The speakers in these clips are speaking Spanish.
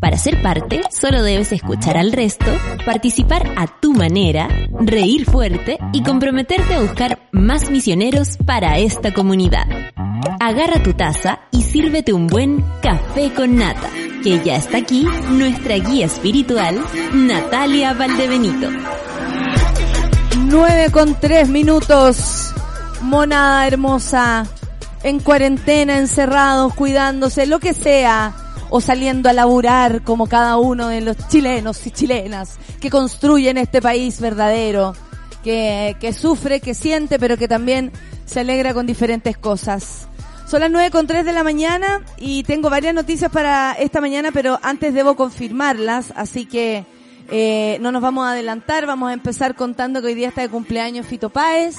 Para ser parte, solo debes escuchar al resto, participar a tu manera, reír fuerte y comprometerte a buscar más misioneros para esta comunidad. Agarra tu taza y sírvete un buen café con nata, que ya está aquí nuestra guía espiritual, Natalia Valdebenito. 9 con 3 minutos. Monada hermosa. En cuarentena, encerrados, cuidándose, lo que sea. O saliendo a laburar como cada uno de los chilenos y chilenas que construyen este país verdadero. Que, que sufre, que siente, pero que también se alegra con diferentes cosas. Son las 9 con 3 de la mañana y tengo varias noticias para esta mañana, pero antes debo confirmarlas, así que eh, no nos vamos a adelantar, vamos a empezar contando que hoy día está de cumpleaños Fito Páez.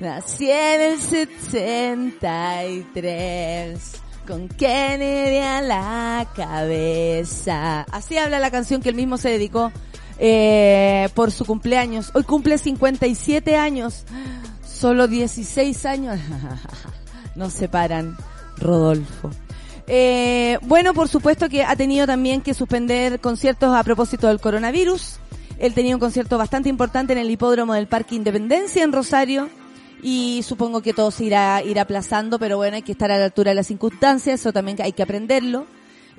Nací en el 73, con Kennedy a la cabeza. Así habla la canción que él mismo se dedicó eh, por su cumpleaños. Hoy cumple 57 años, solo 16 años. Nos separan, Rodolfo. Eh, bueno, por supuesto que ha tenido también que suspender conciertos a propósito del coronavirus. Él tenía un concierto bastante importante en el hipódromo del Parque Independencia en Rosario y supongo que todo se irá, irá aplazando, pero bueno, hay que estar a la altura de las circunstancias, eso también hay que aprenderlo.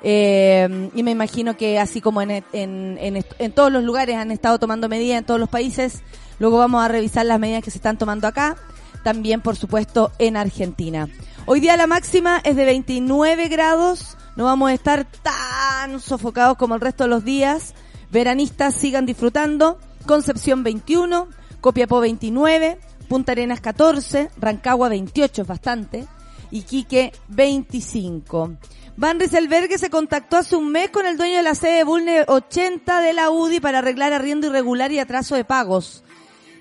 Eh, y me imagino que así como en, en, en, en todos los lugares han estado tomando medidas en todos los países, luego vamos a revisar las medidas que se están tomando acá, también por supuesto en Argentina. Hoy día la máxima es de 29 grados, no vamos a estar tan sofocados como el resto de los días. Veranistas sigan disfrutando. Concepción 21, Copiapó 29, Punta Arenas 14, Rancagua 28 es bastante, Iquique 25. Van Rieselbergue se contactó hace un mes con el dueño de la sede Bulne 80 de la UDI para arreglar arriendo irregular y atraso de pagos.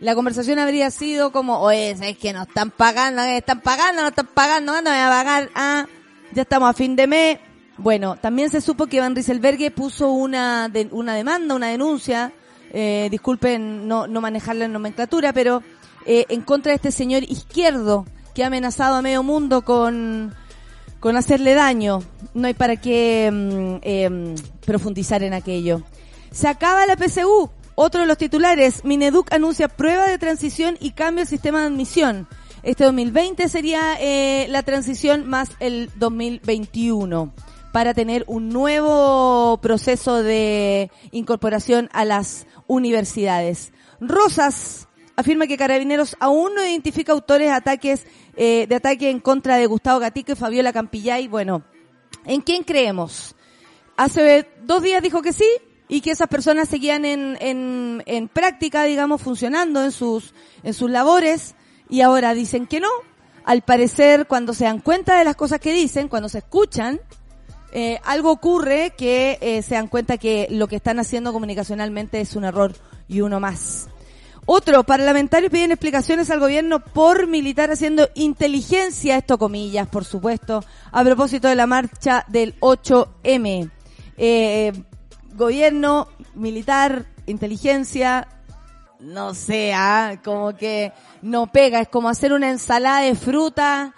La conversación habría sido como, oye, es que nos están pagando, ¿eh? están pagando, no están pagando, ¿cuándo me a pagar? Ah, ya estamos a fin de mes. Bueno, también se supo que Van Rieselbergue puso una, de, una demanda, una denuncia, eh, disculpen no, no manejar la nomenclatura, pero eh, en contra de este señor izquierdo que ha amenazado a medio mundo con, con hacerle daño. No hay para qué eh, profundizar en aquello. Se acaba la PSU. Otro de los titulares, Mineduc anuncia prueba de transición y cambio al sistema de admisión. Este 2020 sería eh, la transición más el 2021 para tener un nuevo proceso de incorporación a las universidades. Rosas afirma que Carabineros aún no identifica autores ataques eh, de ataque en contra de Gustavo Gatica y Fabiola Campillay. Bueno, ¿en quién creemos? Hace dos días dijo que sí y que esas personas seguían en, en, en práctica, digamos, funcionando en sus, en sus labores y ahora dicen que no. Al parecer, cuando se dan cuenta de las cosas que dicen, cuando se escuchan, eh, algo ocurre que eh, se dan cuenta que lo que están haciendo comunicacionalmente es un error y uno más. Otro, parlamentarios piden explicaciones al gobierno por militar haciendo inteligencia, esto comillas, por supuesto, a propósito de la marcha del 8M. Eh, gobierno, militar, inteligencia, no sé, ¿ah? como que no pega, es como hacer una ensalada de fruta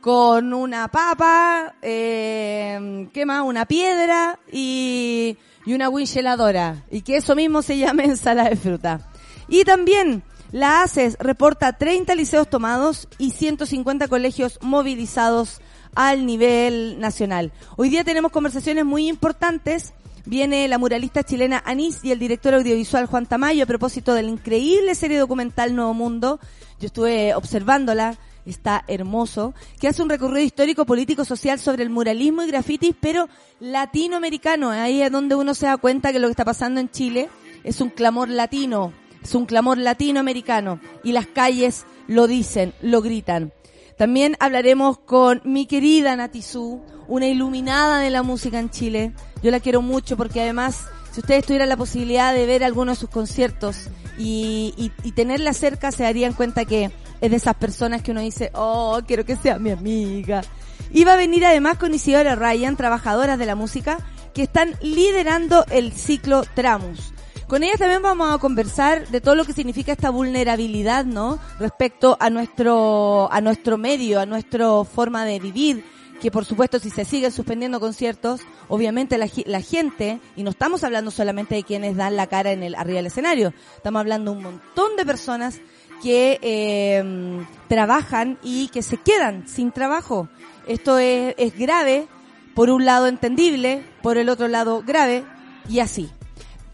con una papa, eh, ¿qué más? Una piedra y, y una wincheladora. Y que eso mismo se llame ensalada de fruta. Y también la ACES reporta 30 liceos tomados y 150 colegios movilizados al nivel nacional. Hoy día tenemos conversaciones muy importantes. Viene la muralista chilena Anís y el director audiovisual Juan Tamayo a propósito de la increíble serie documental Nuevo Mundo. Yo estuve observándola, está hermoso, que hace un recorrido histórico, político, social sobre el muralismo y grafitis, pero latinoamericano. Ahí es donde uno se da cuenta que lo que está pasando en Chile es un clamor latino, es un clamor latinoamericano y las calles lo dicen, lo gritan. También hablaremos con mi querida Natizú, una iluminada de la música en Chile. Yo la quiero mucho porque además si ustedes tuvieran la posibilidad de ver alguno de sus conciertos y, y, tenerla cerca, se darían cuenta que es de esas personas que uno dice, oh, quiero que sea mi amiga. Iba a venir además con Isidora Ryan, trabajadoras de la música, que están liderando el ciclo Tramus. Con ellas también vamos a conversar de todo lo que significa esta vulnerabilidad, ¿no? Respecto a nuestro, a nuestro medio, a nuestra forma de vivir, que por supuesto si se siguen suspendiendo conciertos, obviamente la, gente, y no estamos hablando solamente de quienes dan la cara en el, arriba del escenario, estamos hablando de un montón de personas que eh, trabajan y que se quedan sin trabajo. Esto es, es grave, por un lado entendible, por el otro lado grave, y así.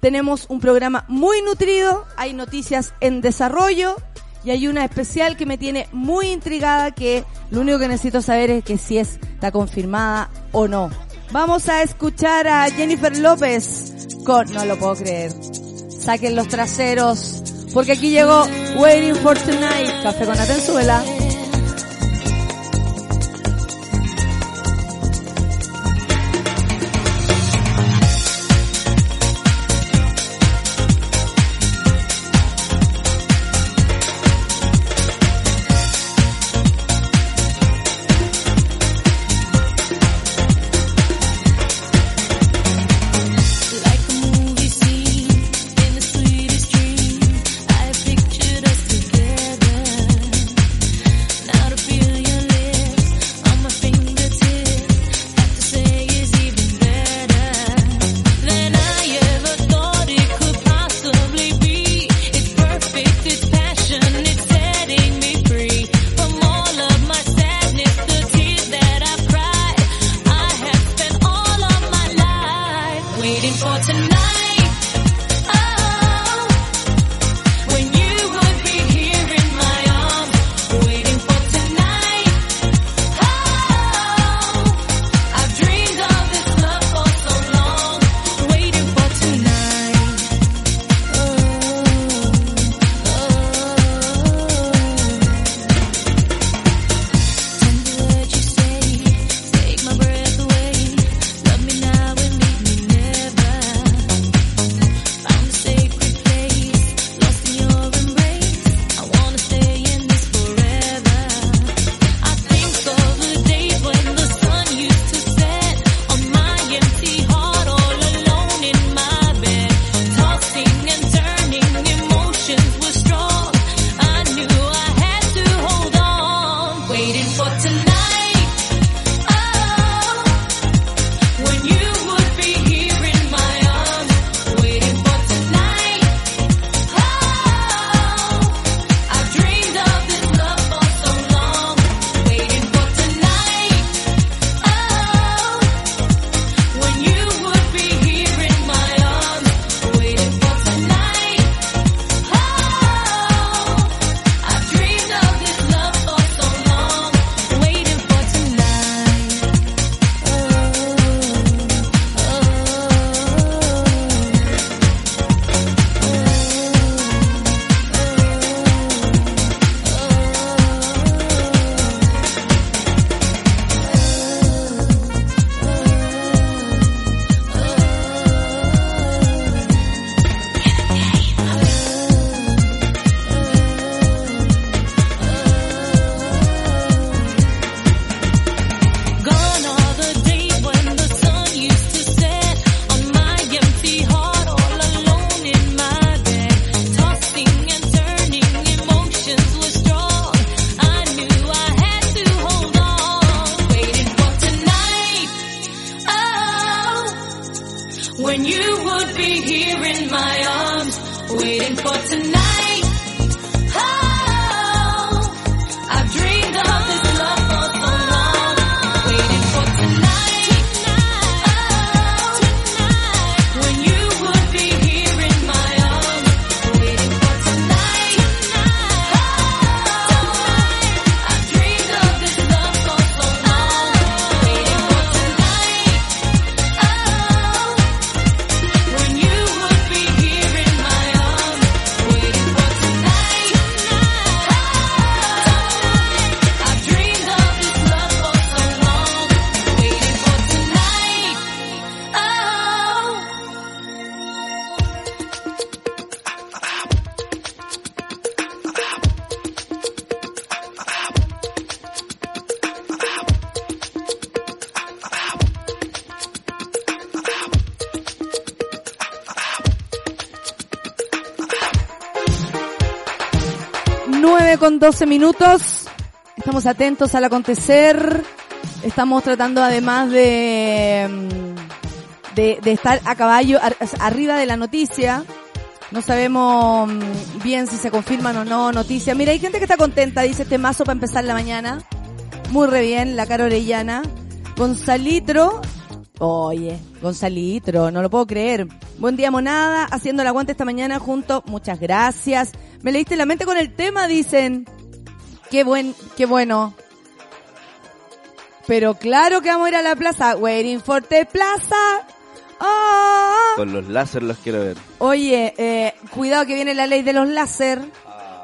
Tenemos un programa muy nutrido, hay noticias en desarrollo y hay una especial que me tiene muy intrigada que lo único que necesito saber es que si es, está confirmada o no. Vamos a escuchar a Jennifer López con, no lo puedo creer, saquen los traseros, porque aquí llegó Waiting for Tonight, café con Atenzuela. 12 minutos. Estamos atentos al acontecer. Estamos tratando además de, mm, de, de estar a caballo, ar- arriba de la noticia. No sabemos mm, bien si se confirman o no noticias. Mira, hay gente que está contenta, dice este mazo para empezar la mañana. Muy re bien, la cara orellana. Gonzalitro. Oye, Gonzalitro, no lo puedo creer. Buen día, monada. Haciendo el aguante esta mañana junto. Muchas gracias. Me leíste la mente con el tema, dicen. Qué buen, qué bueno. Pero claro que vamos a ir a la plaza. Waiting for the plaza. Ah. Con los láser los quiero ver. Oye, eh, cuidado que viene la ley de los láser.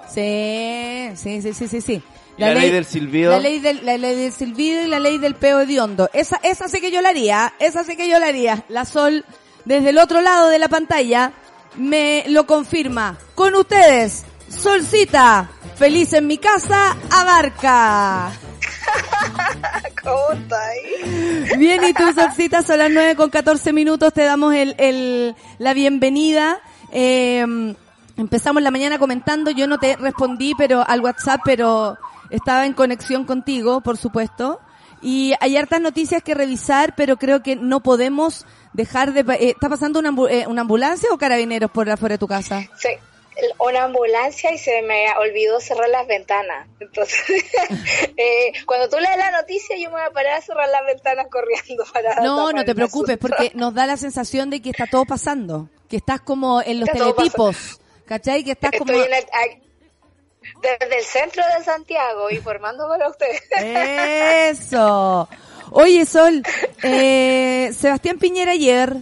Sí, sí, sí, sí, sí, sí. ¿Y la ley del silbido? La ley del, la ley del silbido y la ley del peo hediondo. Esa, esa sí que yo la haría, esa sí que yo la haría. La Sol, desde el otro lado de la pantalla, me lo confirma. Con ustedes, Solcita, feliz en mi casa, abarca. ¿Cómo está ahí? Bien, y tú, Solcita, son las 9 con 14 minutos, te damos el, el, la bienvenida. Eh, empezamos la mañana comentando, yo no te respondí pero al WhatsApp, pero estaba en conexión contigo, por supuesto. Y hay hartas noticias que revisar, pero creo que no podemos dejar de... eh, ¿Está pasando eh, una ambulancia o carabineros por afuera de tu casa? Sí, una ambulancia y se me olvidó cerrar las ventanas. Entonces, eh, cuando tú lees la noticia, yo me voy a parar a cerrar las ventanas corriendo para. No, no te preocupes, susto. porque nos da la sensación de que está todo pasando. Que estás como en los Está teletipos. ¿Cachai? Que estás como... En el- desde el centro de Santiago informando para ustedes. Eso. Oye, Sol, eh, Sebastián Piñera ayer,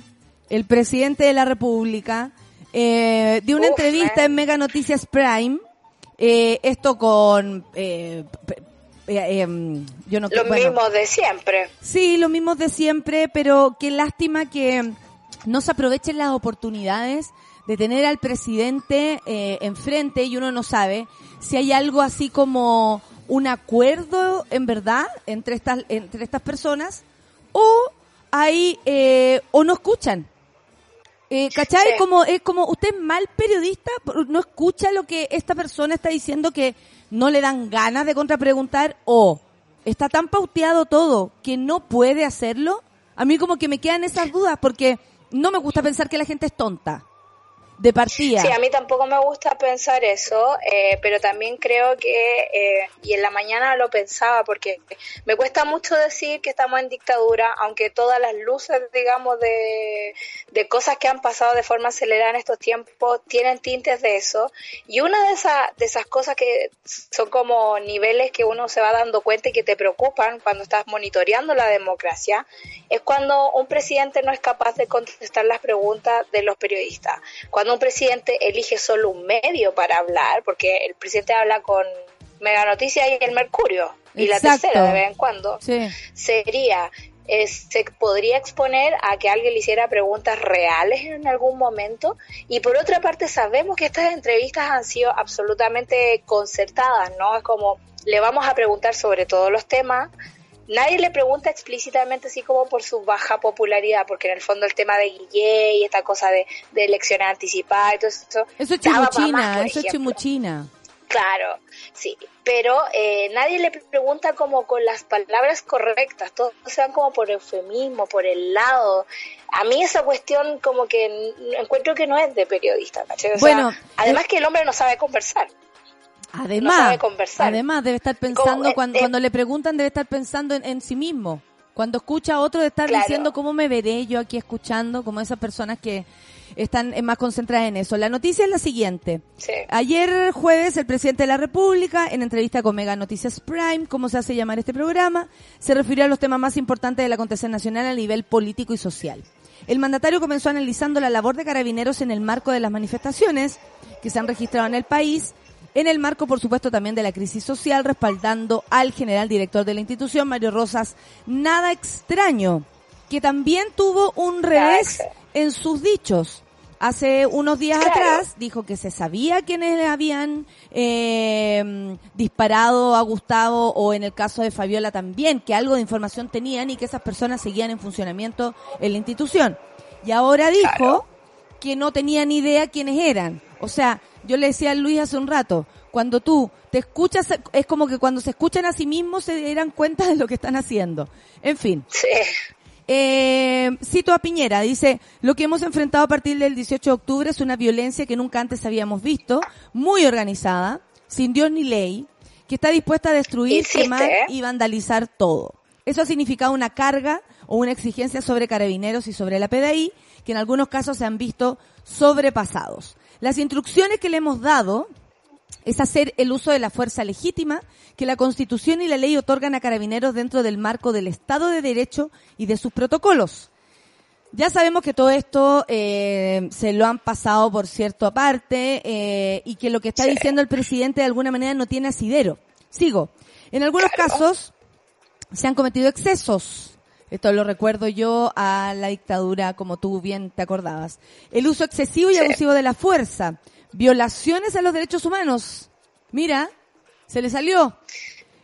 el presidente de la República, eh, dio una Uf, entrevista en Mega Noticias Prime, eh, esto con... Eh, eh, em, yo no Lo bueno, mismo de siempre. Sí, lo mismo de siempre, pero qué lástima que no se aprovechen las oportunidades de tener al presidente eh, enfrente y uno no sabe si hay algo así como un acuerdo en verdad entre estas entre estas personas o hay eh, o no escuchan. Eh, ¿Cachai? Sí. Como, es como, usted es mal periodista, no escucha lo que esta persona está diciendo que no le dan ganas de contrapreguntar o está tan pauteado todo que no puede hacerlo. A mí como que me quedan esas dudas porque no me gusta pensar que la gente es tonta. De partida. Sí, a mí tampoco me gusta pensar eso, eh, pero también creo que, eh, y en la mañana lo pensaba, porque me cuesta mucho decir que estamos en dictadura, aunque todas las luces, digamos, de, de cosas que han pasado de forma acelerada en estos tiempos tienen tintes de eso. Y una de esas, de esas cosas que son como niveles que uno se va dando cuenta y que te preocupan cuando estás monitoreando la democracia, es cuando un presidente no es capaz de contestar las preguntas de los periodistas. Cuando un presidente elige solo un medio para hablar, porque el presidente habla con Mega Noticias y el Mercurio, y la tercera de vez en cuando, Sí. sería, eh, se podría exponer a que alguien le hiciera preguntas reales en algún momento. Y por otra parte, sabemos que estas entrevistas han sido absolutamente concertadas, ¿no? Es como, le vamos a preguntar sobre todos los temas. Nadie le pregunta explícitamente así como por su baja popularidad, porque en el fondo el tema de Guille y esta cosa de, de elecciones anticipadas y todo eso. Eso es más, chimuchina, por eso es chimuchina. Claro, sí, pero eh, nadie le pregunta como con las palabras correctas, todos se van como por eufemismo, por el lado. A mí esa cuestión como que encuentro que no es de periodista, ¿cachai? O sea, Bueno, además que el hombre no sabe conversar. Además, sabe conversar. además debe estar pensando, eh, cuando, eh, cuando le preguntan debe estar pensando en, en sí mismo. Cuando escucha a otro de estar Claro. diciendo cómo me veré yo aquí escuchando, como esas personas que están eh, más concentradas en eso. La noticia es la siguiente. Sí. Ayer jueves el presidente de la República, en entrevista con Mega Noticias Prime, como se hace llamar este programa, se refirió a los temas más importantes del acontecer nacional a nivel político y social. El mandatario comenzó analizando la labor de carabineros en el marco de las manifestaciones que se han registrado en el país, en el marco, por supuesto, también de la crisis social, respaldando al general director de la institución, Mario Rosas. Nada extraño, que también tuvo un revés en sus dichos. Hace unos días Claro. atrás dijo que se sabía quiénes le habían eh, disparado a Gustavo o en el caso de Fabiola también, que algo de información tenían y que esas personas seguían en funcionamiento en la institución. Y ahora dijo Claro. que no tenía ni idea quiénes eran. O sea, yo le decía a Luis hace un rato, Cuando tú te escuchas, es como que cuando se escuchan a sí mismos se dieran cuenta de lo que están haciendo. En fin. Sí. Eh, cito a Piñera, dice, lo que hemos enfrentado a partir del 18 de octubre es una violencia que nunca antes habíamos visto, muy organizada, sin Dios ni ley, que está dispuesta a destruir, Insiste, quemar ¿eh? y vandalizar todo. Eso ha significado una carga o una exigencia sobre carabineros y sobre la PDI, que en algunos casos se han visto sobrepasados. Las instrucciones que le hemos dado es hacer el uso de la fuerza legítima que la Constitución y la ley otorgan a carabineros dentro del marco del Estado de Derecho y de sus protocolos. Ya sabemos que todo esto eh, se lo han pasado por cierto aparte eh, y que lo que está diciendo el presidente de alguna manera no tiene asidero. Sigo. En algunos casos se han cometido excesos. Esto lo recuerdo yo a la dictadura, como tú bien te acordabas. El uso excesivo y Sí. abusivo de la fuerza. Violaciones a los derechos humanos. Mira, se le salió.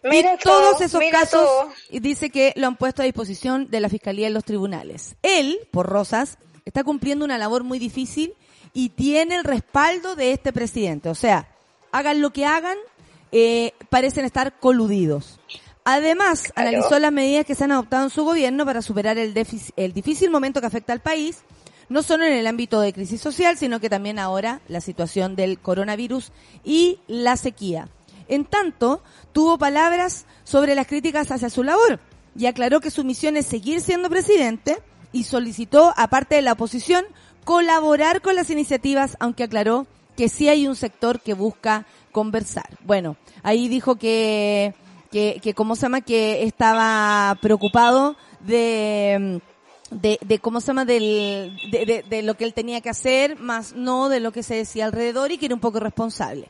Mira y todos todo, esos mira casos todo. y dice que lo han puesto a disposición de la Fiscalía y los tribunales. Él, por Rosas, está cumpliendo una labor muy difícil y tiene el respaldo de este presidente. O sea, hagan lo que hagan, eh, parecen estar coludidos. Además, Claro. analizó las medidas que se han adoptado en su gobierno para superar el, el difícil momento que afecta al país, no solo en el ámbito de crisis social, sino que también ahora la situación del coronavirus y la sequía. En tanto, tuvo palabras sobre las críticas hacia su labor y aclaró que su misión es seguir siendo presidente y solicitó, aparte de la oposición, colaborar con las iniciativas, aunque aclaró que sí hay un sector que busca conversar. Bueno, ahí dijo que, que, que ¿cómo se llama? Que estaba preocupado de, de, de ¿cómo se llama? Del, de, de, de lo que él tenía que hacer, más no de lo que se decía alrededor y que era un poco responsable.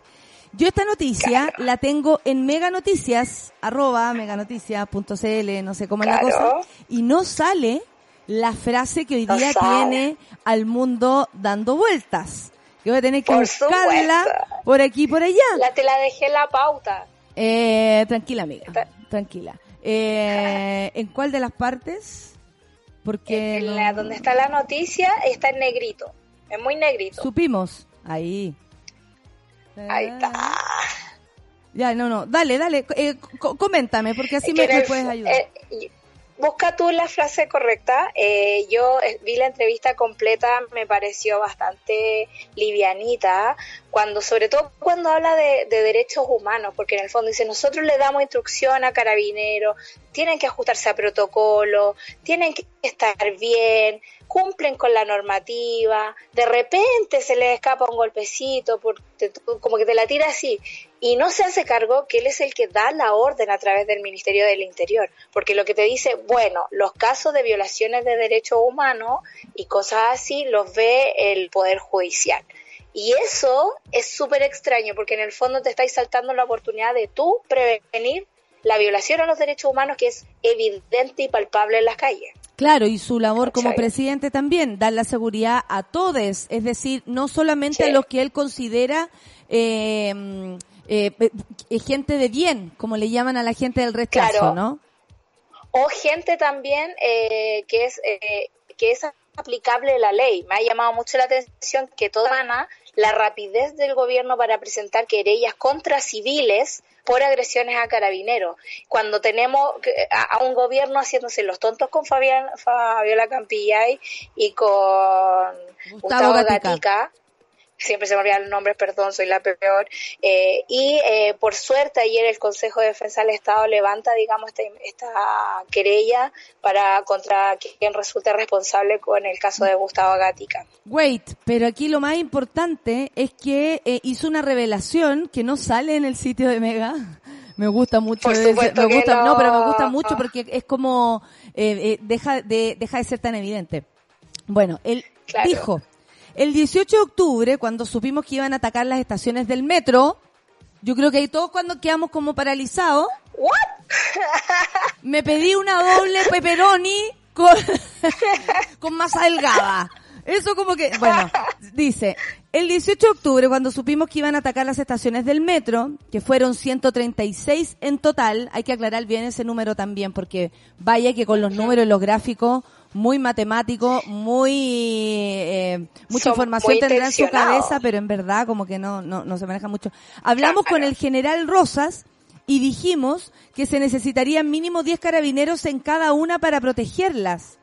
Yo esta noticia la tengo en Mega Noticias, arroba meganoticias.cl, no sé cómo es la cosa, y no sale la frase que hoy día tiene al mundo dando vueltas. Que voy a tener que Por buscarla supuesto. por aquí y por allá. La, te la dejé en la pauta. Eh, tranquila, amiga. Tranquila. Eh, ¿En cuál de las partes? Porque En la, donde está la noticia está en negrito. Es muy negrito. supimos. Ahí. Ahí está. Ya, no, no. Dale, dale. Eh, co- coméntame, porque así me, puedes ayudar. eh, busca tú la frase correcta. Eh, yo eh, vi la entrevista completa, me pareció bastante livianita, cuando sobre todo cuando habla de, de derechos humanos, porque en el fondo dice, nosotros le damos instrucción a carabineros, tienen que ajustarse a protocolo, tienen que estar bien, cumplen con la normativa, de repente se les escapa un golpecito, porque como que te la tira así, y no se hace cargo que él es el que da la orden a través del Ministerio del Interior, porque lo que te dice, bueno, los casos de violaciones de derechos humanos y cosas así los ve el Poder Judicial. Y eso es súper extraño, porque en el fondo te estáis saltando la oportunidad de tú prevenir la violación a los derechos humanos que es evidente y palpable en las calles. Claro, y su labor como presidente también, dar la seguridad a todos, es decir, no solamente Sí. a los que él considera eh, eh, eh, gente de bien, como le llaman a la gente del rechazo, Claro. ¿no? o gente también eh, que es eh, que es aplicable la ley. Me ha llamado mucho la atención que toda semana la rapidez del gobierno para presentar querellas contra civiles por agresiones a carabineros. Cuando tenemos a, a un gobierno haciéndose los tontos con Fabián, Fabiola Campillay y con Gustavo Gustavo, Gatica. Gatica, siempre se me olvidan los nombres, perdón, soy la peor. Eh, y eh, por suerte ayer el Consejo de Defensa del Estado levanta, digamos, esta, esta querella para contra quien resulte responsable con el caso de Gustavo Gatica. Wait, pero aquí lo más importante es que eh, hizo una revelación que no sale en el sitio de Mega. Me gusta mucho. Ese- me gusta, no. no. pero me gusta mucho porque es como eh, eh, deja de deja de ser tan evidente. Bueno, él Claro. dijo el 18 de octubre cuando supimos que iban a atacar las estaciones del metro. Yo creo que ahí todos cuando quedamos como paralizados. ¿What? Me pedí una doble pepperoni con, con masa delgada. Eso como que, bueno, dice, el 18 de octubre, cuando supimos que iban a atacar las estaciones del metro, que fueron 136 en total, hay que aclarar bien ese número también, porque vaya que con los números y los gráficos, muy matemático, muy eh, mucha Son información tendrá en su cabeza, pero en verdad como que no, no, no se maneja mucho. Hablamos Claro. con el general Rosas y dijimos que se necesitarían mínimo 10 carabineros en cada una para protegerlas.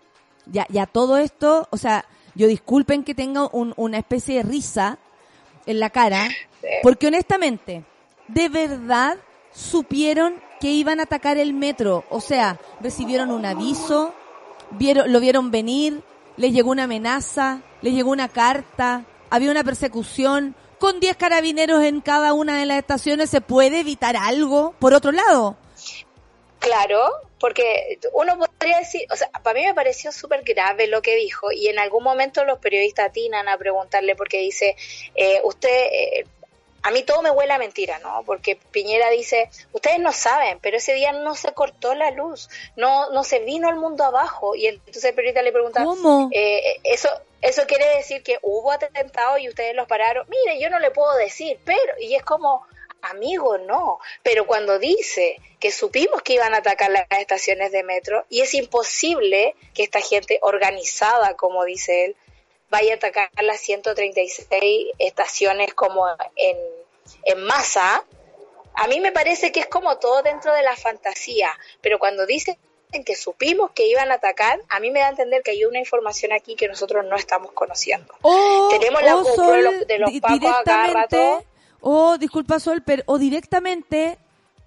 Ya, ya todo esto, o sea, yo disculpen que tenga un- una especie de risa en la cara, porque honestamente, de verdad supieron que iban a atacar el metro, o sea, recibieron un aviso, vieron, lo vieron venir, les llegó una amenaza, les llegó una carta, había una persecución, con 10 carabineros en cada una de las estaciones se puede evitar algo, por otro lado. Claro, porque uno podría decir, o sea, para mí me pareció súper grave lo que dijo y en algún momento los periodistas atinan a preguntarle porque dice, eh, usted, eh, a mí todo me huele a mentira, ¿no? Porque Piñera dice, ustedes no saben, pero ese día no se cortó la luz, no, no se vino el mundo abajo y entonces el periodista le pregunta, ¿Cómo? eh, eso, eso quiere decir que hubo atentados y ustedes los pararon. Mire, yo no le puedo decir, pero, y es como, amigo, no. Pero cuando dice que supimos que iban a atacar las estaciones de metro y es imposible que esta gente organizada, como dice él, vaya a atacar las 136 estaciones como en, en masa, a mí me parece que es como todo dentro de la fantasía, pero cuando dicen que supimos que iban a atacar, a mí me da a entender que hay una información aquí que nosotros no estamos conociendo. O, Tenemos la o GoPro de los- de los di- pacos a cada directamente, rato. o disculpa Sol, pero, o directamente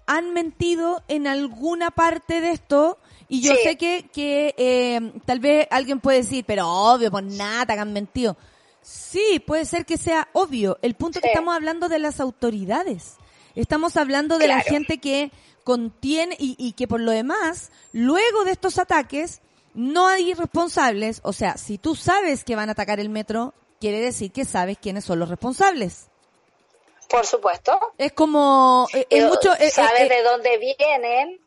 han mentido en alguna parte de esto y yo Sí. sé que, que eh, tal vez alguien puede decir, pero obvio, pues nada, que han mentido. Sí, puede ser que sea obvio. El punto es que Sí. estamos hablando de las autoridades. Estamos hablando de la gente que contiene y, y que por lo demás, luego de estos ataques, no hay responsables. O sea, si tú sabes que van a atacar el metro, quiere decir que sabes quiénes son los responsables. Por supuesto. Es como, eh, es Eh, mucho, sabes eh, eh, de dónde vienen,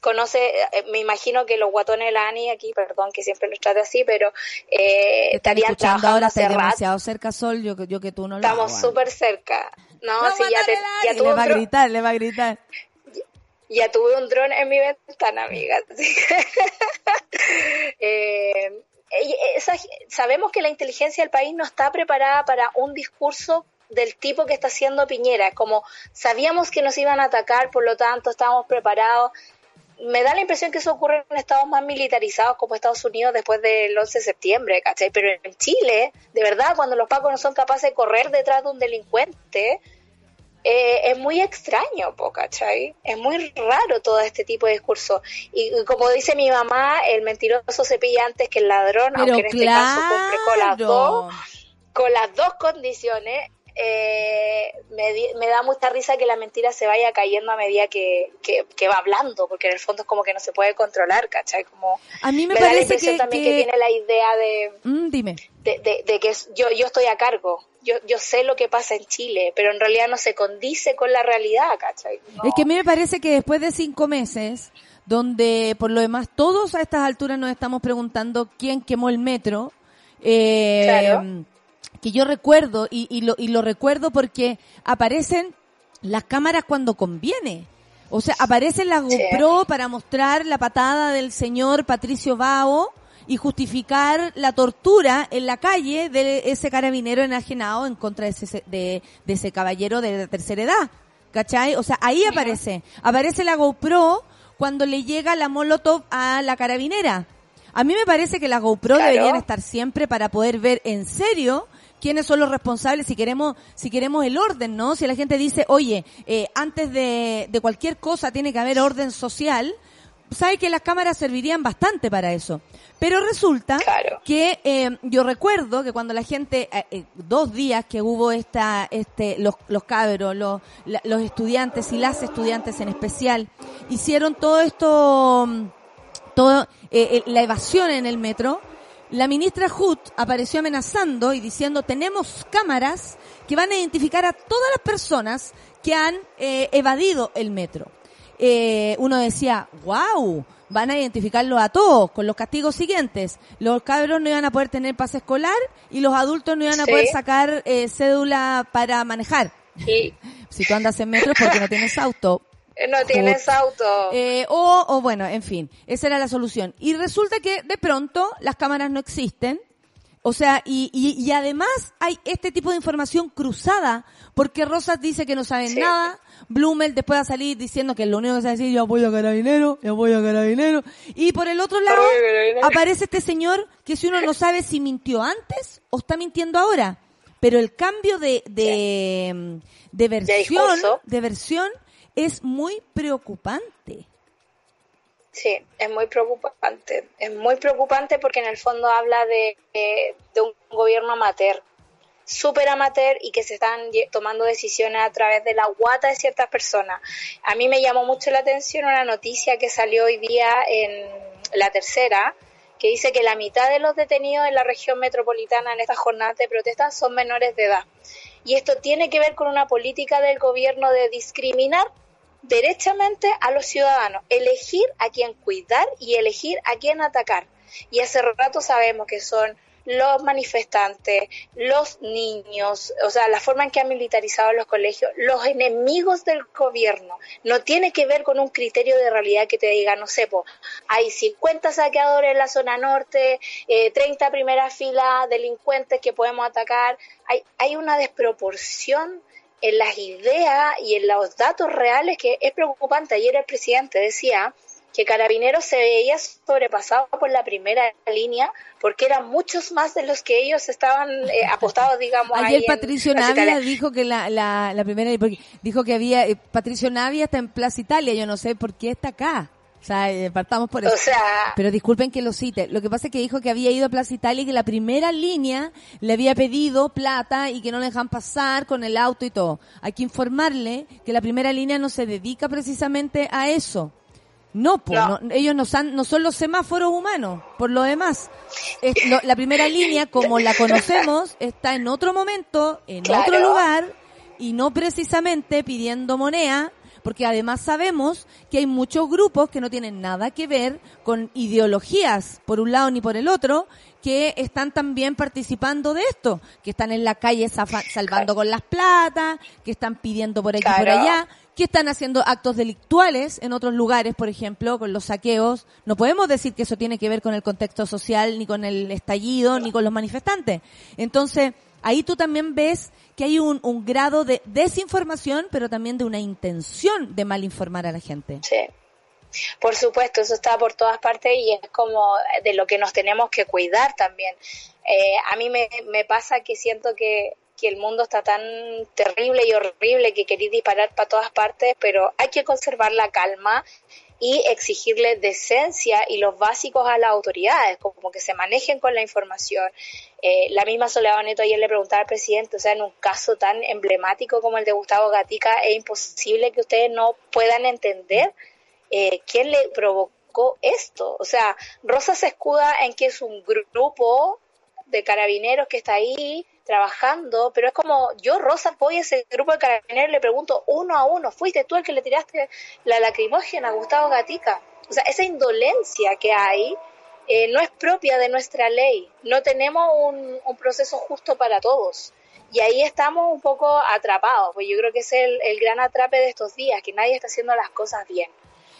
conoce, eh, me imagino que los guatones de la ANI aquí, perdón que siempre los trate así, pero eh, estarían escuchando trabajando ahora, hace demasiado cerca, Sol, yo, que- yo que tú no lo estamos súper cerca. No, sí, ya, te- ya le va a gritar, le va a gritar. ya tuve un dron en mi ventana, amiga. Eh, y esa- sabemos que la inteligencia del país no está preparada para un discurso del tipo que está haciendo Piñera, como sabíamos que nos iban a atacar, por lo tanto estábamos preparados. Me da la impresión que eso ocurre en estados más militarizados como Estados Unidos después del 11 de septiembre, ¿cachai? Pero en Chile, de verdad, cuando los pacos no son capaces de correr detrás de un delincuente, eh, es muy extraño, ¿cachai? Es muy raro todo este tipo de discurso. Y, y como dice mi mamá, el mentiroso se pilla antes que el ladrón, Pero aunque en este caso cumple con las dos, con las dos condiciones. Eh, me, di- me da mucha risa que la mentira se vaya cayendo a medida que, que, que va hablando, porque en el fondo es como que no se puede controlar, ¿cachai? Como A mí me, me da la parece impresión que, también que- tiene la idea de, Mm, dime. de, de- de que yo, yo estoy a cargo. Yo, yo sé lo que pasa en Chile, pero en realidad no se condice con la realidad, ¿cachai? No. Es que a mí me parece que después de cinco meses, donde por lo demás todos a estas alturas nos estamos preguntando quién quemó el metro, eh, Claro. Que yo recuerdo, y, y, lo, y lo recuerdo porque aparecen las cámaras cuando conviene. O sea, aparecen las Sí. GoPro para mostrar la patada del señor Patricio Bao y justificar la tortura en la calle de ese carabinero enajenado en contra de ese, de, de ese caballero de la tercera edad. ¿Cachai? O sea, ahí aparece. Aparece la GoPro cuando le llega la Molotov a la carabinera. A mí me parece que las GoPro Claro. deberían estar siempre para poder ver en serio quiénes son los responsables si queremos si queremos el orden, ¿no? Si la gente dice, oye, eh, antes de, de cualquier cosa tiene que haber orden social, sabe que las cámaras servirían bastante para eso. Pero resulta Claro. que eh, yo recuerdo que cuando la gente, eh, eh, dos días que hubo esta, este, los, los cabros, los, la- los estudiantes y las estudiantes en especial, hicieron todo esto, mm, todo, eh, la evasión en el metro, la ministra Hood apareció amenazando y diciendo tenemos cámaras que van a identificar a todas las personas que han eh, evadido el metro. Eh, uno decía, wow, van a identificarlo a todos con los castigos siguientes. Los cabros no iban a poder tener pase escolar y los adultos no iban a Sí. poder sacar eh, cédula para manejar. Y Si tú andas en metro porque no tienes auto. No tienes auto. Eh, o, o bueno, en fin, esa era la solución. Y resulta que de pronto las cámaras no existen, O sea, y, y, y además hay este tipo de información cruzada, porque Rosas dice que no saben Sí. nada, Blumel después va a salir diciendo que lo único que se va a decir yo apoyo a Carabinero, yo apoyo a Carabinero, y por el otro lado aparece este señor que si uno no sabe si mintió antes o está mintiendo ahora, pero el cambio de, de, de versión, de versión es muy preocupante. Sí, es muy preocupante. Es muy preocupante porque en el fondo habla de, de- de un gobierno amateur, súper amateur y que se están tomando decisiones a través de la guata de ciertas personas. A mí me llamó mucho la atención una noticia que salió hoy día en la tercera, que dice que la mitad de los detenidos en la región metropolitana en estas jornadas de protesta son menores de edad. Y esto tiene que ver con una política del gobierno de discriminar derechamente a los ciudadanos, elegir a quién cuidar y elegir a quién atacar. Y hace rato sabemos que son los manifestantes, los niños, o sea, la forma en que han militarizado los colegios, los enemigos del gobierno. No tiene que ver con un criterio de realidad que te diga, no sé, po, hay 50 saqueadores en la zona norte, eh, 30 primera fila delincuentes que podemos atacar. Hay, hay una desproporción en las ideas y en los datos reales que es preocupante. Ayer el presidente decía que Carabineros se veía sobrepasado por la primera línea porque eran muchos más de los que ellos estaban eh, apostados, digamos. Ayer Patricio Navia dijo que la, la, la primera, porque dijo que había, eh, Patricio Navia está en Plaza Italia, yo no sé por qué está acá. O sea, eh, partamos por eso. O sea, Pero disculpen que lo cite. Lo que pasa es que dijo que había ido a Plaza Italia y que la primera línea le había pedido plata y que no le dejan pasar con el auto y todo. Hay que informarle que la primera línea no se dedica precisamente a eso. No, pues, No. ellos no, san- no son los semáforos humanos, por lo demás. Es lo- la primera línea, como la conocemos, está en otro momento, en Claro. otro lugar, y no precisamente pidiendo moneda, porque además sabemos que hay muchos grupos que no tienen nada que ver con ideologías, por un lado ni por el otro, que están también participando de esto, que están en la calle salvando con las platas, que están pidiendo por aquí y por allá, que están haciendo actos delictuales en otros lugares, por ejemplo, con los saqueos. No podemos decir que eso tiene que ver con el contexto social, ni con el estallido, ni con los manifestantes. Entonces, ahí tú también ves que hay un, un grado de desinformación, pero también de una intención de malinformar a la gente. Sí. Por supuesto, eso está por todas partes y es como de lo que nos tenemos que cuidar también. Eh, a mí me, me pasa que siento que, que el mundo está tan terrible y horrible que queréis disparar para todas partes, pero hay que conservar la calma y exigirle decencia y los básicos a las autoridades, como que se manejen con la información. Eh, la misma Soledad Neto ayer le preguntaba al presidente, o sea, en un caso tan emblemático como el de Gustavo Gatica, es imposible que ustedes no puedan entender eh, quién le provocó esto. O sea, Rosa se escuda en que es un grupo de carabineros que está ahí trabajando, pero es como yo, Rosa, voy a ese grupo de carabineros y le pregunto uno a uno, ¿fuiste tú el que le tiraste la lacrimógena a Gustavo Gatica? O sea, esa indolencia que hay eh, no es propia de nuestra ley. No tenemos un, un proceso justo para todos. Y ahí estamos un poco atrapados, pues yo creo que es el, el gran atrape de estos días, que nadie está haciendo las cosas bien.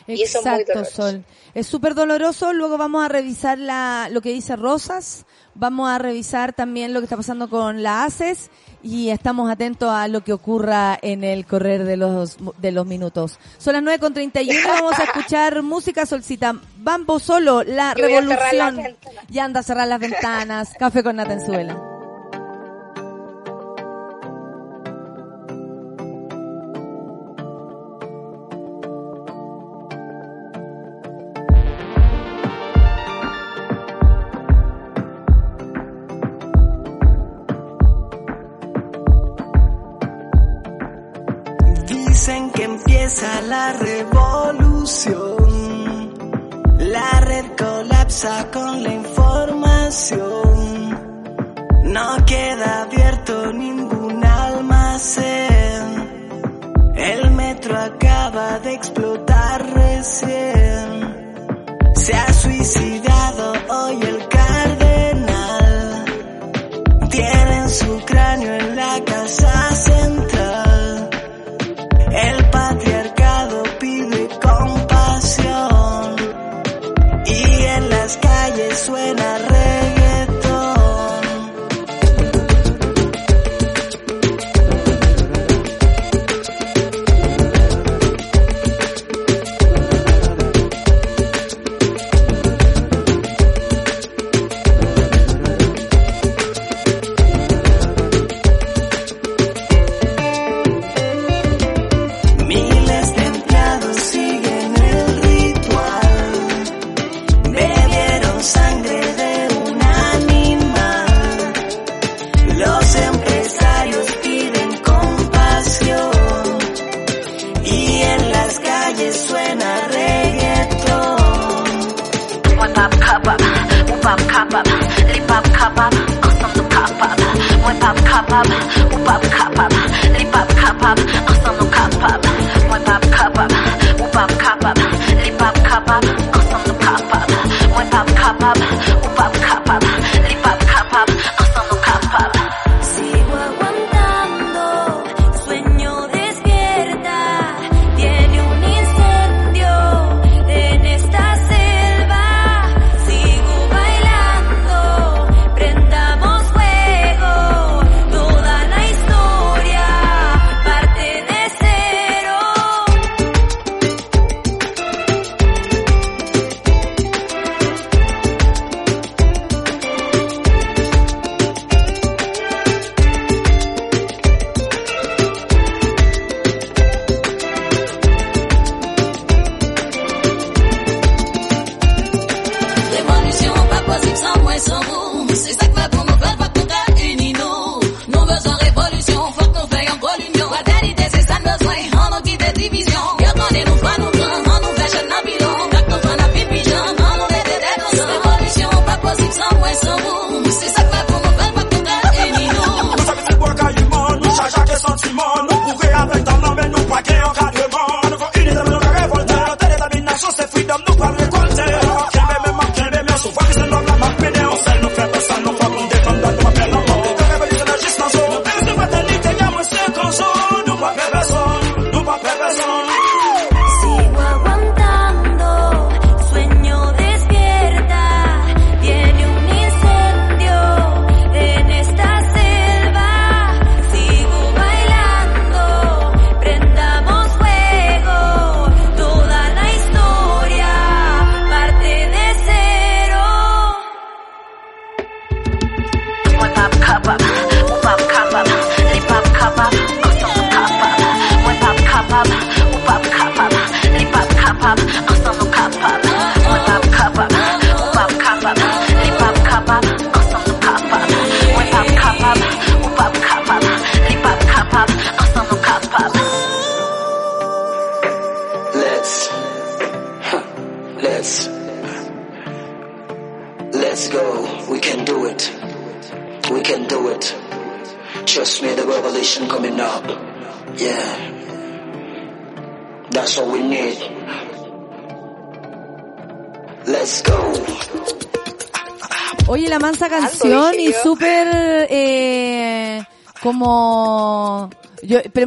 Y eso es muy. Sol. Es súper doloroso. Luego vamos a revisar la, lo que dice Rosas. Vamos a revisar también lo que está pasando con la ACES y estamos atentos a lo que ocurra en el correr de los, de los minutos. Son las 9 con 31. Vamos a escuchar música solcita. Bambo solo, la Yo revolución. Ya anda a cerrar las ventanas. Café con Natenzuela. Con la información. No queda abierto ningún almacén. El metro acaba de explotar recién. Se ha suicidado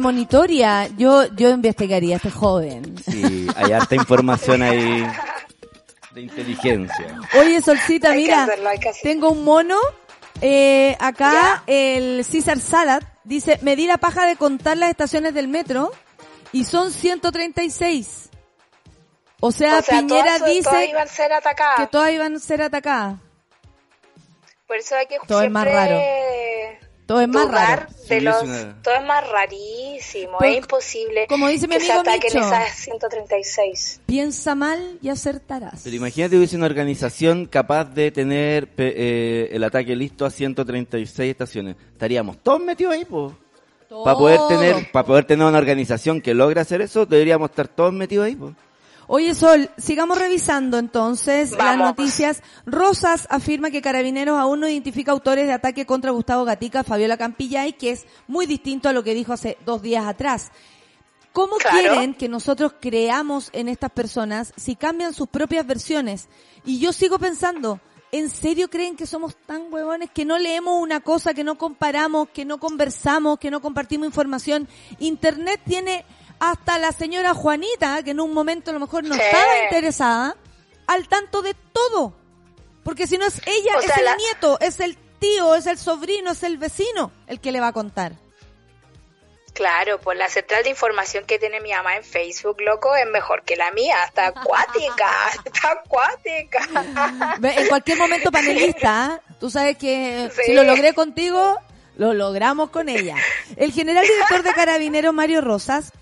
yo, premonitoria. Yo yo investigaría a este joven. Sí, hay harta información ahí de inteligencia. Oye, Solcita, Hay mira, hacerlo, tengo un mono. Eh, acá el César Salat dice, me di la paja de contar las estaciones del metro y son 136. O sea, o sea, Piñera todas, dice todas iban a ser atacadas. que todas iban a ser atacadas. Por eso hay que Todo es más raro. Todo es más raro. de Sí, los, es una- todo es más rarísimo, Pues, es imposible como dice mi amigo Micho. esas 136. Piensa mal y acertarás. Pero imagínate hubiese una organización capaz de tener eh, el ataque listo a 136 estaciones. Estaríamos todos metidos ahí, pues. Para poder tener, para poder tener una organización que logre hacer eso, deberíamos estar todos metidos ahí, pues. Oye, Sol, sigamos revisando entonces las noticias. Rosas afirma que Carabineros aún no identifica autores de ataque contra Gustavo Gatica, Fabiola Campillay, que es muy distinto a lo que dijo hace dos días atrás. ¿Cómo Claro. quieren que nosotros creamos en estas personas si cambian sus propias versiones? Y yo sigo pensando, ¿en serio creen que somos tan huevones que no leemos una cosa, que no comparamos, que no conversamos, que no compartimos información? Internet tiene hasta la señora Juanita, que en un momento a lo mejor no Sí. estaba interesada, al tanto de todo. Porque si no es ella, O es sea, el la- nieto, es el tío, es el sobrino, es el vecino el que le va a contar. Claro, pues la central de información que tiene mi mamá en Facebook, loco, es mejor que la mía, está acuática, está acuática. En cualquier momento panelista, tú sabes que Sí. si lo logré contigo, lo logramos con ella. El general director de Carabineros, Mario Rosas,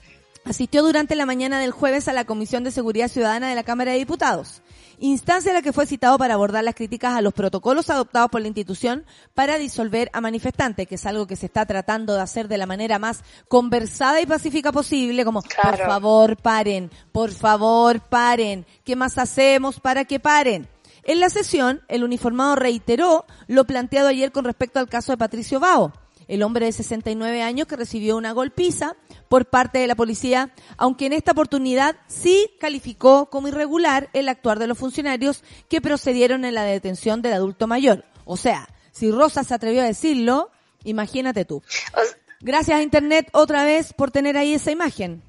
asistió durante la mañana del jueves a la Comisión de Seguridad Ciudadana de la Cámara de Diputados, instancia en la que fue citado para abordar las críticas a los protocolos adoptados por la institución para disolver a manifestantes, que es algo que se está tratando de hacer de la manera más conversada y pacífica posible, como, por favor, paren, por favor, paren, ¿qué más hacemos para que paren? En la sesión, el uniformado reiteró lo planteado ayer con respecto al caso de Patricio Bao, el hombre de 69 años que recibió una golpiza por parte de la policía, aunque en esta oportunidad sí calificó como irregular el actuar de los funcionarios que procedieron en la detención del adulto mayor. O sea, si Rosa se atrevió a decirlo, imagínate tú. Gracias a Internet otra vez por tener ahí esa imagen.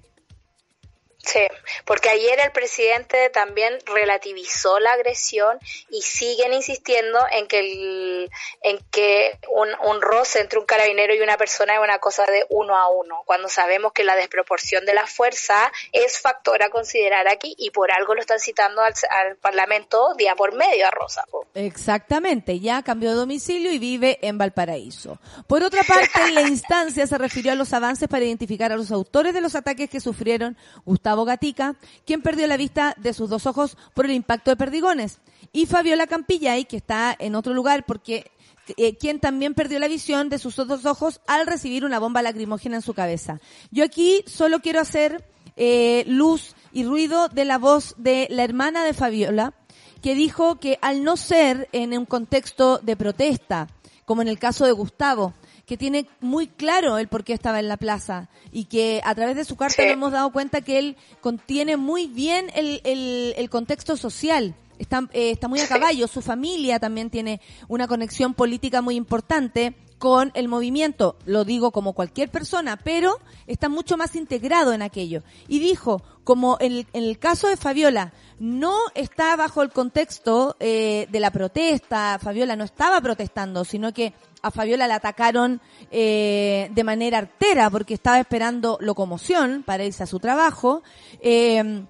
Sí, porque ayer el presidente también relativizó la agresión y siguen insistiendo en que el, en que un, un roce entre un carabinero y una persona es una cosa de uno a uno, cuando sabemos que la desproporción de la fuerza es factor a considerar aquí y por algo lo están citando al, al Parlamento día por medio a Rosa. Exactamente, ya cambió de domicilio y vive en Valparaíso. Por otra parte, la instancia se refirió a los avances para identificar a los autores de los ataques que sufrieron Gustavo Gatica, quien perdió la vista de sus dos ojos por el impacto de perdigones, y Fabiola Campillay, que está en otro lugar porque eh, quien también perdió la visión de sus dos ojos al recibir una bomba lacrimógena en su cabeza. Yo aquí solo quiero hacer eh, luz y ruido de la voz de la hermana de Fabiola, que dijo que al no ser en un contexto de protesta, como en el caso de Gustavo, que tiene muy claro el por qué estaba en la plaza y que a través de su carta Sí. nos hemos dado cuenta que él contiene muy bien el, el, el contexto social. Está, eh, está muy a caballo, su familia también tiene una conexión política muy importante con el movimiento, lo digo como cualquier persona, pero está mucho más integrado en aquello. Y dijo, como en el, caso de Fabiola, no está bajo el contexto eh, de la protesta, Fabiola no estaba protestando, sino que a Fabiola la atacaron eh, de manera artera porque estaba esperando locomoción para irse a su trabajo. Eh,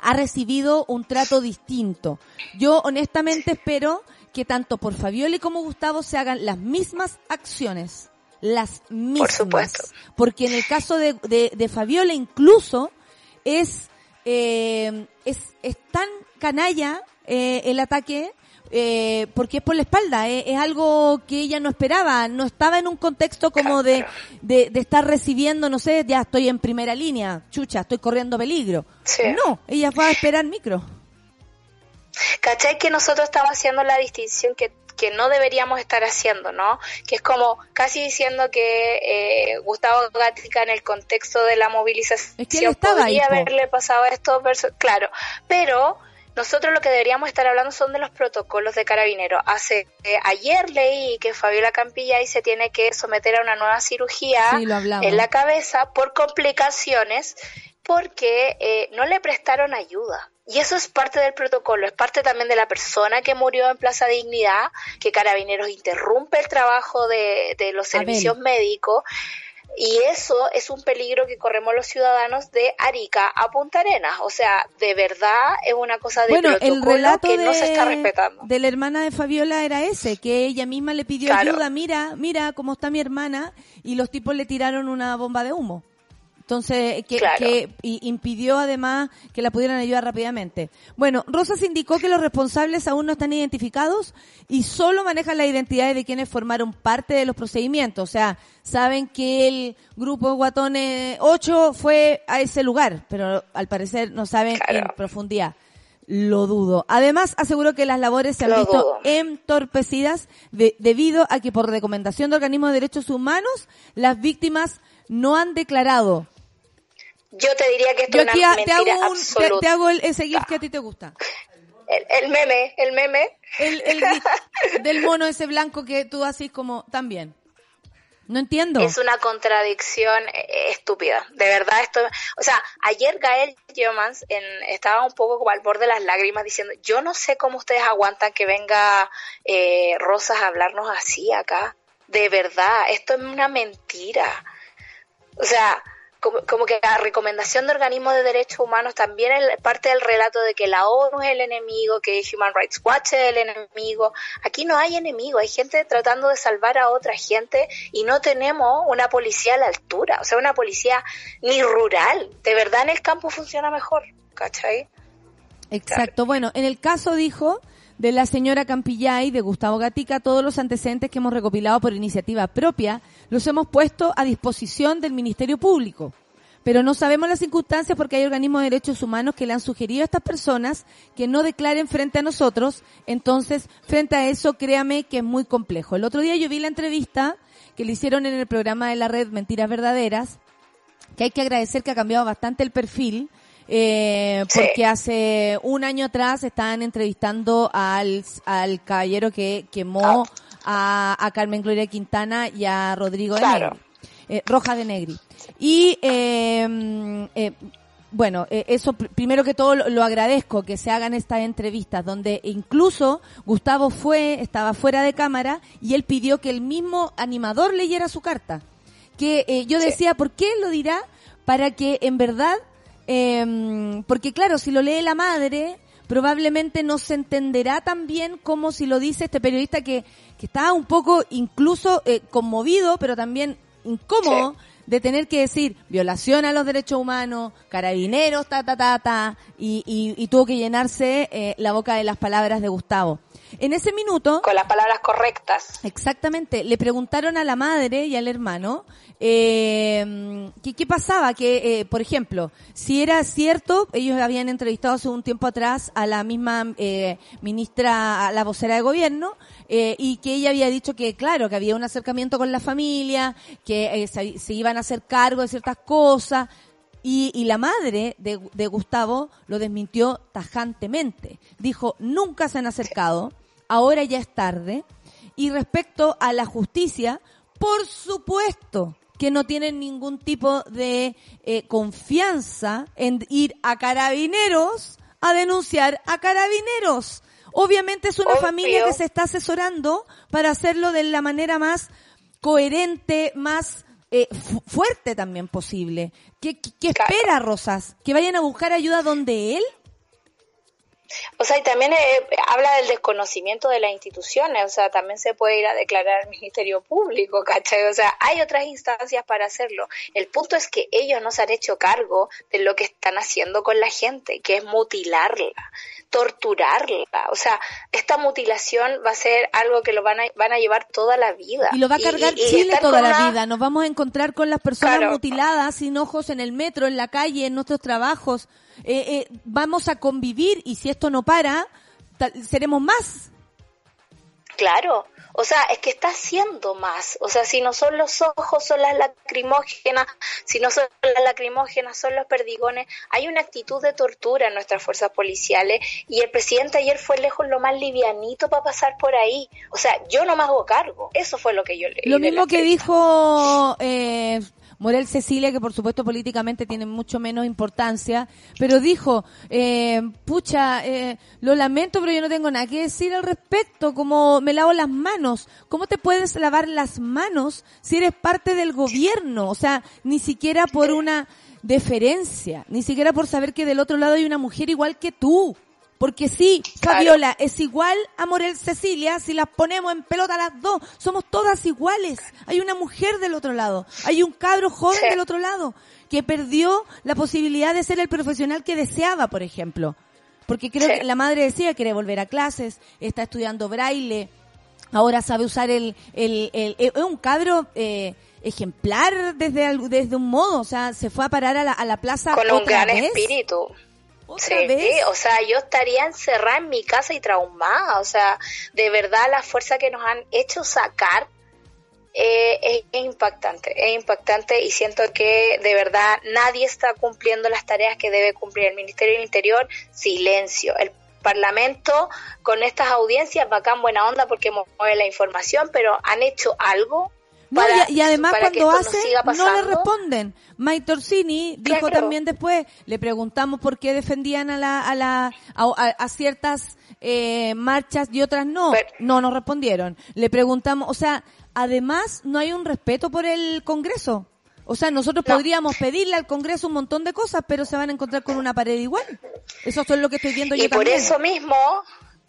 ha recibido un trato distinto. Yo honestamente espero que tanto por Fabiola y como Gustavo se hagan las mismas acciones. Las mismas. supuesto. Porque en el caso de, de, de Fabiola incluso es, eh, es, es tan canalla eh, el ataque eh, porque es por la espalda, eh, es algo que ella no esperaba, no estaba en un contexto como de, de, de estar recibiendo, no sé, ya estoy en primera línea, chucha, estoy corriendo peligro. Sí. No, ella fue a esperar micro. ¿Cachai? Que nosotros estamos haciendo la distinción que, que no deberíamos estar haciendo, ¿no? Que es como casi diciendo que eh, Gustavo Gatica en el contexto de la movilización Es que ahí, podría po. haberle pasado esto, versus- claro, pero nosotros lo que deberíamos estar hablando son de los protocolos de carabinero. Hace eh, ayer leí que Fabiola Campillay se tiene que someter a una nueva cirugía Sí, en la cabeza por complicaciones porque eh, no le prestaron ayuda. Y eso es parte del protocolo, es parte también de la persona que murió en Plaza Dignidad, que Carabineros interrumpe el trabajo de, de los servicios médicos. Y eso es un peligro que corremos los ciudadanos de Arica a Punta Arenas. O sea, de verdad es una cosa de Bueno, el relato que de, no se está respetando. de la hermana de Fabiola era ese, que ella misma le pidió Claro. ayuda, mira, mira cómo está mi hermana, y los tipos le tiraron una bomba de humo. Entonces, que, Claro. que y- impidió además que la pudieran ayudar rápidamente. Bueno, Rosas indicó que los responsables aún no están identificados y solo manejan la identidad de quienes formaron parte de los procedimientos. O sea, saben que el grupo Guatones 8 fue a ese lugar, pero al parecer no saben Claro. en profundidad. Lo dudo. Además, aseguró que las labores se han Lo visto dudo. entorpecidas de- debido a que por recomendación de organismos de derechos humanos, las víctimas no han declarado. Yo te diría que esto es una mentira hago, un, te, absoluta. te hago el, ese gif que a ti te gusta. El, el meme, el meme. El, el gif del mono ese blanco que tú haces como también. No entiendo. Es una contradicción eh, estúpida. De verdad, esto. O sea, ayer Gael Yomans en, estaba un poco como al borde de las lágrimas diciendo: Yo no sé cómo ustedes aguantan que venga eh, Rosas a hablarnos así acá. De verdad, esto es una mentira. O sea, como, como que la recomendación de organismos de derechos humanos también es parte del relato de que la ONU es el enemigo, que Human Rights Watch es el enemigo. Aquí no hay enemigo, hay gente tratando de salvar a otra gente y no tenemos una policía a la altura, o sea, una policía ni rural. De verdad en el campo funciona mejor, ¿cachai? Exacto. Bueno, en el caso, dijo, de la señora Campillay, de Gustavo Gatica, todos los antecedentes que hemos recopilado por iniciativa propia, los hemos puesto a disposición del Ministerio Público pero no sabemos las circunstancias porque hay organismos de derechos humanos que le han sugerido a estas personas que no declaren frente a nosotros. Entonces, frente a eso, créame que es muy complejo. El otro día yo vi la entrevista que le hicieron en el programa de la red Mentiras Verdaderas, que hay que agradecer que ha cambiado bastante el perfil, eh, porque hace un año atrás estaban entrevistando al, al caballero que quemó a, a Carmen Gloria Quintana y a Rodrigo de Claro. Negri, eh, Roja de Negri. Y, eh, mm, eh, bueno, eh, eso pr- primero que todo lo, agradezco que se hagan estas entrevistas donde incluso Gustavo fue, estaba fuera de cámara y él pidió que el mismo animador leyera su carta. Que eh, yo decía, ¿por qué lo dirá? Para que en verdad, eh, porque claro, si lo lee la madre, probablemente no se entenderá tan bien como si lo dice este periodista que, que está un poco incluso eh, conmovido, pero también incómodo de tener que decir violación a los derechos humanos, carabineros, ta, ta, ta, ta, y, y, y tuvo que llenarse eh, la boca de las palabras de Gustavo. En ese minuto, Con las palabras correctas. Exactamente. Le preguntaron a la madre y al hermano eh, que qué pasaba, que, eh, por ejemplo, si era cierto, ellos habían entrevistado hace un tiempo atrás a la misma eh, ministra, a la vocera de gobierno, eh, y que ella había dicho que, claro, que había un acercamiento con la familia, que eh, se, se iban a hacer cargo de ciertas cosas, y, y la madre de, de Gustavo lo desmintió tajantemente. Dijo, nunca se han acercado, ahora ya es tarde. Y respecto a la justicia, por supuesto que no tienen ningún tipo de eh, confianza en ir a carabineros a denunciar a carabineros. Obviamente es una Obvio. familia que se está asesorando para hacerlo de la manera más coherente, más eh, fu- fuerte también posible. ¿Qué, qué- qué Claro. espera, Rosas? ¿Que vayan a buscar ayuda donde él? O sea, y también eh, habla del desconocimiento de las instituciones, o sea, también se puede ir a declarar al Ministerio Público, ¿cachai? O sea, hay otras instancias para hacerlo. El punto es que ellos no se han hecho cargo de lo que están haciendo con la gente, que es mutilarla, torturarla. O sea, esta mutilación va a ser algo que lo van a, van a llevar toda la vida. Y lo va a cargar y- y Chile toda la una- vida. Nos vamos a encontrar con las personas Claro. mutiladas, sin ojos, en el metro, en la calle, en nuestros trabajos. Eh, eh, vamos a convivir y si esto no para, seremos más. Claro, o sea, es que está haciendo más. O sea, si no son los ojos, son las lacrimógenas, si no son las lacrimógenas, son los perdigones. Hay una actitud de tortura en nuestras fuerzas policiales y el presidente ayer fue lejos lo más livianito para pasar por ahí. O sea, yo no me hago cargo. Eso fue lo que yo leí. Lo mismo que dijo eh, Morel Cecilia, que por supuesto políticamente tiene mucho menos importancia, pero dijo, eh, pucha, eh, lo lamento, pero yo no tengo nada que decir al respecto, como me lavo las manos. ¿Cómo te puedes lavar las manos si eres parte del gobierno? O sea, ni siquiera por una deferencia, ni siquiera por saber que del otro lado hay una mujer igual que tú. Porque sí, Claro. Fabiola, es igual a Morel Cecilia si las ponemos en pelota las dos. Somos todas iguales. Hay una mujer del otro lado. Hay un cabro joven Sí. del otro lado que perdió la posibilidad de ser el profesional que deseaba, por ejemplo. Porque creo Sí. que la madre decía quiere volver a clases, está estudiando braille, ahora sabe usar el, el, el- es un cabro eh, ejemplar desde desde un modo, o sea, se fue a parar a la, a la plaza Con un gran vez. espíritu. ¿Otra Sí, vez? o sea, yo estaría encerrada en mi casa y traumada. O sea, de verdad la fuerza que nos han hecho sacar eh, es, es impactante, es impactante y siento que de verdad nadie está cumpliendo las tareas que debe cumplir el Ministerio del Interior. Silencio. El Parlamento con estas audiencias, bacán, buena onda porque mueve la información, pero han hecho algo. No, y, y además para cuando esto no hacen, siga no le responden. Mike Torsini dijo Claro. también después, le preguntamos por qué defendían a la, a la, a, a- a ciertas eh, marchas y otras no. Pero- no nos respondieron. Le preguntamos, o sea, además no hay un respeto por el Congreso. O sea, nosotros No. podríamos pedirle al Congreso un montón de cosas, pero se van a encontrar con una pared igual. Eso es lo que estoy viendo Y yo por también. eso mismo,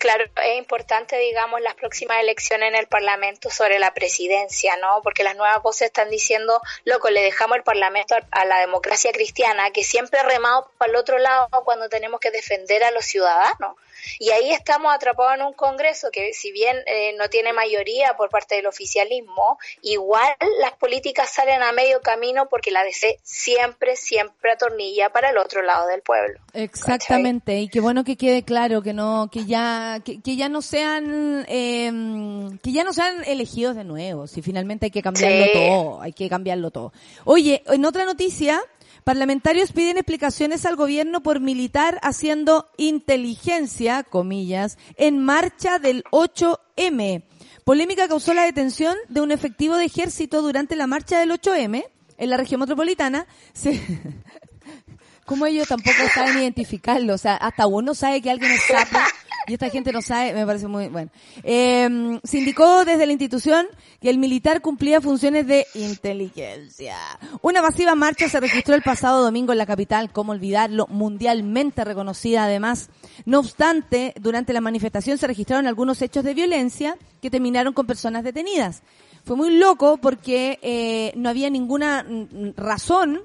Claro, es importante, digamos, las próximas elecciones en el Parlamento sobre la presidencia, ¿no? Porque las nuevas voces están diciendo, loco, le dejamos el Parlamento a, la democracia cristiana, que siempre ha remado para el otro lado cuando tenemos que defender a los ciudadanos. Y ahí estamos atrapados en un Congreso que, si bien eh, no tiene mayoría por parte del oficialismo, igual las políticas salen a medio camino porque la DC siempre, siempre atornilla para el otro lado del pueblo. Exactamente, y qué bueno que quede claro que no, que ya, que, que ya no sean, eh, que ya no sean elegidos de nuevo. Si finalmente hay que cambiarlo Sí. todo, hay que cambiarlo todo. Oye, en otra noticia, parlamentarios piden explicaciones al gobierno por militar haciendo inteligencia, comillas, en marcha del 8M. Polémica causó la detención de un efectivo de ejército durante la marcha del 8M en la región metropolitana. Se, como ellos tampoco saben identificarlo, o sea, hasta uno sabe que alguien es sapo y esta gente no sabe, me parece muy bueno. Eh, se indicó desde la institución que el militar cumplía funciones de inteligencia. Una masiva marcha se registró el pasado domingo en la capital, como olvidarlo, mundialmente reconocida además. No obstante, durante la manifestación se registraron algunos hechos de violencia que terminaron con personas detenidas. Fue muy loco porque eh, no había ninguna mm, razón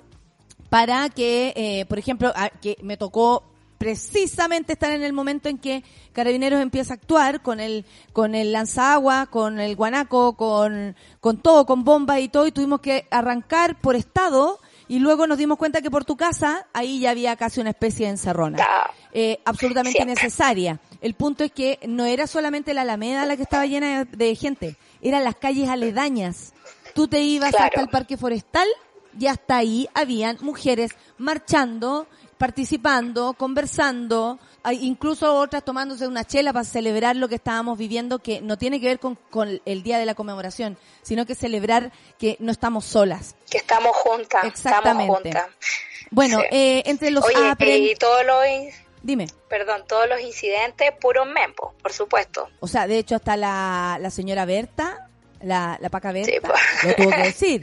para que, eh, por ejemplo, que me tocó precisamente estar en el momento en que Carabineros empieza a actuar con el con el lanzagua, con el guanaco, con con todo, con bombas y todo y tuvimos que arrancar por estado y luego nos dimos cuenta que por tu casa ahí ya había casi una especie de encerrona. Eh, absolutamente Siempre. innecesaria. El punto es que no era solamente la Alameda la que estaba llena de, de gente, eran las calles aledañas. Tú te ibas Claro. hasta el parque forestal y hasta ahí habían mujeres marchando, participando, conversando, incluso otras tomándose una chela para celebrar lo que estábamos viviendo, que no tiene que ver con, con el día de la conmemoración, sino que celebrar que no estamos solas. que estamos juntas, estamos Exactamente. juntas. Bueno, Sí. eh, entre los Oye, apren- y todos los, Dime. perdón, todos los incidentes, puros membos, por supuesto. O sea, de hecho, hasta la, la señora Berta, la, la paca Berta, Sí, pues. lo tuvo que decir.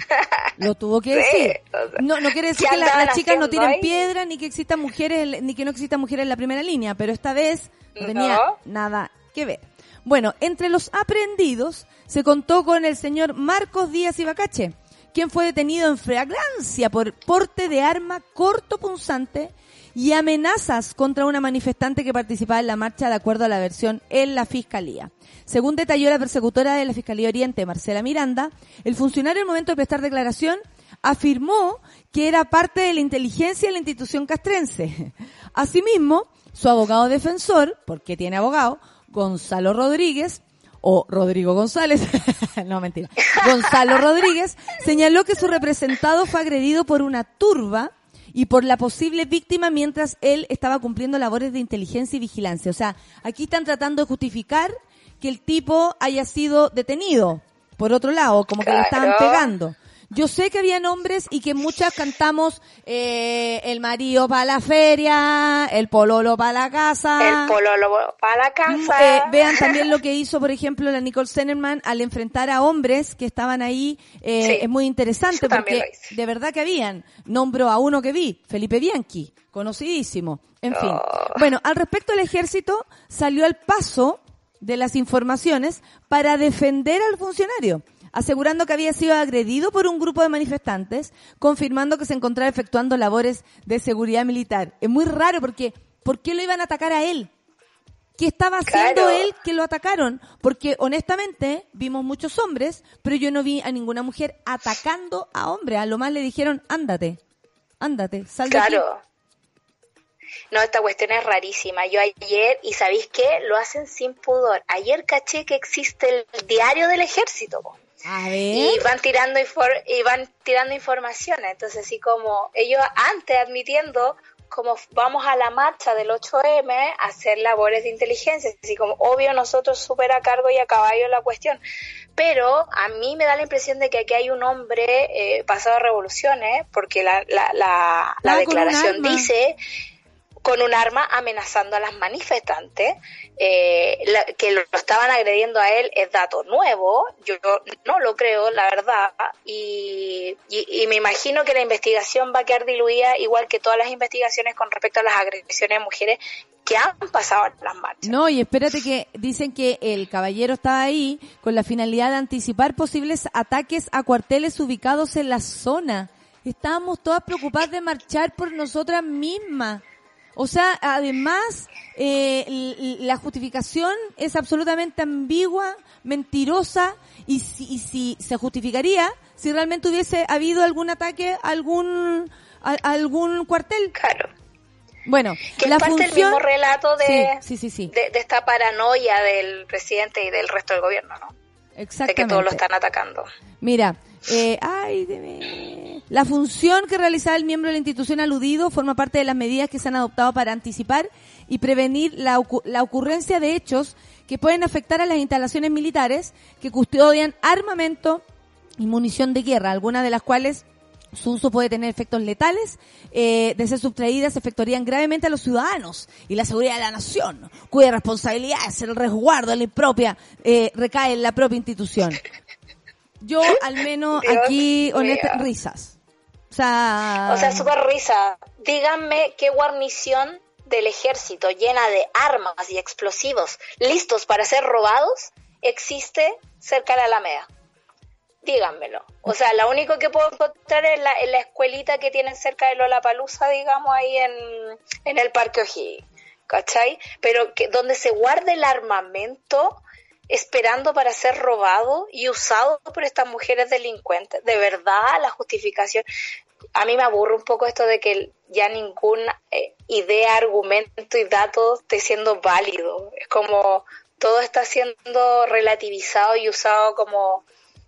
Lo tuvo que Sí, decir. o sea, No, no quiere decir ¿qué que la- las chicas no tiren ahí? piedra, ni que existan mujeres, ni que no existan mujeres en la primera línea, pero esta vez no tenía No. nada que ver. Bueno, entre los aprendidos se contó con el señor Marcos Díaz Ibacache, quien fue detenido en flagrancia por porte de arma cortopunzante y amenazas contra una manifestante que participaba en la marcha de acuerdo a la versión en la Fiscalía. Según detalló la persecutora de la Fiscalía Oriente, Marcela Miranda, el funcionario al momento de prestar declaración afirmó que era parte de la inteligencia de la institución castrense. Asimismo, su abogado defensor, porque tiene abogado, Gonzalo Rodríguez, o Rodrigo González, no mentira, Gonzalo Rodríguez, señaló que su representado fue agredido por una turba y por la posible víctima mientras él estaba cumpliendo labores de inteligencia y vigilancia. O sea, aquí están tratando de justificar que el tipo haya sido detenido. Por otro lado, como que le estaban Claro. pegando. Yo sé que había nombres y que muchas cantamos eh, el marido para la feria, el pololo para la casa. El pololo para la Mm, casa. eh, vean también lo que hizo, por ejemplo, la Nicole Zenerman al enfrentar a hombres que estaban ahí. eh, Sí, es muy interesante porque de verdad que habían. Nombro a uno que vi, Felipe Bianchi, conocidísimo. En fin. Oh. Bueno, al respecto el ejército salió al paso de las informaciones para defender al funcionario, asegurando que había sido agredido por un grupo de manifestantes, confirmando que se encontraba efectuando labores de seguridad militar. Es muy raro porque, ¿por qué lo iban a atacar a él? ¿Qué estaba haciendo Claro. él que lo atacaron? Porque honestamente vimos muchos hombres, pero yo no vi a ninguna mujer atacando a hombres. A lo más le dijeron, ándate, ándate, sal de aquí. Claro. No, esta cuestión es rarísima. Yo ayer, y ¿sabéis qué? Lo hacen sin pudor. Ayer caché que existe el diario del ejército. po. A ver. y van tirando infor- y van tirando informaciones entonces así como ellos antes admitiendo como vamos a la marcha del 8M a hacer labores de inteligencia así como obvio nosotros súper a cargo y a caballo la cuestión pero a mí me da la impresión de que aquí hay un hombre eh, pasado a revoluciones porque la, la, la, la Ah, declaración dice con un arma amenazando a las manifestantes, eh, la- que lo, estaban agrediendo a él es dato nuevo, yo no lo creo, la verdad, y, y, y me imagino que la investigación va a quedar diluida igual que todas las investigaciones con respecto a las agresiones a mujeres, que han pasado en las marchas. No, y espérate que dicen que el caballero estaba ahí con la finalidad de anticipar posibles ataques a cuarteles ubicados en la zona. Estábamos todas preocupadas de marchar por nosotras mismas. O sea, además, eh, la justificación es absolutamente ambigua, mentirosa, y si, y si se justificaría si realmente hubiese habido algún ataque a algún, a, a algún cuartel. Claro. Bueno, Que la es parte del función... mismo relato de, Sí, sí, sí, sí. de, de esta paranoia del presidente y del resto del gobierno, ¿no? De Exactamente. que todos lo están atacando. Mira, eh, ay, de me- la función que realizaba el miembro de la institución aludido forma parte de las medidas que se han adoptado para anticipar y prevenir la, la ocurrencia de hechos que pueden afectar a las instalaciones militares que custodian armamento y munición de guerra, algunas de las cuales su uso puede tener efectos letales, eh, de ser subtraídas afectarían gravemente a los ciudadanos y la seguridad de la nación, cuya responsabilidad es el resguardo de la propia, eh, recae en la propia institución. Yo, al menos, Dios aquí, mío. honesta, risas. O sea... O sea, súper risa. Díganme qué guarnición del ejército llena de armas y explosivos listos para ser robados existe cerca de la Alameda. Díganmelo. O sea, lo único que puedo encontrar es la, la escuelita que tienen cerca de Lollapalooza, digamos, ahí en, el Parque O'Higgins. ¿Cachai? Pero que donde se guarda el armamento esperando para ser robado y usado por estas mujeres delincuentes. De verdad, la justificación. A mí me aburre un poco esto de que ya ninguna eh, idea, argumento y dato esté siendo válido. Es como todo está siendo relativizado y usado como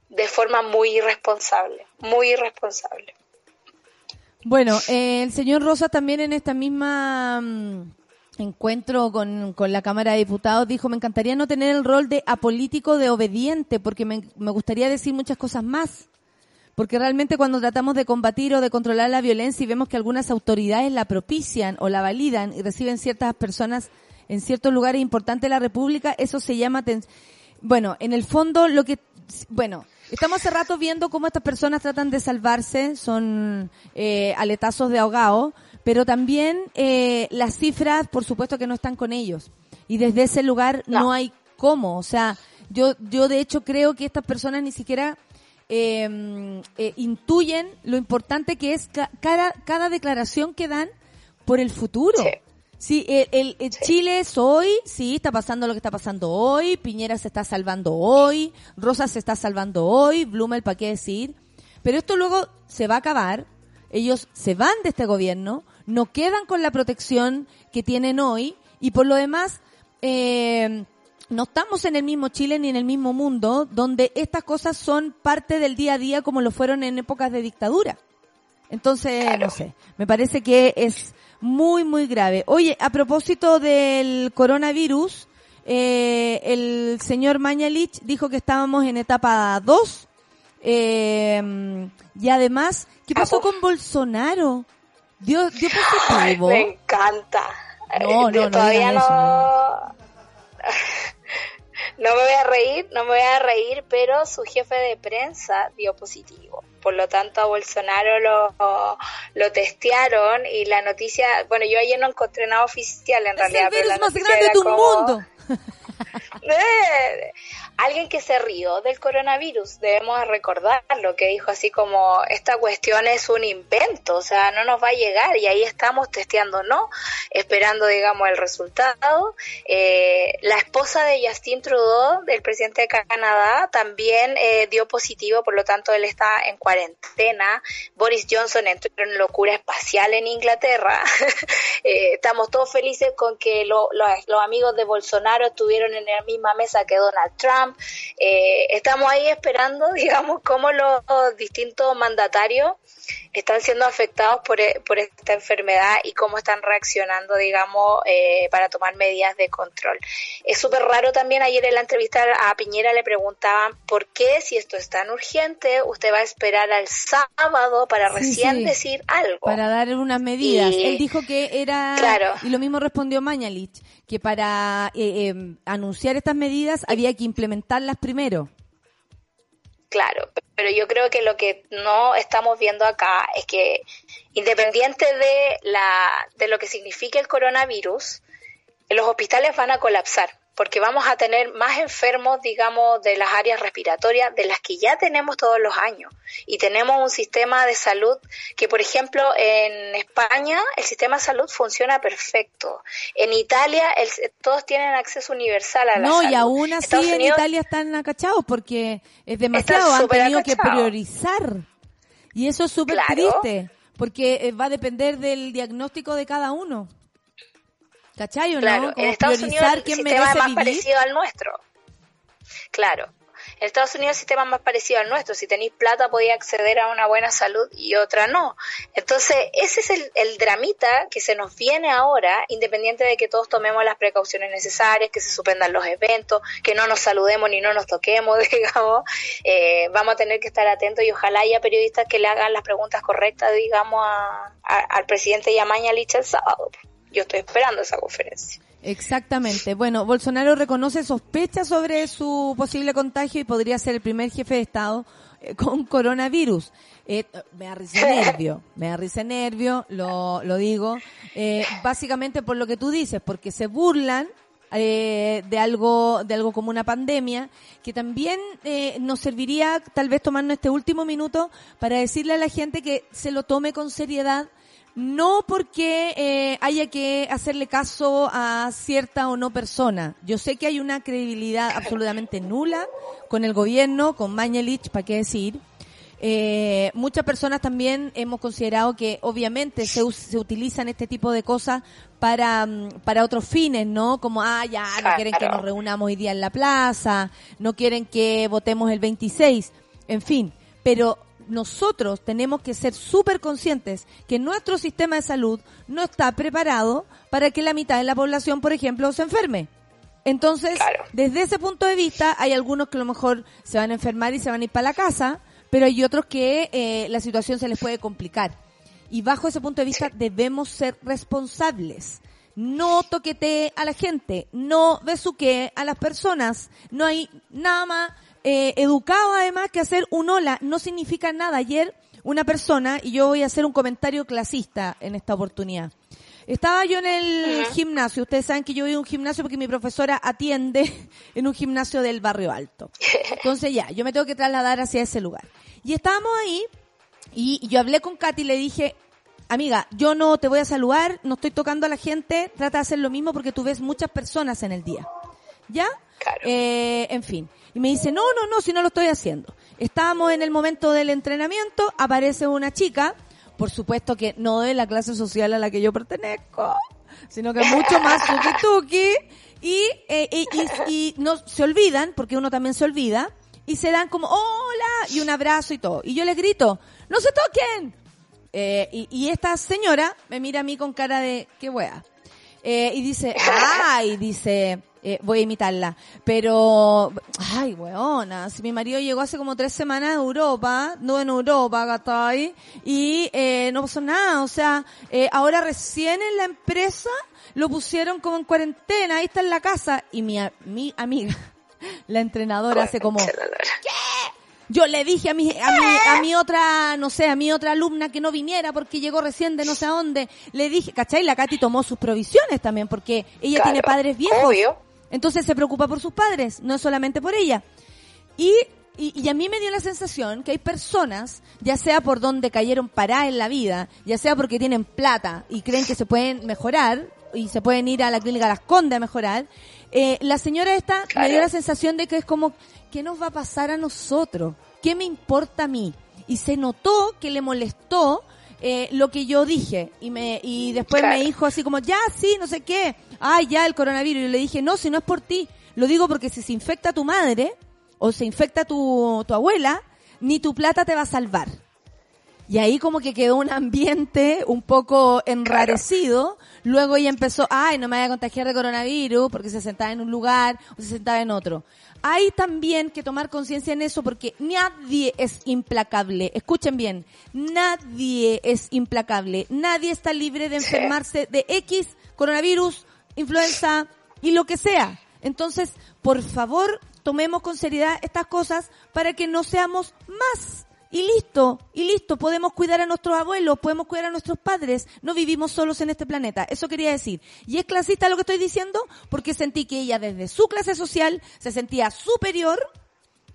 de forma muy irresponsable, muy irresponsable. Bueno, eh, el señor Rosa también en esta misma mm, encuentro con, con la Cámara de Diputados dijo, me encantaría no tener el rol de apolítico de obediente, porque me, me gustaría decir muchas cosas más. Porque realmente cuando tratamos de combatir o de controlar la violencia y vemos que algunas autoridades la propician o la validan y reciben ciertas personas en ciertos lugares importantes de la República, eso se llama... Bueno, en el fondo lo que... Bueno, estamos hace rato viendo cómo estas personas tratan de salvarse, son eh, aletazos de ahogado, pero también eh, las cifras, por supuesto que no están con ellos. Y desde ese lugar no, No. hay cómo. O sea, yo, yo de hecho creo que estas personas ni siquiera eh, eh, intuyen lo importante que es ca- cada, cada declaración que dan por el futuro. Sí. Sí, el, el- el Chile es hoy, sí, está pasando lo que está pasando hoy, Piñera se está salvando hoy, Rosa se está salvando hoy, Blumel, ¿para qué decir? Pero esto luego se va a acabar, ellos se van de este gobierno, no quedan con la protección que tienen hoy y por lo demás, eh, no estamos en el mismo Chile ni en el mismo mundo donde estas cosas son parte del día a día como lo fueron en épocas de dictadura. Entonces, no sé, me parece que es muy, muy grave. Oye, a propósito del coronavirus, eh, el señor Mañalich dijo que estábamos en etapa 2. Eh, y además, ¿qué pasó con Bolsonaro? ¿Dio, dio Ay, positivo? me encanta. No, Eh, no, no Todavía digan no. eso, No me voy a reír, no me voy a reír, pero su jefe de prensa dio positivo. Por lo tanto, a Bolsonaro lo, lo testearon y la noticia, bueno, yo ayer no encontré nada oficial en Es realidad. el pero la virus más grande era del como- mundo. Alguien que se rió del coronavirus, debemos recordarlo, que dijo así como, esta cuestión es un invento, o sea, no nos va a llegar y ahí estamos testeando, ¿no? Esperando, digamos, el resultado. Eh, la esposa de Justin Trudeau, del presidente de Canadá, también eh, dio positivo, por lo tanto, él está en cuarentena. Boris Johnson entró en locura espacial en Inglaterra. Eh, estamos todos felices con que lo- lo- los amigos de Bolsonaro estuvieron en la misma mesa que Donald Trump. Eh, estamos ahí esperando, digamos, cómo los distintos mandatarios están siendo afectados por, e- por esta enfermedad y cómo están reaccionando, digamos, eh, para tomar medidas de control. Es súper raro también, ayer en la entrevista a Piñera le preguntaban por qué, si esto es tan urgente, usted va a esperar al sábado para Sí, recién sí. decir algo. Para dar unas medidas. Y- Él dijo que era, Claro. y lo mismo respondió Mañalich, que para eh, eh, anunciar estas medidas había que implementarlas primero. Claro, pero yo creo que lo que no estamos viendo acá es que independiente de la de lo que significa el coronavirus, los hospitales van a colapsar porque vamos a tener más enfermos, digamos, de las áreas respiratorias, de las que ya tenemos todos los años. Y tenemos un sistema de salud que, por ejemplo, en España el sistema de salud funciona perfecto. En Italia el- todos tienen acceso universal a la No, salud. y aún así Estados en Unidos- Italia están acachados porque es demasiado, han tenido que priorizar. Y eso es súper Claro. triste, porque eh, va a depender del diagnóstico de cada uno. ¿Cachai o Claro, no? Como en Estados Unidos el sistema es más vivir. parecido al nuestro. Claro. En Estados Unidos el sistema es más parecido al nuestro. Si tenéis plata podéis acceder a una buena salud y otra no. Entonces, ese es el, el dramita que se nos viene ahora, independiente de que todos tomemos las precauciones necesarias, que se suspendan los eventos, que no nos saludemos ni no nos toquemos, digamos. Eh, vamos a tener que estar atentos y ojalá haya periodistas que le hagan las preguntas correctas, digamos, a- a- al presidente Yamaña Licha el sábado. Yo estoy esperando esa conferencia. Exactamente. Bueno, Bolsonaro reconoce sospechas sobre su posible contagio y podría ser el primer jefe de Estado eh, con coronavirus. Eh, me da risa de nervio, me da risa de nervio, lo, lo digo, eh, básicamente por lo que tú dices, porque se burlan eh, de algo de algo como una pandemia que también eh, nos serviría tal vez tomarnos este último minuto para decirle a la gente que se lo tome con seriedad no porque eh, haya que hacerle caso a cierta o no persona. Yo sé que hay una credibilidad absolutamente nula con el gobierno, con Mañelich, ¿para qué decir? Eh, muchas personas también hemos considerado que obviamente se, se utilizan este tipo de cosas para, mm, para otros fines, ¿no? Como, ah, ya, no quieren que nos reunamos hoy día en la plaza, no quieren que votemos el 26, en fin. Pero nosotros tenemos que ser súper conscientes que nuestro sistema de salud no está preparado para que la mitad de la población, por ejemplo, se enferme. Entonces, Claro. desde ese punto de vista, hay algunos que a lo mejor se van a enfermar y se van a ir para la casa, pero hay otros que eh, la situación se les puede complicar. Y bajo ese punto de vista debemos ser responsables. No toquete a la gente, no besuque a las personas. No hay nada más eh, educado además que hacer un hola. No significa nada. Ayer una persona, y yo voy a hacer un comentario clasista en esta oportunidad. Estaba yo en el gimnasio. Ustedes saben que yo voy a un gimnasio porque mi profesora atiende en un gimnasio del barrio alto. Entonces ya, yo me tengo que trasladar hacia ese lugar. Y estábamos ahí y yo hablé con Katy y le dije, amiga, yo no te voy a saludar, no estoy tocando a la gente, trata de hacer lo mismo porque tú ves muchas personas en el día. ¿Ya? Eh, en fin. Y me dice, no, no, no, si no lo estoy haciendo. Estábamos en el momento del entrenamiento, aparece una chica, por supuesto que no de la clase social a la que yo pertenezco, sino que mucho más tuki tuki, y, eh, y, y- y no se olvidan, porque uno también se olvida, y se dan como, hola, y un abrazo y todo. Y yo les grito, no se toquen. Eh, y, y esta señora me mira a mí con cara de, qué wea. Eh, y dice, ay, dice, eh, voy a imitarla, pero, ay, weona, si mi marido llegó hace como tres semanas a Europa, no en Europa, ¿cachai? Y eh, no pasó nada, o sea, eh, ahora recién en la empresa lo pusieron como en cuarentena, ahí está en la casa, y mi, mi amiga, la entrenadora, hace como, yo le dije a mi, a mi, a mi otra, no sé, a mi otra alumna que no viniera porque llegó recién de no sé a dónde. Le dije, ¿cachai? La Katy tomó sus provisiones también porque ella Claro, tiene padres viejos. obvio. Entonces se preocupa por sus padres, no solamente por ella. Y, y, y a mí me dio la sensación que hay personas, ya sea por donde cayeron paradas en la vida, ya sea porque tienen plata y creen que se pueden mejorar y se pueden ir a la clínica Las Condes a mejorar, eh, la señora esta me dio la sensación de que es como, ¿qué nos va a pasar a nosotros? ¿Qué me importa a mí? Y se notó que le molestó eh, lo que yo dije y me y después Claro. me dijo así como ya sí no sé qué ay ya el coronavirus y le dije no si no es por ti lo digo porque si se infecta tu madre o se infecta tu, tu abuela ni tu plata te va a salvar y ahí como que quedó un ambiente un poco enrarecido. Luego ella empezó, ay, no me voy a contagiar de coronavirus porque se sentaba en un lugar o se sentaba en otro. Hay también que tomar conciencia en eso porque nadie es implacable. Escuchen bien, nadie es implacable. Nadie está libre de enfermarse de X, coronavirus, influenza y lo que sea. Entonces, por favor, tomemos con seriedad estas cosas para que no seamos más y listo, y listo, podemos cuidar a nuestros abuelos, podemos cuidar a nuestros padres, no vivimos solos en este planeta, eso quería decir. Y es clasista lo que estoy diciendo porque sentí que ella desde su clase social se sentía superior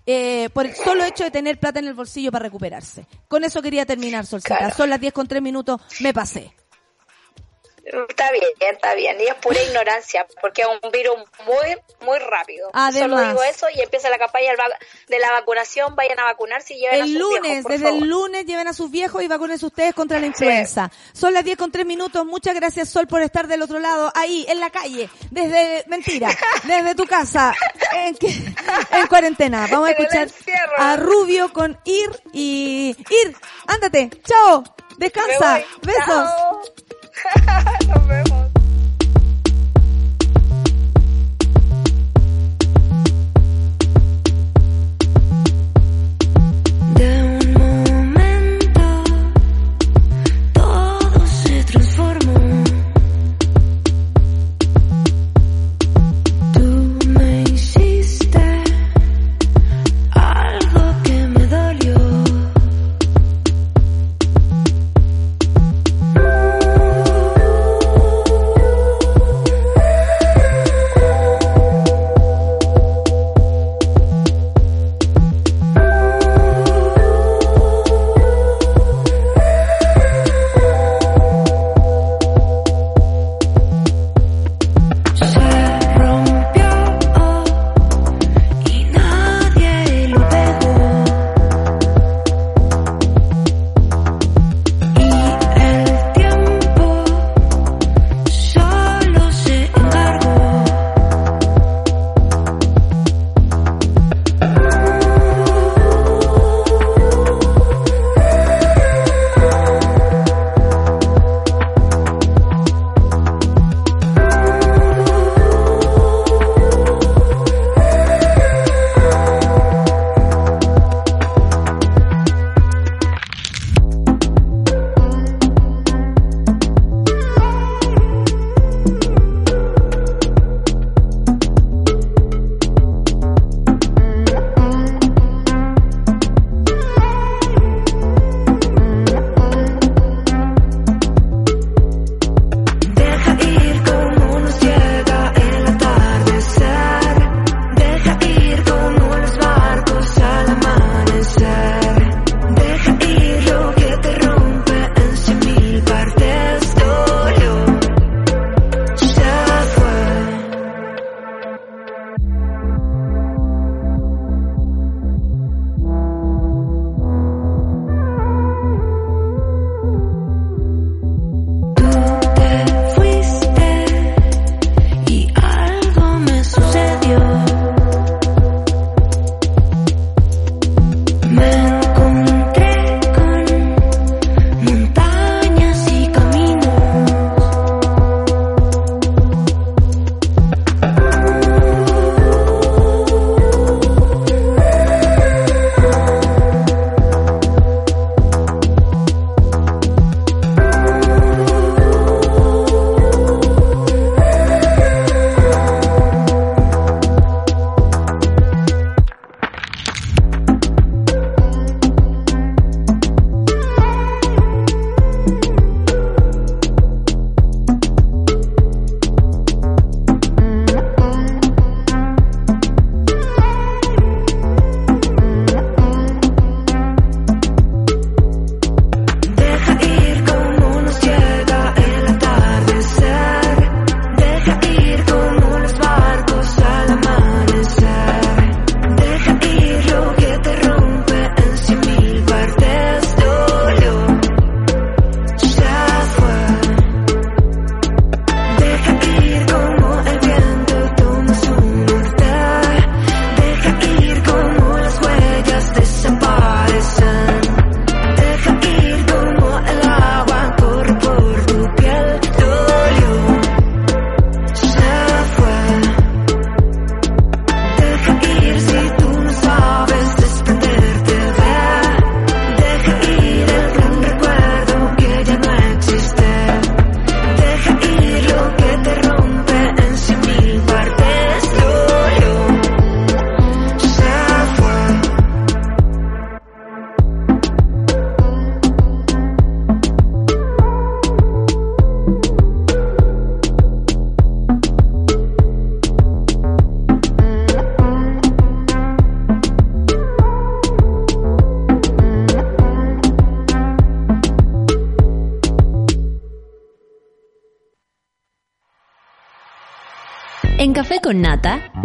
eh, por el solo hecho de tener plata en el bolsillo para recuperarse. Con eso quería terminar, Solcita. Claro. Son las 10 con 3 minutos, me pasé. Está bien, está bien. Y es pura ignorancia, porque es un virus muy, muy rápido. Solo Además. digo eso y empieza la campaña de la vacunación. Vayan a vacunarse y lleven a El sus lunes, viejos, por desde favor. el lunes lleven a sus viejos y vacúnense ustedes contra la influenza. Son las 10 con 3 minutos. Muchas gracias Sol por estar del otro lado, ahí, en la calle, desde, mentira, desde tu casa, en, cuarentena. Vamos a escuchar a Rubio con Ir y... Ir, ándate, chao, descansa, besos. Chao. Nos vemos.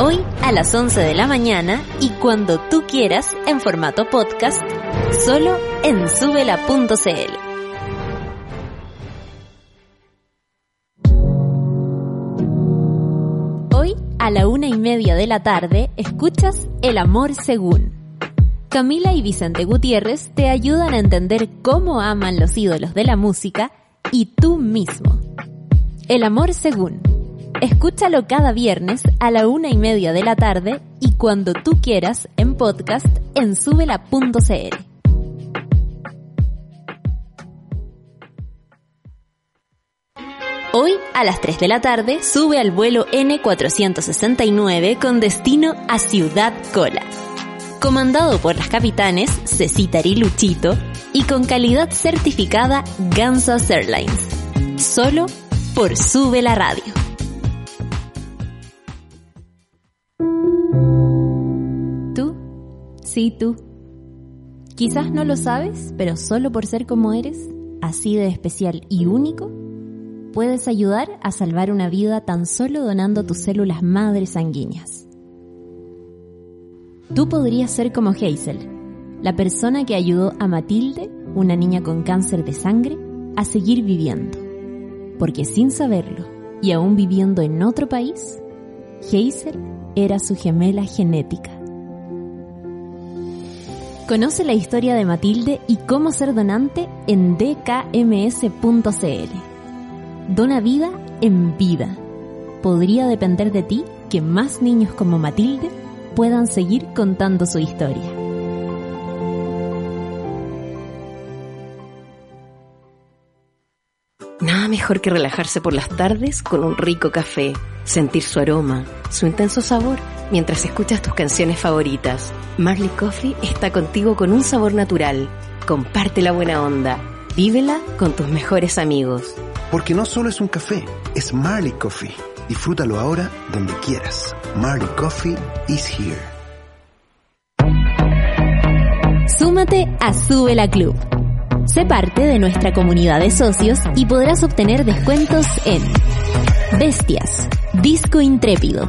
hoy a las 11 de la mañana y cuando tú quieras en formato podcast, solo en subela.cl. Hoy, a la una y media de la tarde, escuchas El Amor Según. Camila y Vicente Gutiérrez te ayudan a entender cómo aman los ídolos de la música y tú mismo. El Amor Según. Escúchalo cada viernes a la una y media de la tarde y cuando tú quieras en podcast en subela.cl. Hoy, a las 3 de la tarde, sube al vuelo N469 con destino a Ciudad Cola. Comandado por las capitanes Cecitar y Luchito y con calidad certificada Gansas Airlines. Solo por Sube la Radio. Sí tú. Quizás no lo sabes, pero solo por ser como eres, así de especial y único, puedes ayudar a salvar una vida tan solo donando tus células madres sanguíneas. Tú podrías ser como Hazel, la persona que ayudó a Matilde, una niña con cáncer de sangre, a seguir viviendo. Porque sin saberlo, y aún viviendo en otro país, Hazel era su gemela genética. Conoce la historia de Matilde y cómo ser donante en dkms.cl. Dona vida en vida. Podría depender de ti que más niños como Matilde puedan seguir contando su historia. Nada mejor que relajarse por las tardes con un rico café, sentir su aroma, su intenso sabor, mientras escuchas tus canciones favoritas. Marley Coffee está contigo con un sabor natural. Comparte la buena onda. Vívela con tus mejores amigos. Porque no solo es un café, es Marley Coffee. Disfrútalo ahora donde quieras. Marley Coffee is here. Súmate a Sube la Club. Sé parte de nuestra comunidad de socios y podrás obtener descuentos en Bestias, Disco Intrépido,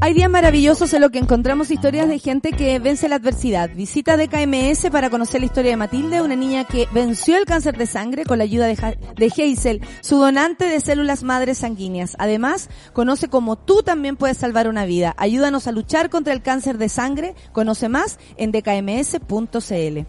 Hay días maravillosos en los que encontramos historias de gente que vence la adversidad. Visita DKMS para conocer la historia de Matilde, una niña que venció el cáncer de sangre con la ayuda de, Ja- de Hazel, su donante de células madres sanguíneas. Además, conoce cómo tú también puedes salvar una vida. Ayúdanos a luchar contra el cáncer de sangre. Conoce más en dkms.cl.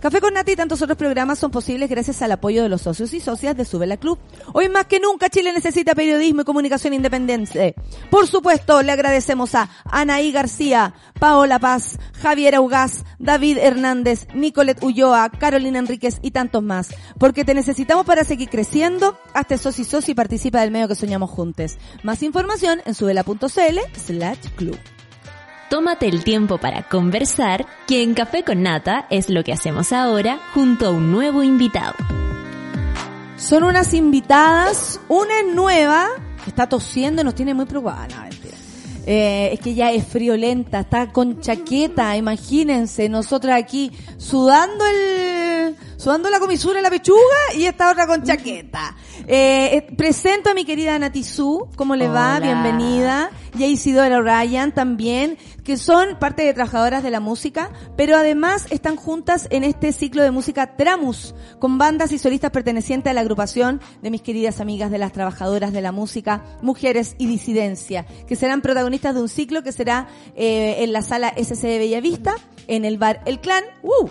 Café con Nati y tantos otros programas son posibles gracias al apoyo de los socios y socias de Sube la Club. Hoy más que nunca Chile necesita periodismo y comunicación independiente. Por supuesto, le agradecemos a Anaí García, Paola Paz, Javier Augaz, David Hernández, Nicolet Ulloa, Carolina Enríquez y tantos más. Porque te necesitamos para seguir creciendo. Hazte socio y socio y participa del medio que soñamos juntos. Más información en subela.cl slash club. Tómate el tiempo para conversar, que en Café con Nata es lo que hacemos ahora junto a un nuevo invitado. Son unas invitadas, una nueva, que está tosiendo y nos tiene muy preocupada. No. Eh, es que ya es friolenta, está con chaqueta, imagínense, nosotras aquí sudando el, sudando la comisura en la pechuga y esta otra con chaqueta. Eh, eh, presento a mi querida Natizú, ¿cómo le va? Bienvenida. Y a Isidora Ryan también, que son parte de trabajadoras de la música, pero además están juntas en este ciclo de música Tramus, con bandas y solistas pertenecientes a la agrupación de mis queridas amigas de las trabajadoras de la música, Mujeres y Disidencia, que serán protagonistas de un ciclo que será eh, en la sala SC de Bellavista, en el bar El Clan, ¡uh!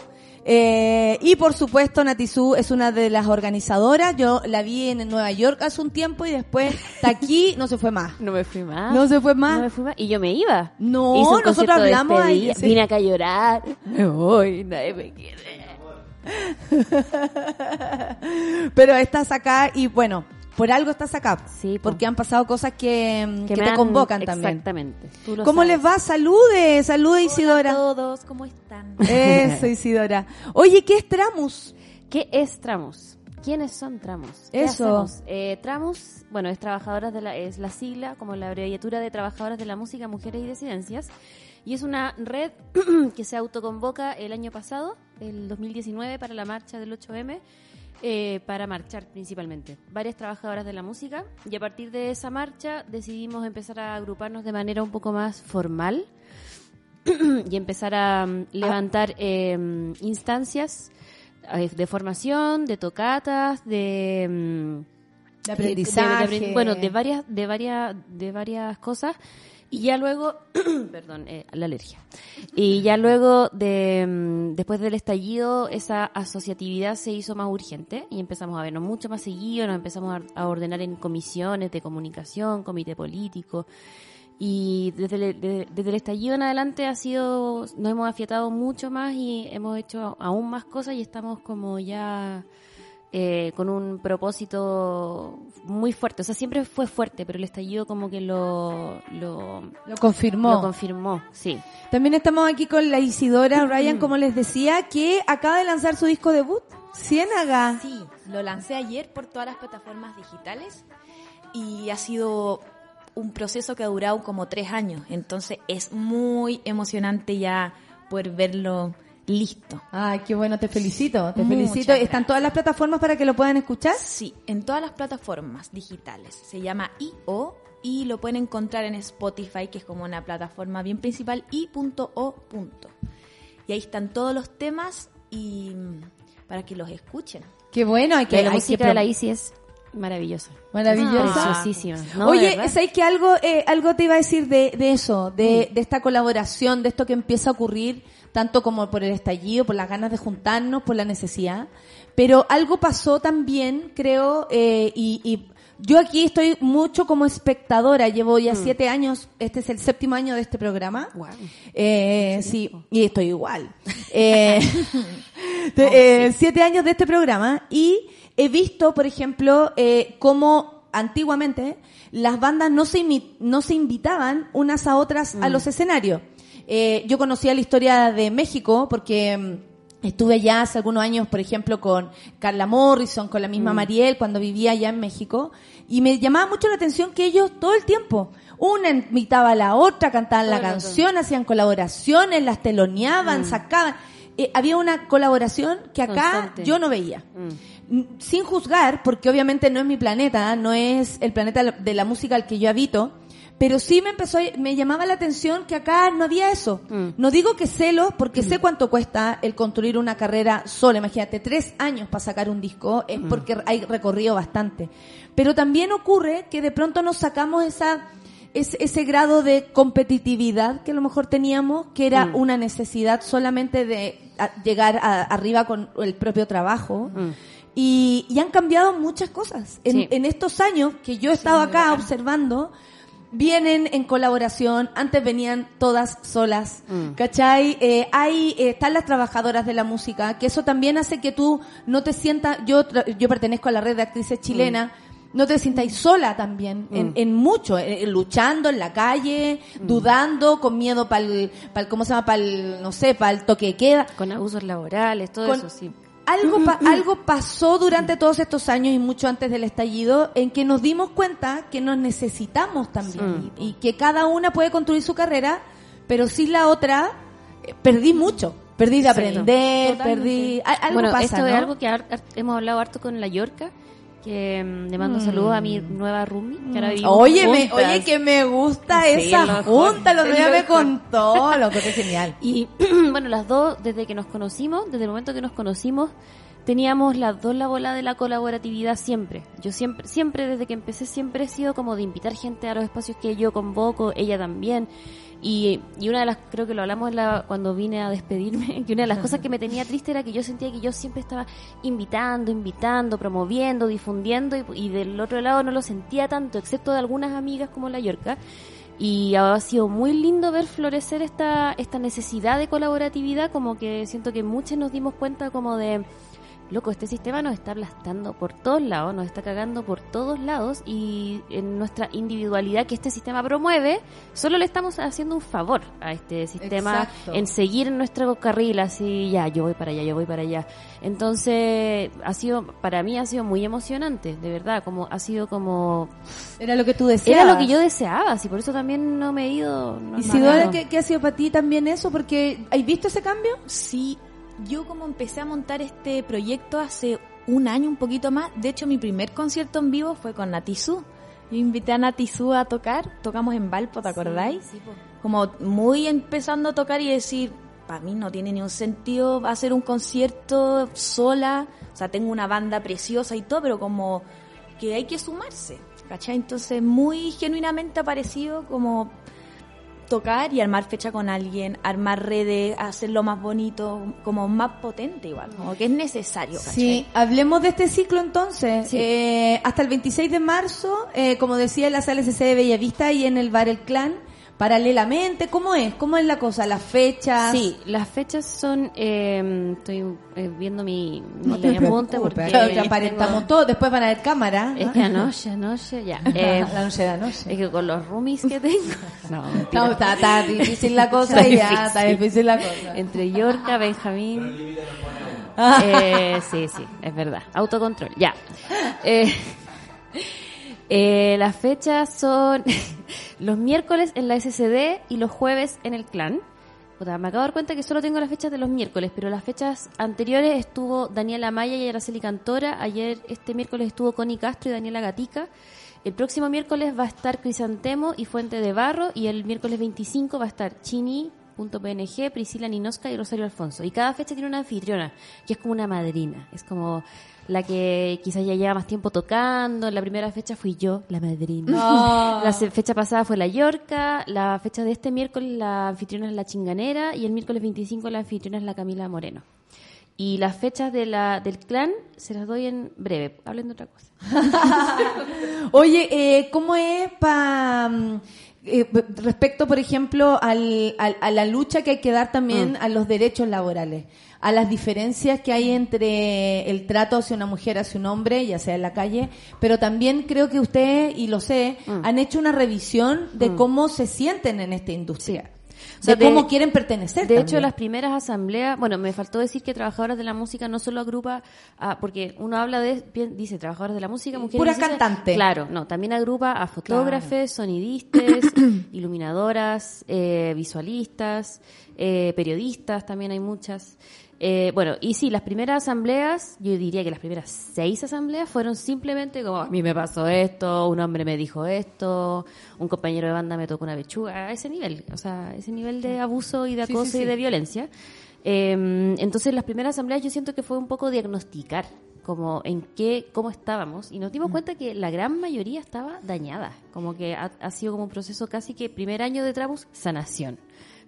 Eh, y por supuesto, Natizú es una de las organizadoras. Yo la vi en Nueva York hace un tiempo y después está aquí, no se fue más. No me fui más. No se fue más. No me fui más. Y yo me iba. No, nosotros hablamos ahí, despedida, sí. Vine acá a llorar. Me voy, nadie me quiere. Pero estás acá y bueno, por algo estás acá. Sí, po. Porque han pasado cosas que, mm, que, te han- convocan también. Exactamente. ¿Cómo sabes. les va? Salude, salude Isidora. Hola a todos, ¿cómo están? Eso, Isidora. Oye, ¿qué es Tramus? ¿Qué es Tramus? ¿Quiénes son Tramus? ¿Qué Eso. hacemos? Eh, Tramus, bueno, es trabajadoras de la, es la sigla, como la abreviatura de trabajadoras de la música, mujeres y disidencias. Y es una red que se autoconvoca el año pasado, el 2019, para la marcha del 8M, eh, para marchar principalmente. Varias trabajadoras de la música. Y a partir de esa marcha decidimos empezar a agruparnos de manera un poco más formal y empezar a mm, levantar eh, instancias eh, de formación, de tocatas, de, mm, De aprendizaje. de- de apren- bueno, de varias, de varias, de varias cosas. Y ya luego, perdón, eh, la alergia. Y ya luego de, mm, después del estallido, esa asociatividad se hizo más urgente y empezamos a vernos mucho más seguido, nos empezamos a, ordenar en comisiones de comunicación, comité político. Y desde el, de- desde el estallido en adelante ha sido, nos hemos afiatado mucho más y hemos hecho aún más cosas y estamos como ya eh, con un propósito muy fuerte. O sea, siempre fue fuerte, pero el estallido como que lo, lo, Lo confirmó. lo confirmó, sí. También estamos aquí con la Isidora Ryan, como les decía, que acaba de lanzar su disco debut, Ciénaga. Sí, lo lancé ayer por todas las plataformas digitales y ha sido un proceso que ha durado como tres años. Entonces es muy emocionante ya poder verlo listo. Ay, qué bueno, te felicito, te Muchas felicito. gracias. ¿Están todas las plataformas para que lo puedan escuchar? Sí, en todas las plataformas digitales. Se llama IO y lo pueden encontrar en Spotify, que es como una plataforma bien principal, i.o. Y ahí están todos los temas y mm, para que los escuchen. Qué bueno, hay que... la hay música que de la Isi es maravillosa. Maravillosa. Preciosísima. No, de Oye. ¿sabes que algo, eh, algo te iba a decir de, de eso, de, de esta colaboración, de esto que empieza a ocurrir, tanto como por el estallido, por las ganas de juntarnos, por la necesidad? Pero algo pasó también, creo, eh, y, y yo aquí estoy mucho como espectadora, llevo ya siete años, este es el séptimo año de este programa. Eh, sí, y estoy igual. Eh, te- eh, siete años de este programa y he visto, por ejemplo, eh, cómo antiguamente las bandas no se, no se invitaban unas a otras a los escenarios. Eh, yo conocía la historia de México porque mm, estuve allá hace algunos años, por ejemplo, con Carla Morrison, con la misma Mariel, cuando vivía allá en México, y me llamaba mucho la atención que ellos todo el tiempo, una invitaba a la otra, cantaban la Todo canción, hacían colaboraciones, las teloneaban, sacaban. Eh, había una colaboración que acá Constante. yo no veía. Mm. Mm, Sin juzgar, porque obviamente no es mi planeta, no es el planeta de la música al que yo habito, pero sí me empezó, a- me llamaba la atención que acá no había eso. Mm. No digo que celo, porque sé cuánto cuesta el construir una carrera sola. Imagínate, tres años para sacar un disco, es porque hay recorrido bastante. Pero también ocurre que de pronto nos sacamos esa, ese, ese grado de competitividad que a lo mejor teníamos, que era Mm. una necesidad solamente de a- llegar a- arriba con el propio trabajo. Mm. Y, y han cambiado muchas cosas. En, Sí. en estos años que yo he estado acá observando, vienen en colaboración, antes venían todas solas, Mm. ¿cachai? Eh, hay, eh, están las trabajadoras de la música, que eso también hace que tú no te sientas, yo, yo pertenezco a la red de actrices chilenas, no te sientáis sola también, en, Mm. en mucho, eh, eh, luchando en la calle, dudando, con miedo para el, ¿cómo se llama? Para el, no sé, para el toque de queda. Con abusos laborales, todo Con- eso, sí. Algo, pa- algo pasó durante todos estos años y mucho antes del estallido en que nos dimos cuenta que nos necesitamos también y, y que cada una puede construir su carrera, pero sin la otra eh, perdí mucho. Perdí de aprender, perdí... Algo bueno, pasa, esto ¿no? es algo que hemos hablado harto con la Yorca, que mm, le mando Mm. saludos a mi nueva roomie, que ahora vivimos Oye, me, oye, que me gusta Sí, esa junta, lo lo me contó, lo que es genial. Y bueno, las dos, desde que nos conocimos, desde el momento que nos conocimos, teníamos las dos la bola de la colaboratividad siempre. Yo siempre, siempre desde que empecé siempre he sido como de invitar gente a los espacios que yo convoco, ella también. Y, y una de las, creo que lo hablamos la- cuando vine a despedirme, que una de las cosas que me tenía triste era que yo sentía que yo siempre estaba invitando, invitando, promoviendo, difundiendo y, y del otro lado no lo sentía tanto, excepto de algunas amigas como la Yorca. Y ha sido muy lindo ver florecer esta, esta necesidad de colaboratividad, como que siento que muchos nos dimos cuenta como de, loco, este sistema nos está aplastando por todos lados, nos está cagando por todos lados y en nuestra individualidad que este sistema promueve, solo le estamos haciendo un favor a este sistema Exacto. en seguir en nuestro carril, así, ya, yo voy para allá, yo voy para allá. Entonces, ha sido, para mí ha sido muy emocionante, de verdad, como ha sido como... Era lo que tú deseabas. Era lo que yo deseaba, así por eso también no me he ido. no ¿Y Sidora, malo. ¿qué, qué ha sido para ti también eso? Porque, ¿has visto ese cambio? Sí, yo como empecé a montar este proyecto hace un año, un poquito más, de hecho mi primer concierto en vivo fue con Natizú. Yo invité a Natizú a tocar, tocamos en Valpo, ¿te acordáis? Como muy empezando a tocar y decir, para mí no tiene ni un sentido hacer un concierto sola, o sea, tengo una banda preciosa y todo, pero como que hay que sumarse, ¿cachai? Entonces muy genuinamente ha parecido como tocar y armar fecha con alguien, armar redes, hacerlo más bonito, como más potente igual, como que es necesario, ¿cachai? Sí, hablemos de este ciclo entonces. Eh, hasta el 26 de marzo, eh, como decía, en la sala SC de Bellavista y en el bar El Clan, paralelamente, ¿cómo es? ¿Cómo es la cosa? ¿Las fechas? Sí, las fechas son. eh, estoy eh, viendo mi, mi No te apunte preocupes, porque. que aparentamos tengo- todo, después van a ver cámara. Es que anoche, anoche, ya. Eh, La noche de anoche. Es que con los roomies que tengo. No, mentira. No, está, está difícil la cosa y ya, está difícil la cosa. Entre Yorca, Benjamín. Eh, sí, sí, es verdad. Autocontrol, ya. Eh, eh, las fechas son los miércoles en la SCD y los jueves en el clan. Puta, me acabo de dar cuenta que solo tengo las fechas de los miércoles, pero las fechas anteriores estuvo Daniela Maya y Araceli Cantora. Ayer, este miércoles estuvo Connie Castro y Daniela Gatica. El próximo miércoles va a estar Crisantemo y Fuente de Barro. Y el miércoles 25 va a estar Chini.png, Priscila Ninoska y Rosario Alfonso. Y cada fecha tiene una anfitriona, que es como una madrina. Es como la que quizás ya lleva más tiempo tocando. La primera fecha fui yo, la madrina. La fecha pasada fue la Yorca. La fecha de este miércoles la anfitriona es la Chinganera. Y el miércoles 25 la anfitriona es la Camila Moreno. Y las fechas de la, del clan se las doy en breve. Hablen de otra cosa. Oye, eh, ¿cómo es pa, mm, eh, respecto, por ejemplo, al, al- a la lucha que hay que dar también a los derechos laborales? A las diferencias que hay entre el trato hacia una mujer, hacia un hombre, ya sea en la calle, pero también creo que ustedes, y lo sé, han hecho una revisión de cómo se sienten en esta industria. O sea, de, cómo quieren pertenecer. De hecho, las primeras asambleas, bueno, me faltó decir que trabajadoras de la música no solo agrupa, a- porque uno habla de, dice trabajadoras de la música, mujeres. Pura cantante. Claro, no, también agrupa a fotógrafes, sonidistas, iluminadoras, eh, visualistas, eh, periodistas, también hay muchas. Eh, bueno, y sí, las primeras asambleas, yo diría que las primeras seis asambleas fueron simplemente como, a mí me pasó esto, un hombre me dijo esto, un compañero de banda me tocó una pechuga, a ese nivel, o sea, ese nivel de abuso y de Sí, acoso sí, y de violencia. Eh, entonces, las primeras asambleas yo siento que fue un poco diagnosticar como en qué, cómo estábamos y nos dimos cuenta que la gran mayoría estaba dañada, como que ha, ha sido como un proceso casi que primer año de Trabus, sanación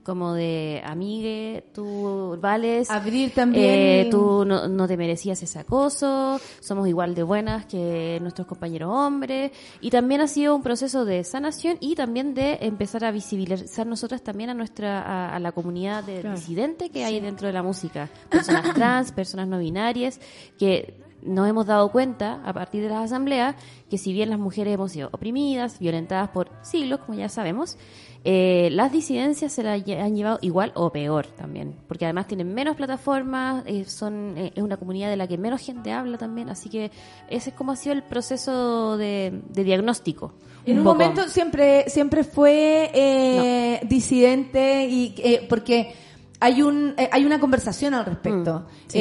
como de amigue, tú vales. Abrir también eh, tú no, no te merecías ese acoso, somos igual de buenas que nuestros compañeros hombres. Y también ha sido un proceso de sanación y también de empezar a visibilizar nosotras también a nuestra, a, a la comunidad de Claro. disidente que hay dentro de la música. Personas trans, personas no binarias, que nos hemos dado cuenta a partir de las asambleas que si bien las mujeres hemos sido oprimidas, violentadas por siglos, como ya sabemos, eh, las disidencias se las han llevado igual o peor también, porque además tienen menos plataformas, eh, son eh, es una comunidad de la que menos gente habla también, así que ese es como ha sido el proceso de, de diagnóstico. En un poco. momento siempre siempre fue eh, disidente y eh, porque hay un eh, hay una conversación al respecto. Mm, sí.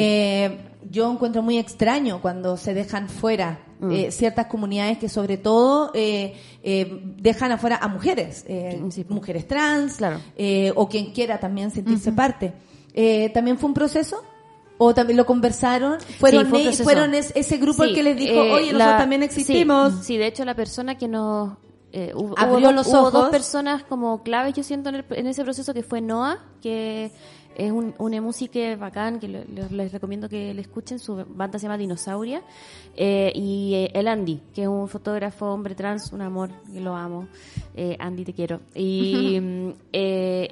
Yo encuentro muy extraño cuando se dejan fuera Mm. eh, ciertas comunidades que sobre todo eh, eh, dejan afuera a mujeres, eh, mujeres trans eh, o quien quiera también sentirse parte. Eh, ¿También fue un proceso? ¿O también lo conversaron? ¿Fueron, Sí, fue un e- fueron es- ese grupo el Sí, que les dijo, oye, la- nosotros también sí, existimos? Sí, de hecho la persona que nos... eh, hubo, Abrió hubo los hubo ojos. dos personas como claves, yo siento, en, el- en ese proceso, que fue Noah, que es un, una música bacán, que lo- lo- les recomiendo que le escuchen, su banda se llama Dinosauria, eh, y eh, el Andy, que es un fotógrafo, hombre trans, un amor, que lo amo. Eh, Andy, te quiero. Y mm, eh,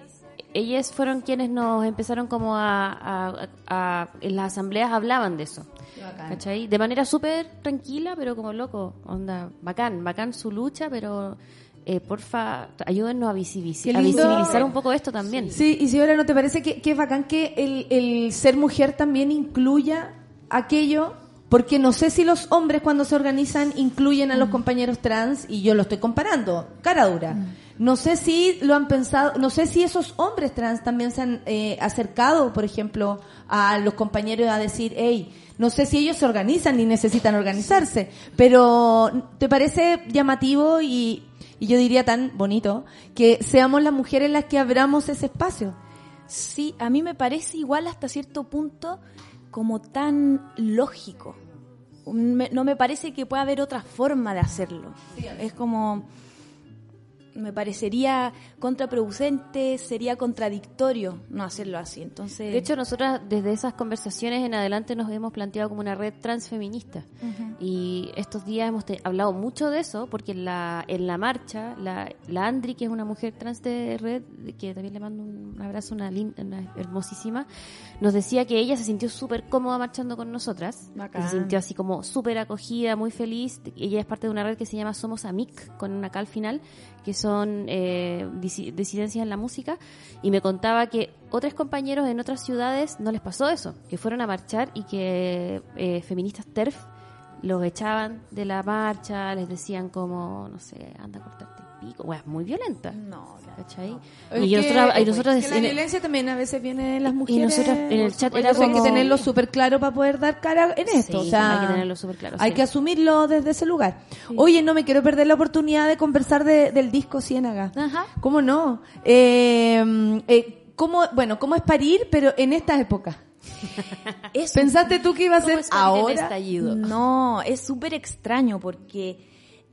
ellas fueron quienes nos empezaron como a, a- a- en las asambleas hablaban de eso. ¿Cachai? De manera súper tranquila, pero como loco, onda, bacán, bacán su lucha, pero eh, porfa, ayúdennos a, visibiliz- visibilizar un poco esto también. Sí, y si ahora no te parece que, que es bacán que el, el ser mujer también incluya aquello, porque no sé si los hombres cuando se organizan incluyen a Mm. los compañeros trans, y yo lo estoy comparando, cara dura. No sé si lo han pensado, no sé si esos hombres trans también se han eh, acercado, por ejemplo, a los compañeros a decir, hey, no sé si ellos se organizan ni necesitan organizarse, pero ¿te parece llamativo y, y yo diría tan bonito que seamos las mujeres las que abramos ese espacio? Sí, a mí me parece igual hasta cierto punto como tan lógico. Me- no me parece que pueda haber otra forma de hacerlo. Es como me parecería contraproducente, sería contradictorio no hacerlo así. Entonces, De hecho, nosotras desde esas conversaciones en adelante nos hemos planteado como una red transfeminista. Y estos días hemos hablado mucho de eso, porque en la, en la marcha, la, la Andri, que es una mujer trans de red, que también le mando un abrazo, una, una hermosísima, nos decía que ella se sintió súper cómoda marchando con nosotras. Bacán. se sintió así como súper acogida, muy feliz. Ella es parte de una red que se llama Somos Amic, con una K al final, que son eh, disi- disidencias en la música. Y me contaba que otros compañeros en otras ciudades no les pasó eso, que fueron a marchar y que eh, feministas TERF los echaban de la marcha, les decían como, no sé, anda a cortarte pico. Muy violenta. No, ¿cachai? Y que- nosotros, y nosotros que la en- violencia también a veces viene de las mujeres. nosotras en el chat era eso hay que como- tenerlo súper claro para poder dar cara en esto. Sí, o sea, hay que tenerlo súper claro, Hay sí. que asumirlo desde ese lugar. Oye, no me quiero perder la oportunidad de conversar de- del disco Ciénaga. Ajá. ¿Cómo no? Eh, eh, ¿cómo, bueno, ¿cómo es parir, pero en esta época? es ¿Pensaste tú que iba a ser ahora? estallido? No, es súper extraño porque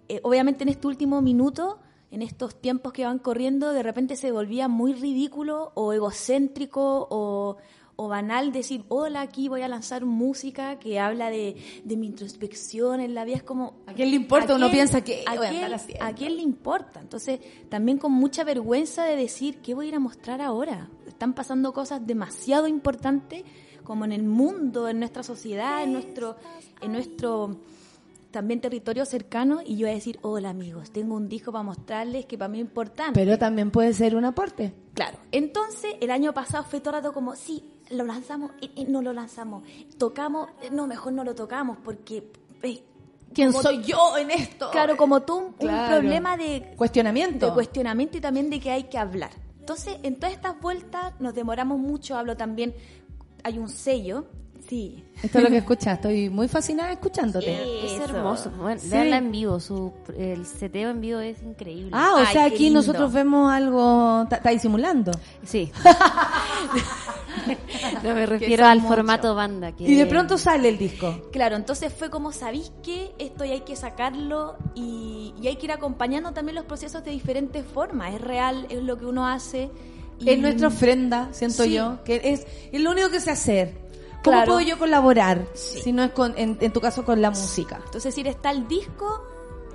eh, obviamente en este último minuto, en estos tiempos que van corriendo, de repente se volvía muy ridículo o egocéntrico o, o banal decir, hola, aquí voy a lanzar música que habla de, de mi introspección en la vida. Es como... ¿A quién le importa? ¿a Uno quién- piensa que ¿a voy a quién, andar haciendo? ¿A quién le importa? Entonces, también con mucha vergüenza de decir, ¿qué voy a ir a mostrar ahora? Están pasando cosas demasiado importantes como en el mundo, en nuestra sociedad, en nuestro, en nuestro también territorio cercano y yo voy a decir, hola amigos, tengo un disco para mostrarles que para mí es importante. Pero también puede ser un aporte. Claro. Entonces, el año pasado fue todo el rato como, sí, lo lanzamos, eh, eh, no lo lanzamos. Tocamos, eh, no, mejor no lo tocamos porque... eh, ¿Quién como- soy yo en esto? Claro, como tú, un, un Claro. problema de Cuestionamiento. de cuestionamiento y también de que hay que hablar. Entonces, en todas estas vueltas nos demoramos mucho, hablo también, hay un sello, sí. Esto es lo que escuchas. Estoy muy fascinada escuchándote. Es hermoso. Bueno, Sí. Veanla en vivo, su, el seteo en vivo es increíble. Ah, o Ay, sea, aquí lindo. nosotros vemos algo. Está disimulando. Sí. no me refiero al formato banda. Que Y de pronto sale el disco. Claro, entonces fue como, ¿sabéis qué? Esto ya hay que sacarlo y, y hay que ir acompañando también los procesos de diferentes formas. Es real, es lo que uno hace. y- Es nuestra ofrenda, siento Sí. yo. Que es, es lo único que sé hacer. ¿Cómo Claro. puedo yo colaborar? Si no es con, en, en tu caso con la música. Entonces, si está el disco,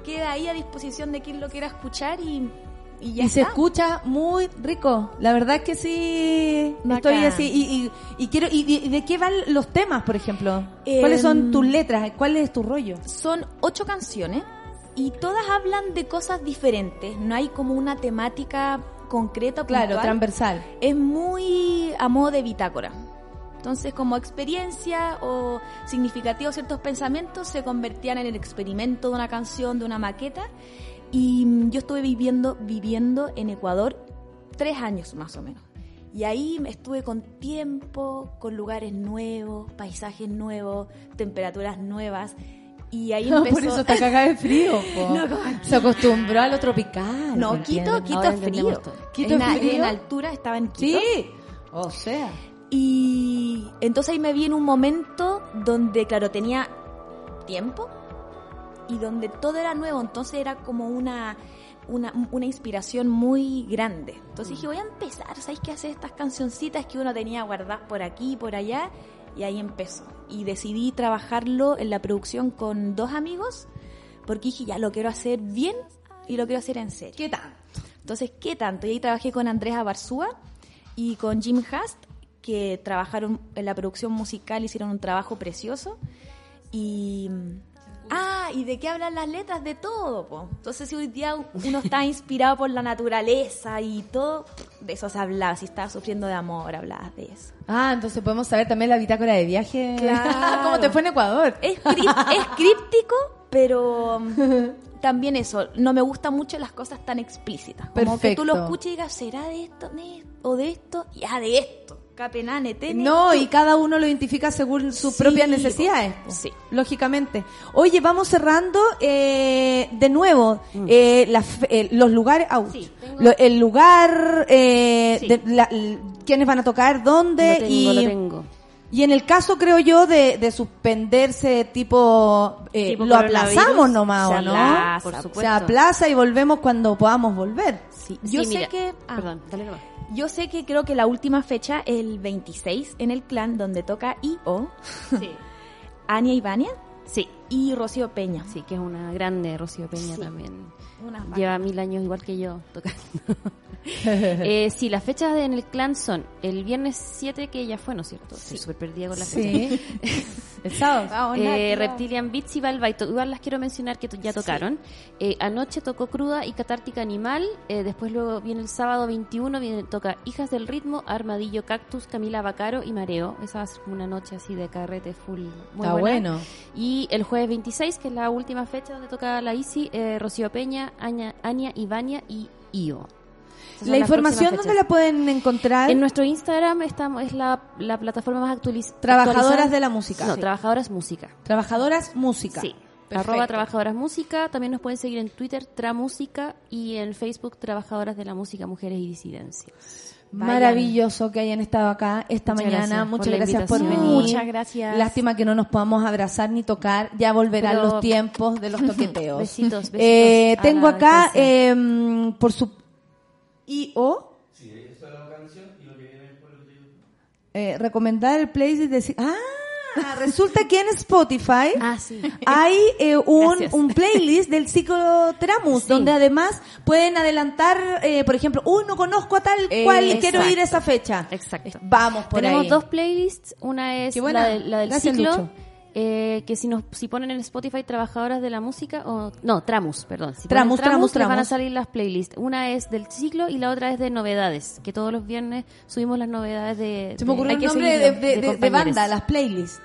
queda ahí a disposición de quien lo quiera escuchar y, y ya y se escucha muy rico. La verdad es que sí. Bacán. Estoy así. Y, y, y quiero. Y, de qué van los temas, por ejemplo? Em, ¿Cuáles son tus letras? ¿Cuál es tu rollo? Son ocho canciones y todas hablan de cosas diferentes. No hay como una temática concreta. Claro, puntual. transversal. Es muy a modo de bitácora. Entonces, como experiencia o significativos ciertos pensamientos se convertían en el experimento de una canción, de una maqueta. Y mm, yo estuve viviendo, viviendo en Ecuador tres años más o menos. Y ahí estuve con tiempo, con lugares nuevos, paisajes nuevos, temperaturas nuevas. Y ahí empezó... Por eso está cagada de frío. No, como- Se acostumbró a lo tropical. No, ¿me Quito? Quito es frío. ¿Quito en, frío? en altura estaba en Quito. Sí. O sea. Y, entonces ahí me vi en un momento donde, claro, tenía tiempo y donde todo era nuevo, entonces era como una, una, una inspiración muy grande. Entonces dije, voy a empezar, ¿sabéis qué hacer estas cancioncitas que uno tenía guardadas por aquí y por allá? Y ahí empezó. Y decidí trabajarlo en la producción con dos amigos, porque dije, ya lo quiero hacer bien y lo quiero hacer en serio. ¿Qué tal? Entonces, ¿qué tanto? Y ahí trabajé con Andrés Abarzúa y con Jim Hast, que trabajaron en la producción musical, hicieron un trabajo precioso. Y. Ah, ¿y de qué hablan las letras? De todo, po. Entonces, si hoy día uno está inspirado por la naturaleza y todo, de eso se hablaba. Si estaba sufriendo de amor, hablabas de eso. Ah, entonces podemos saber también la bitácora de viaje. Claro. ¿Cómo te fue en Ecuador? Es, es críptico, pero mm, también eso, no me gustan mucho las cosas tan explícitas. Como que tú lo Perfecto. escuches y digas, ¿será de esto? ne- ¿O de esto? Ya, de esto. No, y cada uno lo identifica según sus Sí, propias necesidades. po. Sí. Lógicamente. Oye, vamos cerrando eh, de nuevo Mm. eh, la fe- eh, los lugares. au, lo- el lugar, eh, Sí. de la- quiénes van a tocar, dónde. Lo tengo, y, lo tengo. y en el caso, creo yo, de, de suspenderse, tipo, eh, Tipo lo aplazamos nomás, se ¿o no? aplaza, por Se supuesto. aplaza y volvemos cuando podamos volver. Sí, yo Sí, sé mira, que... ah, Perdón, dale nomás. Yo sé que creo que la última fecha, el 26, en el clan, donde toca I.O., Sí. Ania y Vania Sí, y Rocío Peña. sí, que es una grande Rocío Peña Sí. también. Lleva mil años igual que yo tocando. eh, sí, las fechas de- en el clan son el viernes 7, que ya fue, ¿no es cierto? Estoy súper perdida con las fechas. Sí. el sábado. Vamos, Eh. Reptilian Beats y Balbaito. Igual las quiero mencionar que ya tocaron. Eh, anoche tocó Cruda y Catártica Animal. Eh, después luego viene el sábado 21, viene, toca Hijas del Ritmo, Armadillo Cactus, Camila Bacaro y Mareo. Esa va a ser como una noche así de carrete full. Muy Está buena. bueno. Y el jueves 26, que es la última fecha donde toca la Isi, eh, Rocío Peña, Aña, Ania, Ivania y Io. La información, ¿dónde la pueden encontrar? En nuestro Instagram estamos, es la, la plataforma más actualiz- Trabajadoras actualizada. de la música. No, Sí. Trabajadoras Música. Trabajadoras música. Sí. Perfecto. Arroba Trabajadoras Música. También nos pueden seguir en Twitter, Tramúsica, y en Facebook, Trabajadoras de la Música, Mujeres y Disidencias. Vayan. Maravilloso que hayan estado acá esta Muchas mañana. gracias Muchas gracias por venir. Muchas gracias. Lástima que no nos podamos abrazar ni tocar. Ya volverán Pero- los tiempos de los toqueteos. Besitos, besitos Eh, tengo la acá, eh, por su... I.O. Eh, recomendar el playlist y decir... Ah, resulta que en Spotify Ah, sí. hay eh, un, un playlist del ciclo Tramus, Sí. donde además pueden adelantar, eh, por ejemplo, uy, no conozco a tal cual y Eh, quiero ir a esa fecha. Exacto. Vamos por Tenemos ahí. dos playlists. Una es la, de- la del Gracias, ciclo. Lucho. Eh, que si nos si ponen en Spotify trabajadoras de la música o no Tramus perdón si Tramus, ponen Tramus, les van a Tramus. salir las playlists una es del ciclo y la otra es de novedades que todos los viernes subimos las novedades de Se me de- ocurrió que nombre de, seguirlo, de- de- de compañeros. banda, las playlists.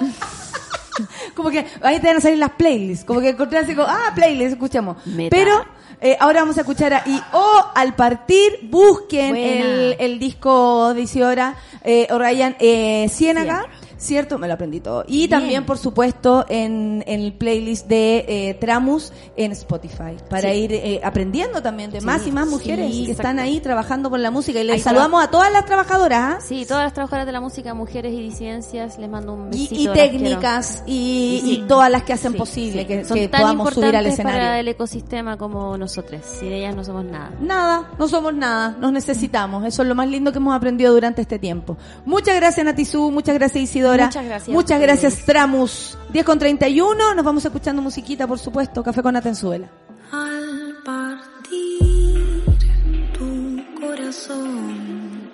como que ahí te van a salir las playlists. Como que encontré así como, ah, playlists, escuchamos. Meta. Pero eh, ahora vamos a escuchar a I.O. al partir, busquen el, el disco de Isidora eh, O'Ryan eh, Ciénaga. ¿Cierto? Me lo aprendí todo. Y Bien. también, por supuesto, en, en el playlist de eh, Tramus en Spotify. Para Sí. ir eh, aprendiendo también de Sí, más y más mujeres sí, que están ahí trabajando por la música. Y les Ahí saludamos a todas las trabajadoras. ¿ah? sí todas las trabajadoras de la música mujeres y disidencias les mando un besito y técnicas y, y todas las que hacen posible que, son que tan podamos subir al importantes escenario. para el ecosistema como nosotros sin ellas no somos nada Nada, no somos nada, nos necesitamos. Eso es lo más lindo que hemos aprendido durante este tiempo. Muchas gracias Natizú, muchas gracias Muchas gracias Muchas a gracias. Tramus. 10 con 31, nos vamos escuchando musiquita, por supuesto. Café con Atenzuela. Al partir tu corazón,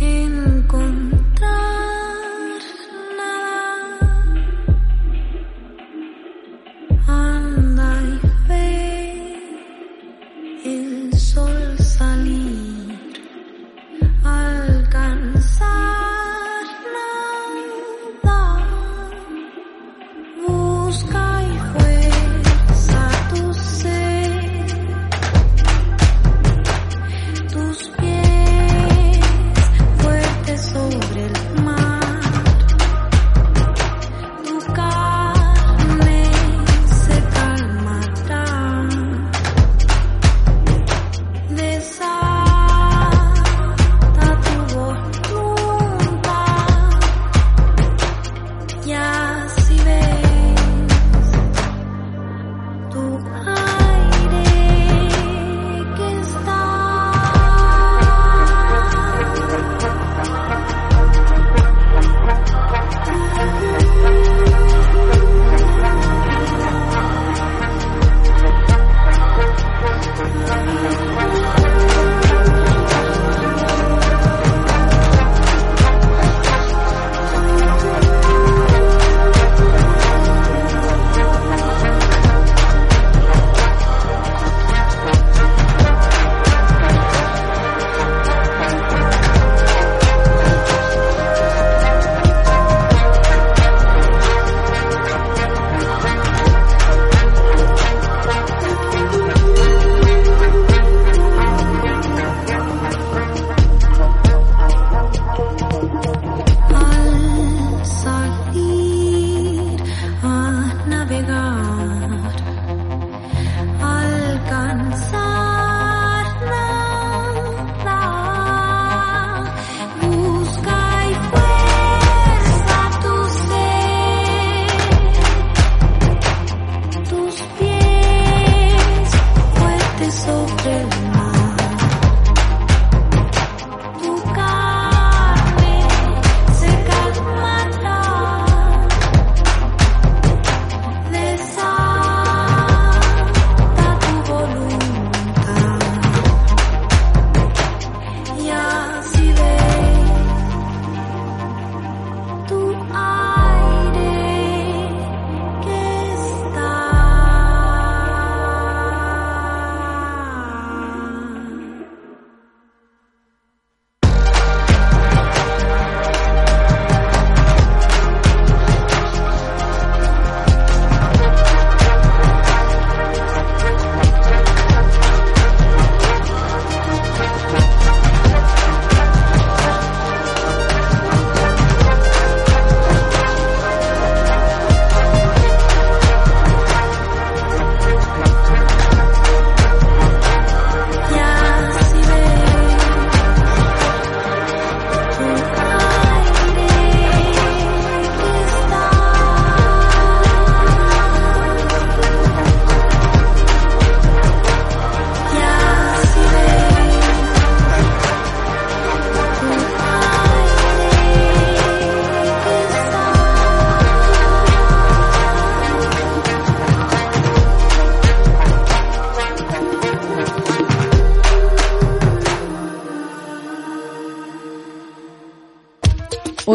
encontrar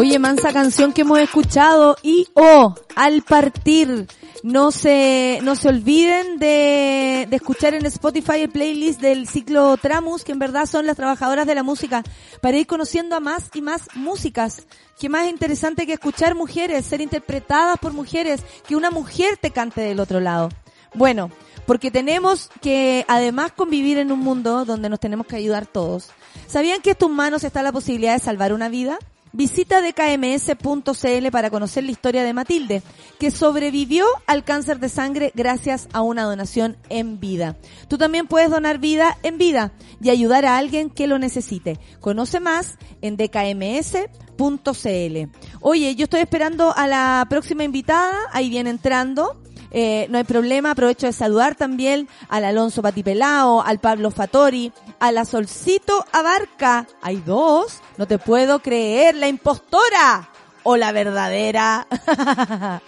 Oye, mansa canción que hemos escuchado y oh, al partir. No se, no se olviden de, de escuchar en Spotify el playlist del ciclo Tramus, que en verdad son las trabajadoras de la música, para ir conociendo a más y más músicas. Qué más interesante que escuchar mujeres, ser interpretadas por mujeres, que una mujer te cante del otro lado. Bueno, porque tenemos que además convivir en un mundo donde nos tenemos que ayudar todos. ¿Sabían que en tus manos está la posibilidad de salvar una vida? Visita dkms.cl para conocer la historia de Matilde, que sobrevivió al cáncer de sangre gracias a una donación en vida. Tú también puedes donar vida en vida y ayudar a alguien que lo necesite. Conoce más en dkms.cl. Oye, yo estoy esperando a la próxima invitada, ahí viene entrando. Eh, no hay problema, aprovecho de saludar también al Alonso Patipelao, al Pablo Fatori, a la Solcito Abarca. Hay dos, no te puedo creer, la impostora o la verdadera.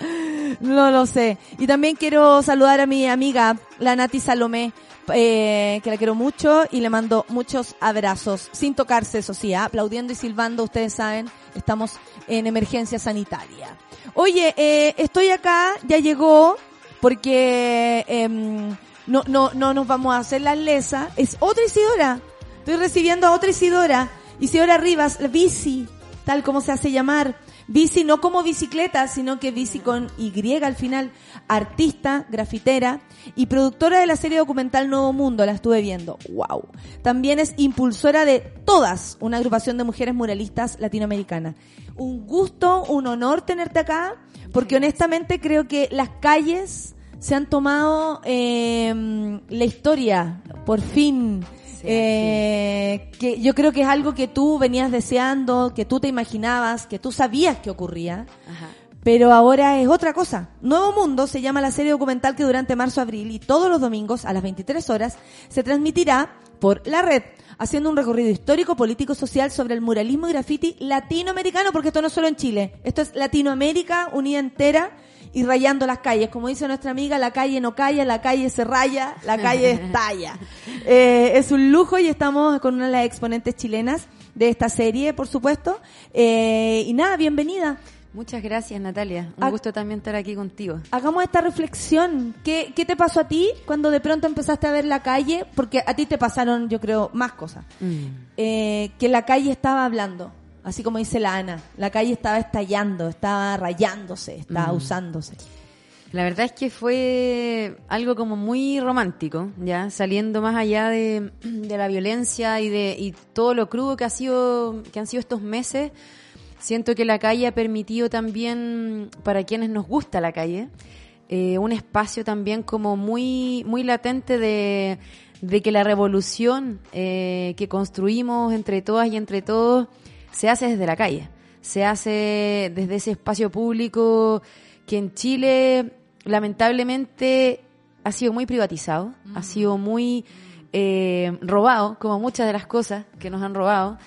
no lo sé. Y también quiero saludar a mi amiga, la Nati Salomé, eh, que la quiero mucho y le mando muchos abrazos, sin tocarse, eso sí, ¿ah? aplaudiendo y silbando, ustedes saben, estamos en emergencia sanitaria. Oye, eh, estoy acá, ya llegó, porque em, no, no, no nos vamos a hacer la lesa. Es otra Isidora. Estoy recibiendo a otra Isidora. Isidora Rivas, la tal como se hace llamar. Bici no como bicicleta, sino que bici con Y al final. Artista, grafitera y productora de la serie documental Nuevo Mundo, la estuve viendo. ¡Wow! También es impulsora de Todas, una agrupación de mujeres muralistas latinoamericanas. Un gusto, un honor tenerte acá, porque honestamente creo que las calles se han tomado eh, la historia, por fin. Eh, que yo creo que es algo que tú venías deseando, que tú te imaginabas, que tú sabías que ocurría, pero ahora es otra cosa. Nuevo Mundo se llama la serie documental que durante marzo-abril y todos los domingos a las 23 horas se transmitirá por la red, haciendo un recorrido histórico, político, social sobre el muralismo y graffiti latinoamericano, porque esto no es solo en Chile, esto es Latinoamérica unida entera y rayando las calles. Como dice nuestra amiga, la calle no calla, la calle se raya, la calle estalla. Eh, es un lujo y estamos con una de las exponentes chilenas de esta serie, por supuesto. Eh, y nada, bienvenida. Muchas gracias, Natalia. Un gusto también estar aquí contigo. Hagamos esta reflexión. ¿Qué, ¿Qué te pasó a ti cuando de pronto empezaste a ver la calle? Porque a ti te pasaron, yo creo, más cosas. Eh, que la calle estaba hablando. Así como dice la Ana. La calle estaba estallando, estaba rayándose, estaba Mm. usándose. La verdad es que fue algo como muy romántico, ya saliendo más allá de, de la violencia y de y todo lo crudo que ha sido que han sido estos meses. Siento que la calle ha permitido también para quienes nos gusta la calle eh, un espacio también como muy muy latente de, de que la revolución eh, que construimos entre todas y entre todos se hace desde la calle, se hace desde ese espacio público que en Chile lamentablemente ha sido muy privatizado, ha sido muy eh, robado, como muchas de las cosas que nos han robado.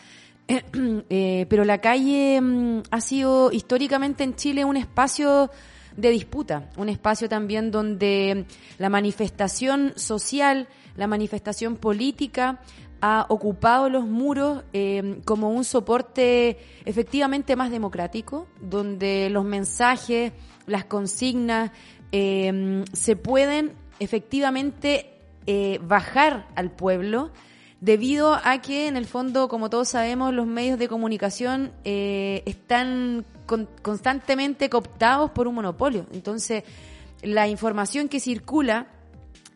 Eh, pero la calle mm, ha sido históricamente en Chile un espacio de disputa, un espacio también donde la manifestación social, la manifestación política ha ocupado los muros eh, como un soporte efectivamente más democrático, donde los mensajes, las consignas eh, se pueden efectivamente eh, bajar al pueblo debido a que en el fondo, como todos sabemos, los medios de comunicación eh, están con- constantemente cooptados por un monopolio. Entonces, la información que circula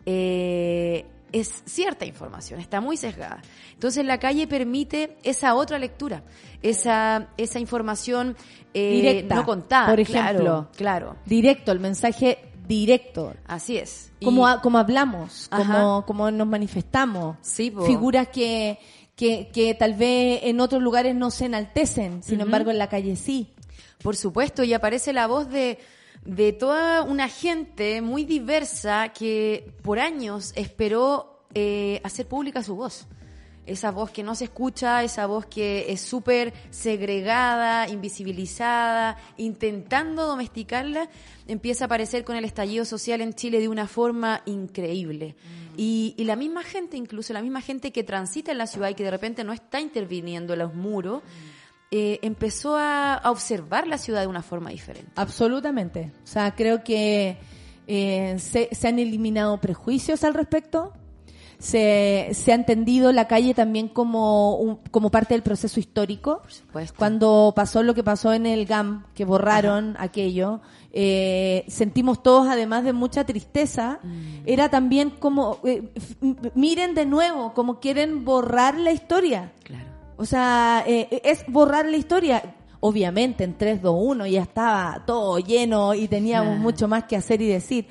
eh, es cierta información, está muy sesgada. Entonces, la calle permite esa otra lectura, esa, esa información eh, Directa, no contada. por ejemplo. Claro. Directo, el mensaje directo. Así es. Como, como hablamos, como, como nos manifestamos. po. Figuras que, que, que tal vez en otros lugares no se enaltecen, sin embargo en la calle sí. Por supuesto, y aparece la voz de, de toda una gente muy diversa que por años esperó eh, hacer pública su voz. Esa voz que no se escucha, esa voz que es súper segregada, invisibilizada, intentando domesticarla, empieza a aparecer con el estallido social en Chile de una forma increíble. Y, y la misma gente, incluso la misma gente que transita en la ciudad y que de repente no está interviniendo en los muros, eh, empezó a, a observar la ciudad de una forma diferente. Absolutamente. O sea, creo que eh, se, se han eliminado prejuicios al respecto. Se, se ha entendido la calle también como, un- como parte del proceso histórico. Cuando pasó lo que pasó en el GAM, que borraron aquello, eh, sentimos todos, además de mucha tristeza, era también como, eh, miren de nuevo, como quieren borrar la historia. O sea, eh, es borrar la historia. Obviamente en 3, 2, 1 ya estaba todo lleno y teníamos Ah. mucho más que hacer y decir.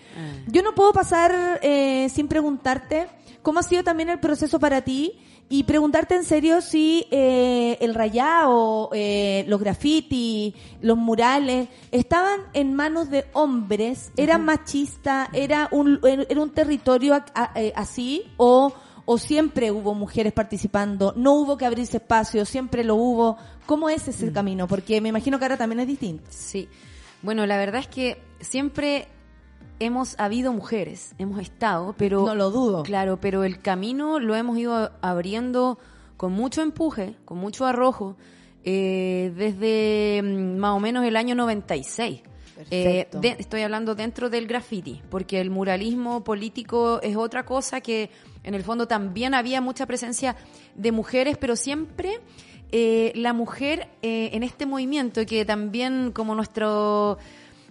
Yo no puedo pasar eh, sin preguntarte cómo ha sido también el proceso para ti y preguntarte en serio si eh, el rayado, eh, los graffiti, los murales estaban en manos de hombres, era machista, era un, era un territorio a- a- eh, así o o siempre hubo mujeres participando, no hubo que abrirse espacio, siempre lo hubo. ¿Cómo es ese camino? Porque me imagino que ahora también es distinto. Sí. Bueno, la verdad es que siempre hemos habido mujeres, hemos estado, pero... No lo dudo. Claro, pero el camino lo hemos ido abriendo con mucho empuje, con mucho arrojo, eh, desde mm, más o menos el año 96. Eh, estoy hablando dentro del graffiti, porque el muralismo político es otra cosa que en el fondo también había mucha presencia de mujeres, pero siempre eh, la mujer eh, en este movimiento que también como nuestro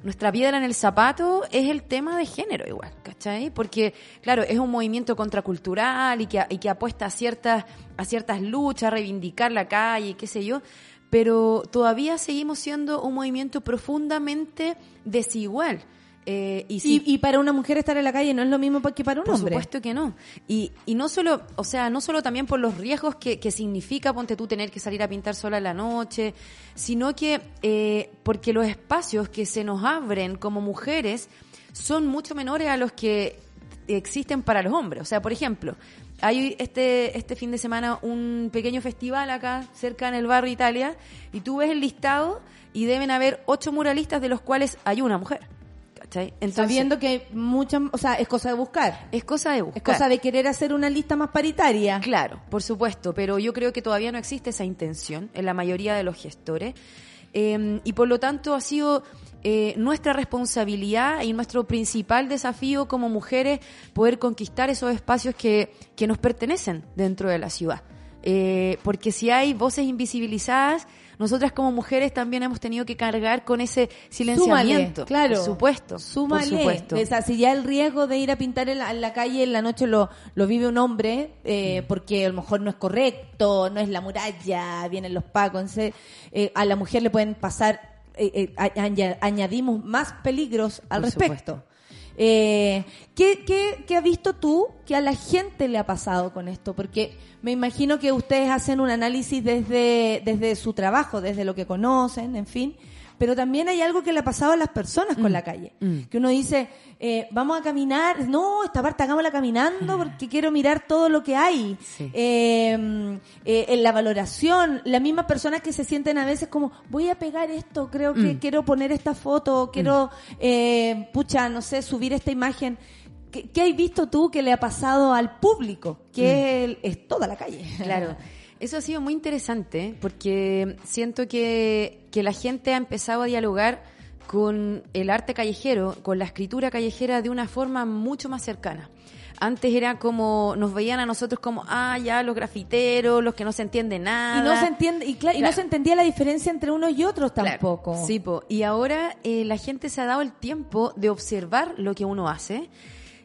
nuestra piedra en el zapato es el tema de género igual, ¿cachai? Porque, claro, es un movimiento contracultural y que, y que apuesta a ciertas, a ciertas luchas, a reivindicar la calle, qué sé yo, pero todavía seguimos siendo un movimiento profundamente desigual. Eh, y, si- Y, y para una mujer estar en la calle no es lo mismo que para un por hombre. supuesto que no. Y, y no solo, o sea, no solo también por los riesgos que, que significa, ponte tú, tener que salir a pintar sola en la noche, sino que eh, porque los espacios que se nos abren como mujeres son mucho menores a los que existen para los hombres. O sea, por ejemplo, hay este, este fin de semana un pequeño festival acá, cerca en el barrio Italia, y tú ves el listado y deben haber ocho muralistas de los cuales hay una mujer. ¿Cachai? Sabiendo que muchas, o sea, es cosa de buscar. Es cosa de buscar. Es cosa de querer hacer una lista más paritaria. Claro, por supuesto, pero yo creo que todavía no existe esa intención en la mayoría de los gestores. Eh, y por lo tanto ha sido eh, nuestra responsabilidad y nuestro principal desafío como mujeres poder conquistar esos espacios que, que nos pertenecen dentro de la ciudad. Eh, porque si hay voces invisibilizadas, nosotras como mujeres también hemos tenido que cargar con ese silenciamiento. Súmale, claro. Por supuesto. Súmale. Por supuesto. O sea, si ya el riesgo de ir a pintar en la, en la calle en la noche lo, lo vive un hombre, eh, Mm. porque a lo mejor no es correcto, no es la muralla, vienen los pacos, entonces, eh, a la mujer le pueden pasar, eh, eh, añadimos más peligros al Por respecto. Eh, ¿qué, qué, qué has visto tú que a la gente le ha pasado con esto? Porque me imagino que ustedes hacen un análisis desde, desde su trabajo, desde lo que conocen, en fin. Pero también hay algo que le ha pasado a las personas con la calle. Que uno dice, eh, vamos a caminar, no, esta parte hagámosla caminando porque quiero mirar todo lo que hay. Eh, eh, en la valoración, las mismas personas que se sienten a veces como, voy a pegar esto, creo que Mm. quiero poner esta foto, quiero, eh, pucha, no sé, subir esta imagen. ¿Qué, qué has visto tú que le ha pasado al público? Que es toda la calle. Claro. Eso ha sido muy interesante porque siento que, que la gente ha empezado a dialogar con el arte callejero, con la escritura callejera de una forma mucho más cercana. Antes era como, nos veían a nosotros como, ah, ya, los grafiteros, los que no se entiende nada. Y no se entiende, y, cla- y no Claro. se entendía la diferencia entre unos y otros tampoco. Sí, po. y ahora eh, la gente se ha dado el tiempo de observar lo que uno hace.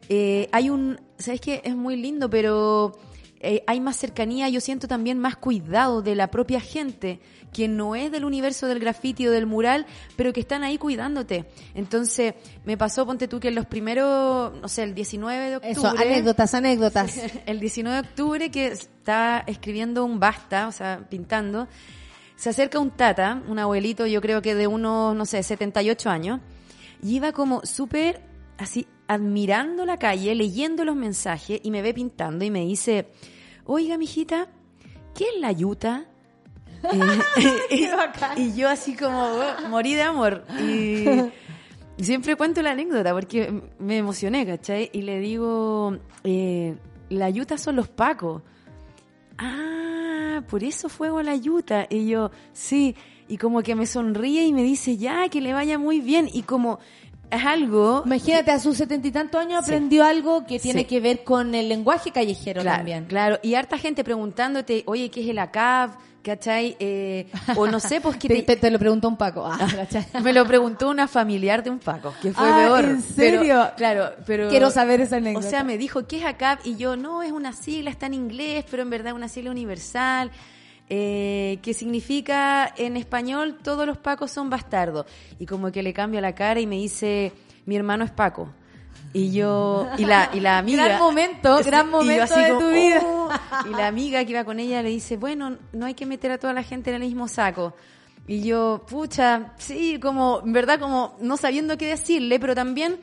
Eh, hay un, ¿sabes qué? Es muy lindo, pero eh, hay más cercanía, yo siento también más cuidado de la propia gente que no es del universo del graffiti o del mural, pero que están ahí cuidándote. Entonces, me pasó, ponte tú, que en los primeros, no sé, el 19 de octubre... Eso, anécdotas, anécdotas. el 19 de octubre que está escribiendo un basta, o sea, pintando, se acerca un tata, un abuelito, yo creo que de unos, no sé, 78 años, y iba como súper así admirando la calle, leyendo los mensajes y me ve pintando y me dice, oiga, mijita, ¿qué es la yuta? Eh, y yo así como oh, morí de amor. Y siempre cuento la anécdota porque me emocioné, ¿cachai? Y le digo, eh, la yuta son los pacos. Ah, por eso fuego la yuta. Y yo, sí, y como que me sonríe y me dice, ya, que le vaya muy bien. Y como es algo... Imagínate, a sus setenta y tantos años aprendió algo que tiene Sí. que ver con el lenguaje callejero Claro, también. Claro, y harta gente preguntándote, oye, ¿qué es el ACAB? ¿Cachai? Eh, o no sé, pues que Te, te- te lo preguntó un Paco. Ah. Me lo preguntó una familiar de un Paco, que fue Ah, peor. ¿en Pero- serio? claro, pero... Quiero saber esa O anécdota. sea, me dijo, ¿qué es ACAP? Y yo, no, es una sigla, está en inglés, pero en verdad es una sigla universal, eh, que significa, en español, todos los Pacos son bastardos. Y como que le cambia la cara y me dice, mi hermano es Paco. Y yo, y la, y la amiga... Gran momento, gran momento así de como, tu vida. "Oh". y la amiga que iba con ella le dice, bueno, no hay que meter a toda la gente en el mismo saco. Y yo, pucha, sí, como, en verdad, como no sabiendo qué decirle, pero también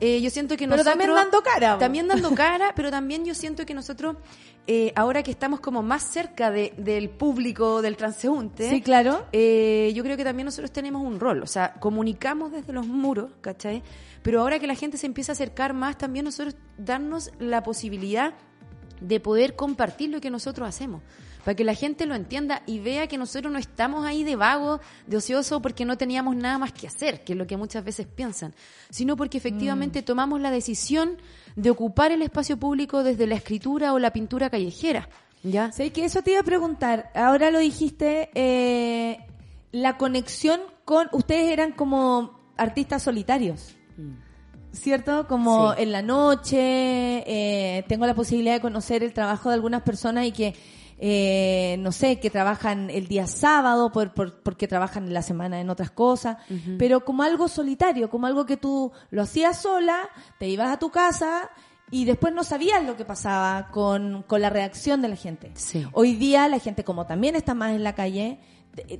eh, yo siento que Pero nosotros... también dando cara. También dando cara, pero también yo siento que nosotros, eh, ahora que estamos como más cerca de- del público, del transeúnte... Sí, claro. eh, yo creo que también nosotros tenemos un rol, o sea, comunicamos desde los muros, ¿cachai? Pero ahora que la gente se empieza a acercar más, también nosotros darnos la posibilidad de poder compartir lo que nosotros hacemos, para que la gente lo entienda y vea que nosotros no estamos ahí de vago, de ocioso, porque no teníamos nada más que hacer, que es lo que muchas veces piensan, sino porque efectivamente tomamos la decisión de ocupar el espacio público desde la escritura o la pintura callejera. ¿Ya? Sé que eso te iba a preguntar. Ahora lo dijiste, eh, la conexión con... Ustedes eran como artistas solitarios. ¿Cierto? Como Sí. en la noche, eh, tengo la posibilidad de conocer el trabajo de algunas personas y que, eh, no sé, que trabajan el día sábado por, por- porque trabajan en la semana en otras cosas, pero como algo solitario, como algo que tú lo hacías sola, te ibas a tu casa y después no sabías lo que pasaba con, con la reacción de la gente. Sí. Hoy día la gente, como también está más en la calle,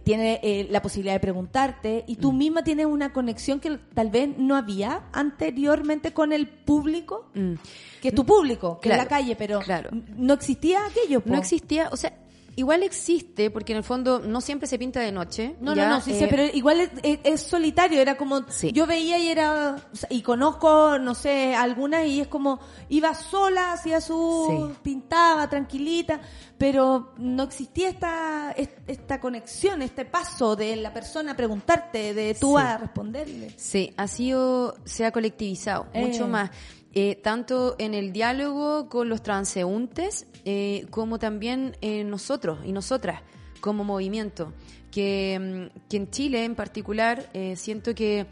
tiene eh, la posibilidad de preguntarte y Mm. tú misma tienes una conexión que tal vez no había anteriormente con el público, Mm. que es tu público, que Claro, es la calle, pero claro. no existía aquello. po. No existía, o sea, igual existe, porque en el fondo no siempre se pinta de noche. No, ¿ya? no, no, sí Eh, sé, pero igual es, es- es solitario, era como, Sí. yo veía y era, y conozco, no sé, algunas y es como, iba sola, hacía su, Sí. pintaba tranquilita, pero no existía esta, es- esta conexión, este paso de la persona a preguntarte, de tú Sí. a responderle. Sí, ha sido, se ha colectivizado Eh. mucho más. Eh, tanto en el diálogo con los transeúntes, eh, como también en nosotros y nosotras como movimiento. Que, mm, que en Chile en particular eh, siento que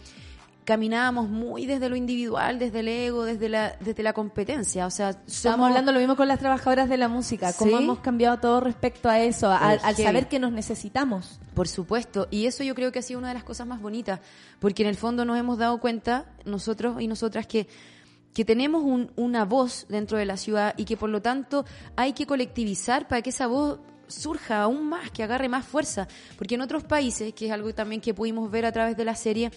caminábamos muy desde lo individual, desde el ego, desde la, desde la competencia. O sea, Estamos somos- hablando lo mismo con las trabajadoras de la música, cómo hemos cambiado todo respecto a eso, al, al saber que nos necesitamos. Por supuesto, y eso yo creo que ha sido una de las cosas más bonitas, porque en el fondo nos hemos dado cuenta, nosotros y nosotras, que, que tenemos un- una voz dentro de la ciudad y que por lo tanto hay que colectivizar para que esa voz surja aún más, que agarre más fuerza, porque en otros países, que es algo también que pudimos ver a través de la serie,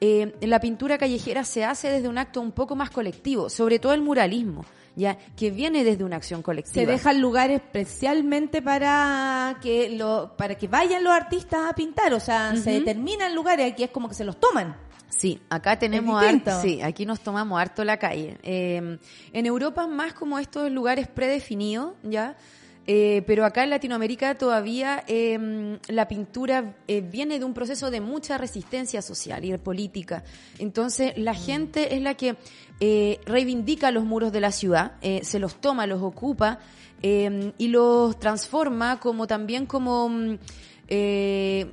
eh, la pintura callejera se hace desde un acto un poco más colectivo, sobre todo el muralismo, ya que viene desde una acción colectiva. Se deja el lugar especialmente para que lo, para que vayan los artistas a pintar, o sea, se determinan lugares, aquí es como que se los toman. Sí, acá tenemos harto, sí, aquí nos tomamos harto la calle. Eh, en Europa más como estos lugares predefinidos, ¿ya? Eh, pero acá en Latinoamérica todavía eh, la pintura eh, viene de un proceso de mucha resistencia social y política. Entonces la gente es la que eh, reivindica los muros de la ciudad, se los toma, los ocupa eh, y los transforma como también como... mm, eh,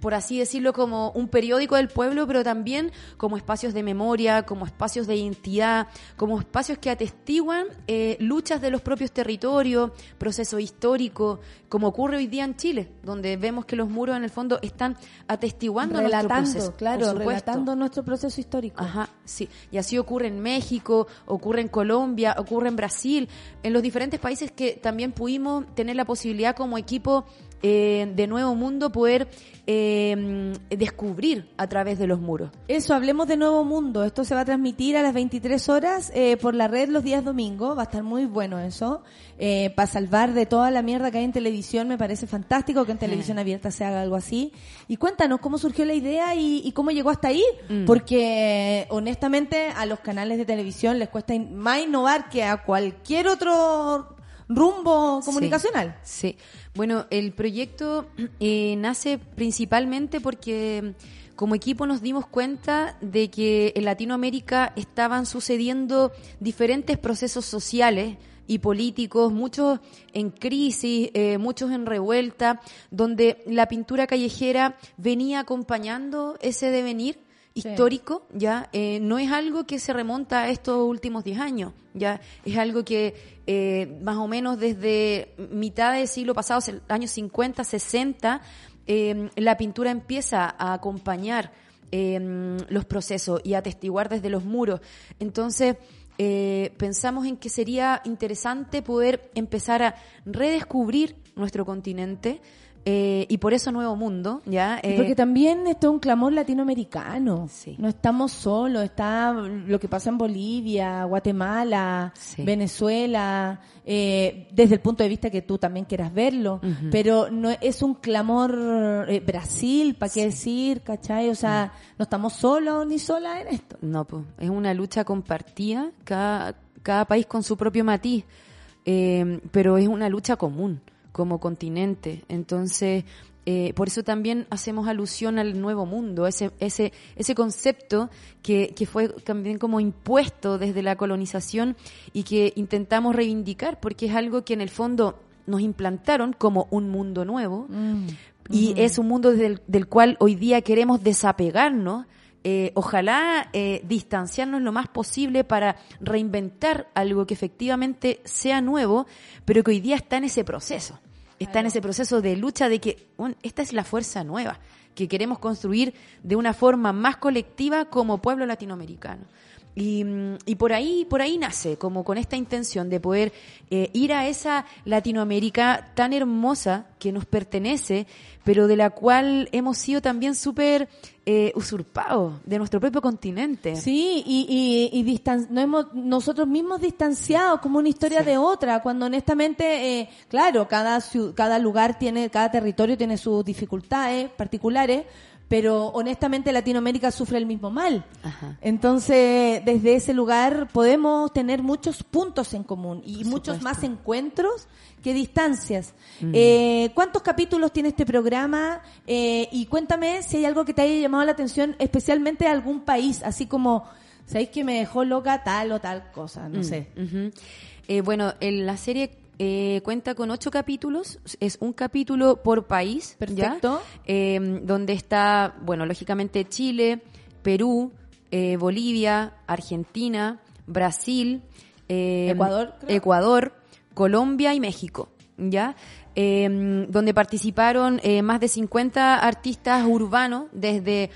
por así decirlo, como un periódico del pueblo, pero también como espacios de memoria, como espacios de identidad, como espacios que atestiguan eh, luchas de los propios territorios, procesos históricos, como ocurre hoy día en Chile, donde vemos que los muros en el fondo están atestiguando nuestro relatando, proceso. claro, relatando nuestro proceso histórico. Ajá, sí. Y así ocurre en México, ocurre en Colombia, ocurre en Brasil, en los diferentes países que también pudimos tener la posibilidad como equipo eh, de Nuevo Mundo poder eh, descubrir a través de los muros. Eso, hablemos de Nuevo Mundo. Esto se va a transmitir a las 23 horas eh, por la red los días domingos. Va a estar muy bueno eso. Eh, para salvar de toda la mierda que hay en televisión, me parece fantástico que en televisión abierta se haga algo así. Y cuéntanos cómo surgió la idea y, y cómo llegó hasta ahí. Mm. Porque, honestamente, a los canales de televisión les cuesta in- más innovar que a cualquier otro rumbo comunicacional. Sí. Bueno, el proyecto eh, nace principalmente porque mm, como equipo nos dimos cuenta de que en Latinoamérica estaban sucediendo diferentes procesos sociales y políticos, muchos en crisis, eh, muchos en revuelta, donde la pintura callejera venía acompañando ese devenir histórico, ya eh, no es algo que se remonta a estos últimos 10 años, ya es algo que eh, más o menos desde mitad del siglo pasado, años 50, 60, eh, la pintura empieza a acompañar eh, los procesos y a atestiguar desde los muros. Entonces, eh, pensamos en que sería interesante poder empezar a redescubrir nuestro continente eh, y por eso Nuevo Mundo, ¿ya? Y Eh, Porque también esto es un clamor latinoamericano. No estamos solos, está lo que pasa en Bolivia, Guatemala, Venezuela, eh, desde el punto de vista que tú también quieras verlo, pero no es un clamor eh, Brasil, ¿para qué decir, cachai? O sea, no estamos solos ni solas en esto. No, pues es una lucha compartida, cada, cada país con su propio matiz, eh, pero es una lucha común como continente. Entonces, eh, por eso también hacemos alusión al nuevo mundo, ese, ese, ese concepto que, que fue también como impuesto desde la colonización y que intentamos reivindicar, porque es algo que en el fondo nos implantaron como un mundo nuevo y Ujú. es un mundo del, del cual hoy día queremos desapegarnos. Eh, ojalá eh, distanciarnos lo más posible para reinventar algo que efectivamente sea nuevo, pero que hoy día está en ese proceso. Está en ese proceso de lucha de que esta es la fuerza nueva que queremos construir de una forma más colectiva como pueblo latinoamericano. Y, y por ahí, por ahí nace, como con esta intención de poder eh, ir a esa Latinoamérica tan hermosa que nos pertenece, pero de la cual hemos sido también súper eh, usurpados de nuestro propio continente. Sí, y, y, y distan- no hemos, nosotros mismos distanciados como una historia de otra, cuando honestamente, eh, claro, cada, cada lugar tiene, cada territorio tiene sus dificultades particulares, pero honestamente Latinoamérica sufre el mismo mal. Entonces, desde ese lugar podemos tener muchos puntos en común y muchos más encuentros que distancias. Mm. Eh, ¿Cuántos capítulos tiene este programa? Eh, y cuéntame si hay algo que te haya llamado la atención, especialmente de algún país, así como, ¿sabéis que me dejó loca tal o tal cosa? No Mm, sé. Eh, bueno, en la serie eh, cuenta con ocho capítulos, es un capítulo por país, ¿ya? Perfecto. Eh, donde está, bueno, lógicamente Chile, Perú, eh, Bolivia, Argentina, Brasil, eh, Ecuador, creo. Ecuador, Colombia y México, ¿ya? Eh, donde participaron eh, más de 50 artistas urbanos, desde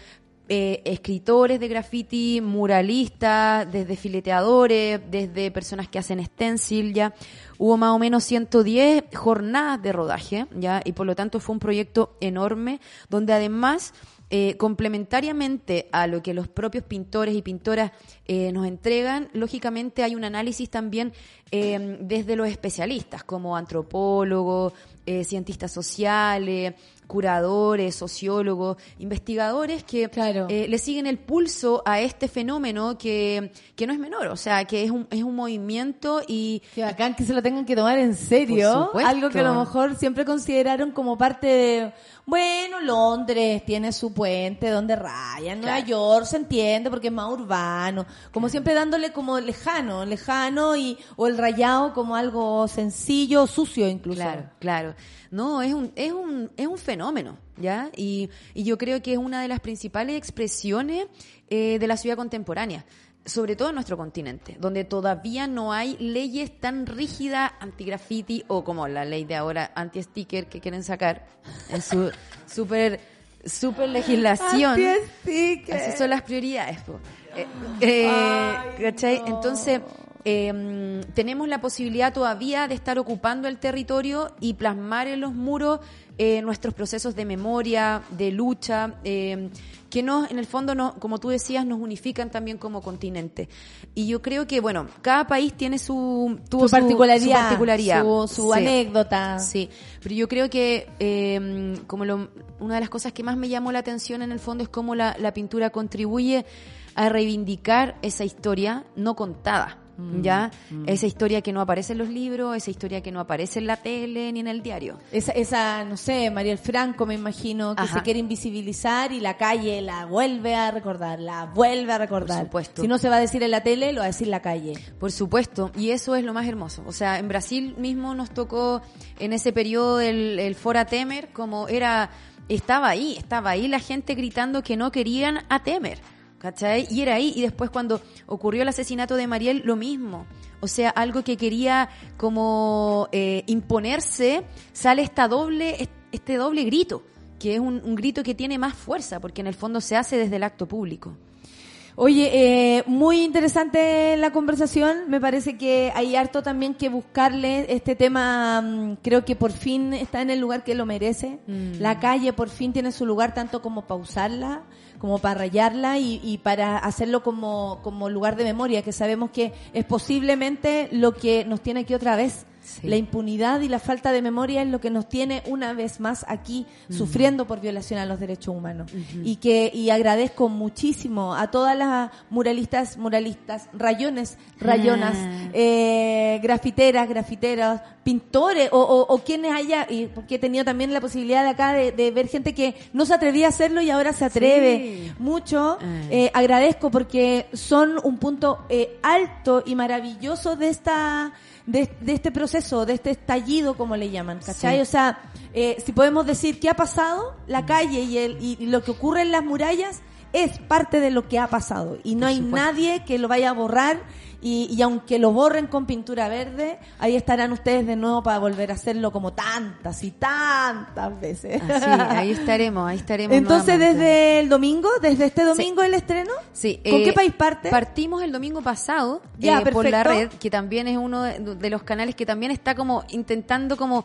eh, escritores de graffiti, muralistas, desde fileteadores, desde personas que hacen stencil, ya. Hubo más o menos 110 jornadas de rodaje, ya, y por lo tanto fue un proyecto enorme, donde además eh, complementariamente a lo que los propios pintores y pintoras eh, nos entregan, lógicamente hay un análisis también desde los especialistas, como antropólogos, eh, cientistas sociales, curadores, sociólogos, investigadores que eh, le siguen el pulso a este fenómeno que, que no es menor, o sea, que es un, es un movimiento y... Que bacán que se lo tengan que tomar en serio. Algo que a lo mejor siempre consideraron como parte de, bueno, Londres tiene su puente donde raya, Nueva Claro. York se entiende porque es más urbano, como siempre dándole como lejano, lejano y, o el rayado como algo sencillo, sucio incluso. Claro, claro. No, es un, es un, es un fenómeno, ¿ya? Y, y yo creo que es una de las principales expresiones eh, de la ciudad contemporánea, sobre todo en nuestro continente, donde todavía no hay leyes tan rígidas anti-graffiti o como la ley de ahora anti-sticker que quieren sacar en su super, super legislación. Anti-sticker. Así son las prioridades. Eh, eh, ¿cachai? Entonces, eh, tenemos la posibilidad todavía de estar ocupando el territorio y plasmar en los muros eh, nuestros procesos de memoria, de lucha, eh, que nos, en el fondo, no, como tú decías, nos unifican también como continente. Y yo creo que, bueno, cada país tiene su, tuvo Su particularidad, su, particularidad. su- su anécdota. Sí, pero yo creo que eh, como lo- una de las cosas que más me llamó la atención en el fondo es cómo la, la pintura contribuye a reivindicar esa historia no contada, Mm, ¿ya? Esa historia que no aparece en los libros, esa historia que no aparece en la tele ni en el diario. Esa, esa, no sé, Mariel Franco, me imagino, que Ajá. se quiere invisibilizar y la calle la vuelve a recordar, la vuelve a recordar. Por supuesto. Si no se va a decir en la tele, lo va a decir la calle. Por supuesto, y eso es lo más hermoso. O sea, en Brasil mismo nos tocó en ese periodo el, el Fora Temer, como era, estaba ahí, estaba ahí la gente gritando que no querían a Temer. Y era ahí, y después cuando ocurrió el asesinato de Mariel, lo mismo. O sea, algo que quería como eh, imponerse, sale esta doble, este doble grito, que es un grito que tiene más fuerza, porque en el fondo se hace desde el acto público. Oye, eh, muy interesante la conversación. Me parece que hay harto también que buscarle este tema. mm, Creo que por fin está en el lugar que lo merece. Mm. La calle por fin tiene su lugar tanto como para usarla, como para rayarla y, y para hacerlo como, como lugar de memoria, que sabemos que es posiblemente lo que nos tiene aquí otra vez. La impunidad y la falta de memoria es lo que nos tiene una vez más aquí sufriendo por violación a los derechos humanos. Y que y agradezco muchísimo a todas las muralistas, muralistas, rayones, rayonas, Ah. eh, grafiteras, grafiteros, pintores o, o, o quienes haya, y porque he tenido también la posibilidad de acá de, de ver gente que no se atrevía a hacerlo y ahora se atreve mucho. Eh, agradezco porque son un punto eh, alto y maravilloso de esta de, de este proceso, de este estallido, como le llaman, ¿cachai? Sí. O sea, eh, si podemos decir qué ha pasado, la calle y, el, y, y lo que ocurre en las murallas es parte de lo que ha pasado y no hay nadie que lo vaya a borrar y, y aunque lo borren con pintura verde, ahí estarán ustedes de nuevo para volver a hacerlo como tantas y tantas veces. Así, ahí estaremos, ahí estaremos. Entonces, nuevamente. desde el domingo, desde este domingo el estreno, Sí, ¿con eh, qué país parte? Partimos el domingo pasado Ya, eh, por la red, que también es uno de, de los canales que también está como intentando como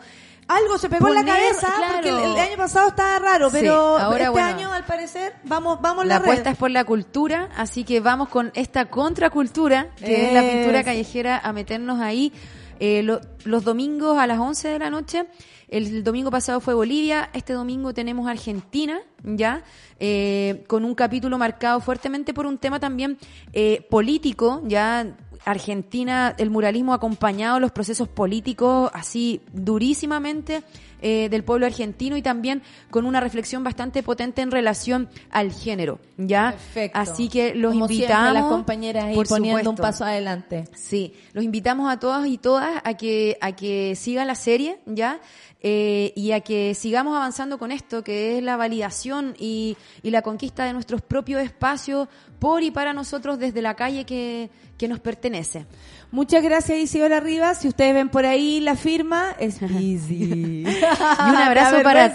algo se pegó en la cabeza claro. porque el, el año pasado estaba raro, Sí, pero ahora, este bueno. año al parecer vamos vamos la la, apuesta es por la cultura, así que vamos con esta contracultura, que es la pintura callejera, a meternos ahí eh, lo- los domingos a las 11 de la noche. El domingo pasado fue Bolivia, este domingo tenemos Argentina, ya, eh, con un capítulo marcado fuertemente por un tema también eh, político, ya. Argentina, el muralismo ha acompañado los procesos políticos así durísimamente eh, del pueblo argentino y también con una reflexión bastante potente en relación al género, ¿ya? Perfecto. Así que los Como invitamos. las compañeras ahí por poniendo un supuesto. paso adelante. Sí, los invitamos a todos y todas a que, a que sigan la serie, ¿ya? Eh, y a que sigamos avanzando con esto, que es la validación y, y la conquista de nuestros propios espacios por y para nosotros desde la calle que, que nos pertenece. Muchas gracias Isidora Rivas. Si ustedes ven por ahí la firma, es busy. Y un abrazo para...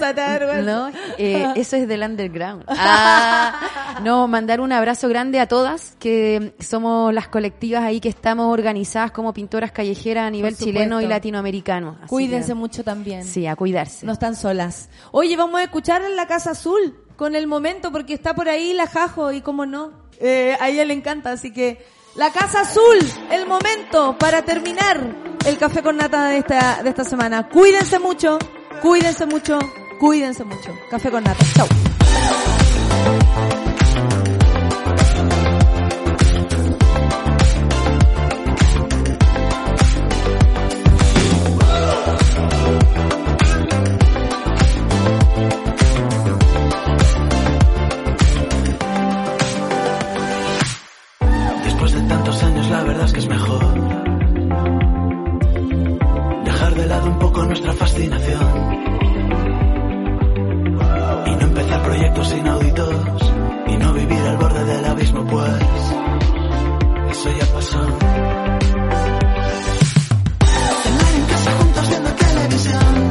No, eh, eso es del underground. Ah, no, mandar un abrazo grande a todas, que somos las colectivas ahí que estamos organizadas como pintoras callejeras a nivel chileno y latinoamericano. Así Cuídense que- mucho también. Sí, a cuidarse. No están solas. Oye, vamos a escuchar en la Casa Azul con el momento porque está por ahí la Jajo y cómo no. Eh, a ella le encanta, así que la Casa Azul, el momento para terminar el café con nata de esta, de esta semana. Cuídense mucho, cuídense mucho, cuídense mucho. Café con nata. Chau. Que es mejor dejar de lado un poco nuestra fascinación y no empezar proyectos inauditos y no vivir al borde del abismo pues eso ya pasó. Cenar en casa juntos viendo televisión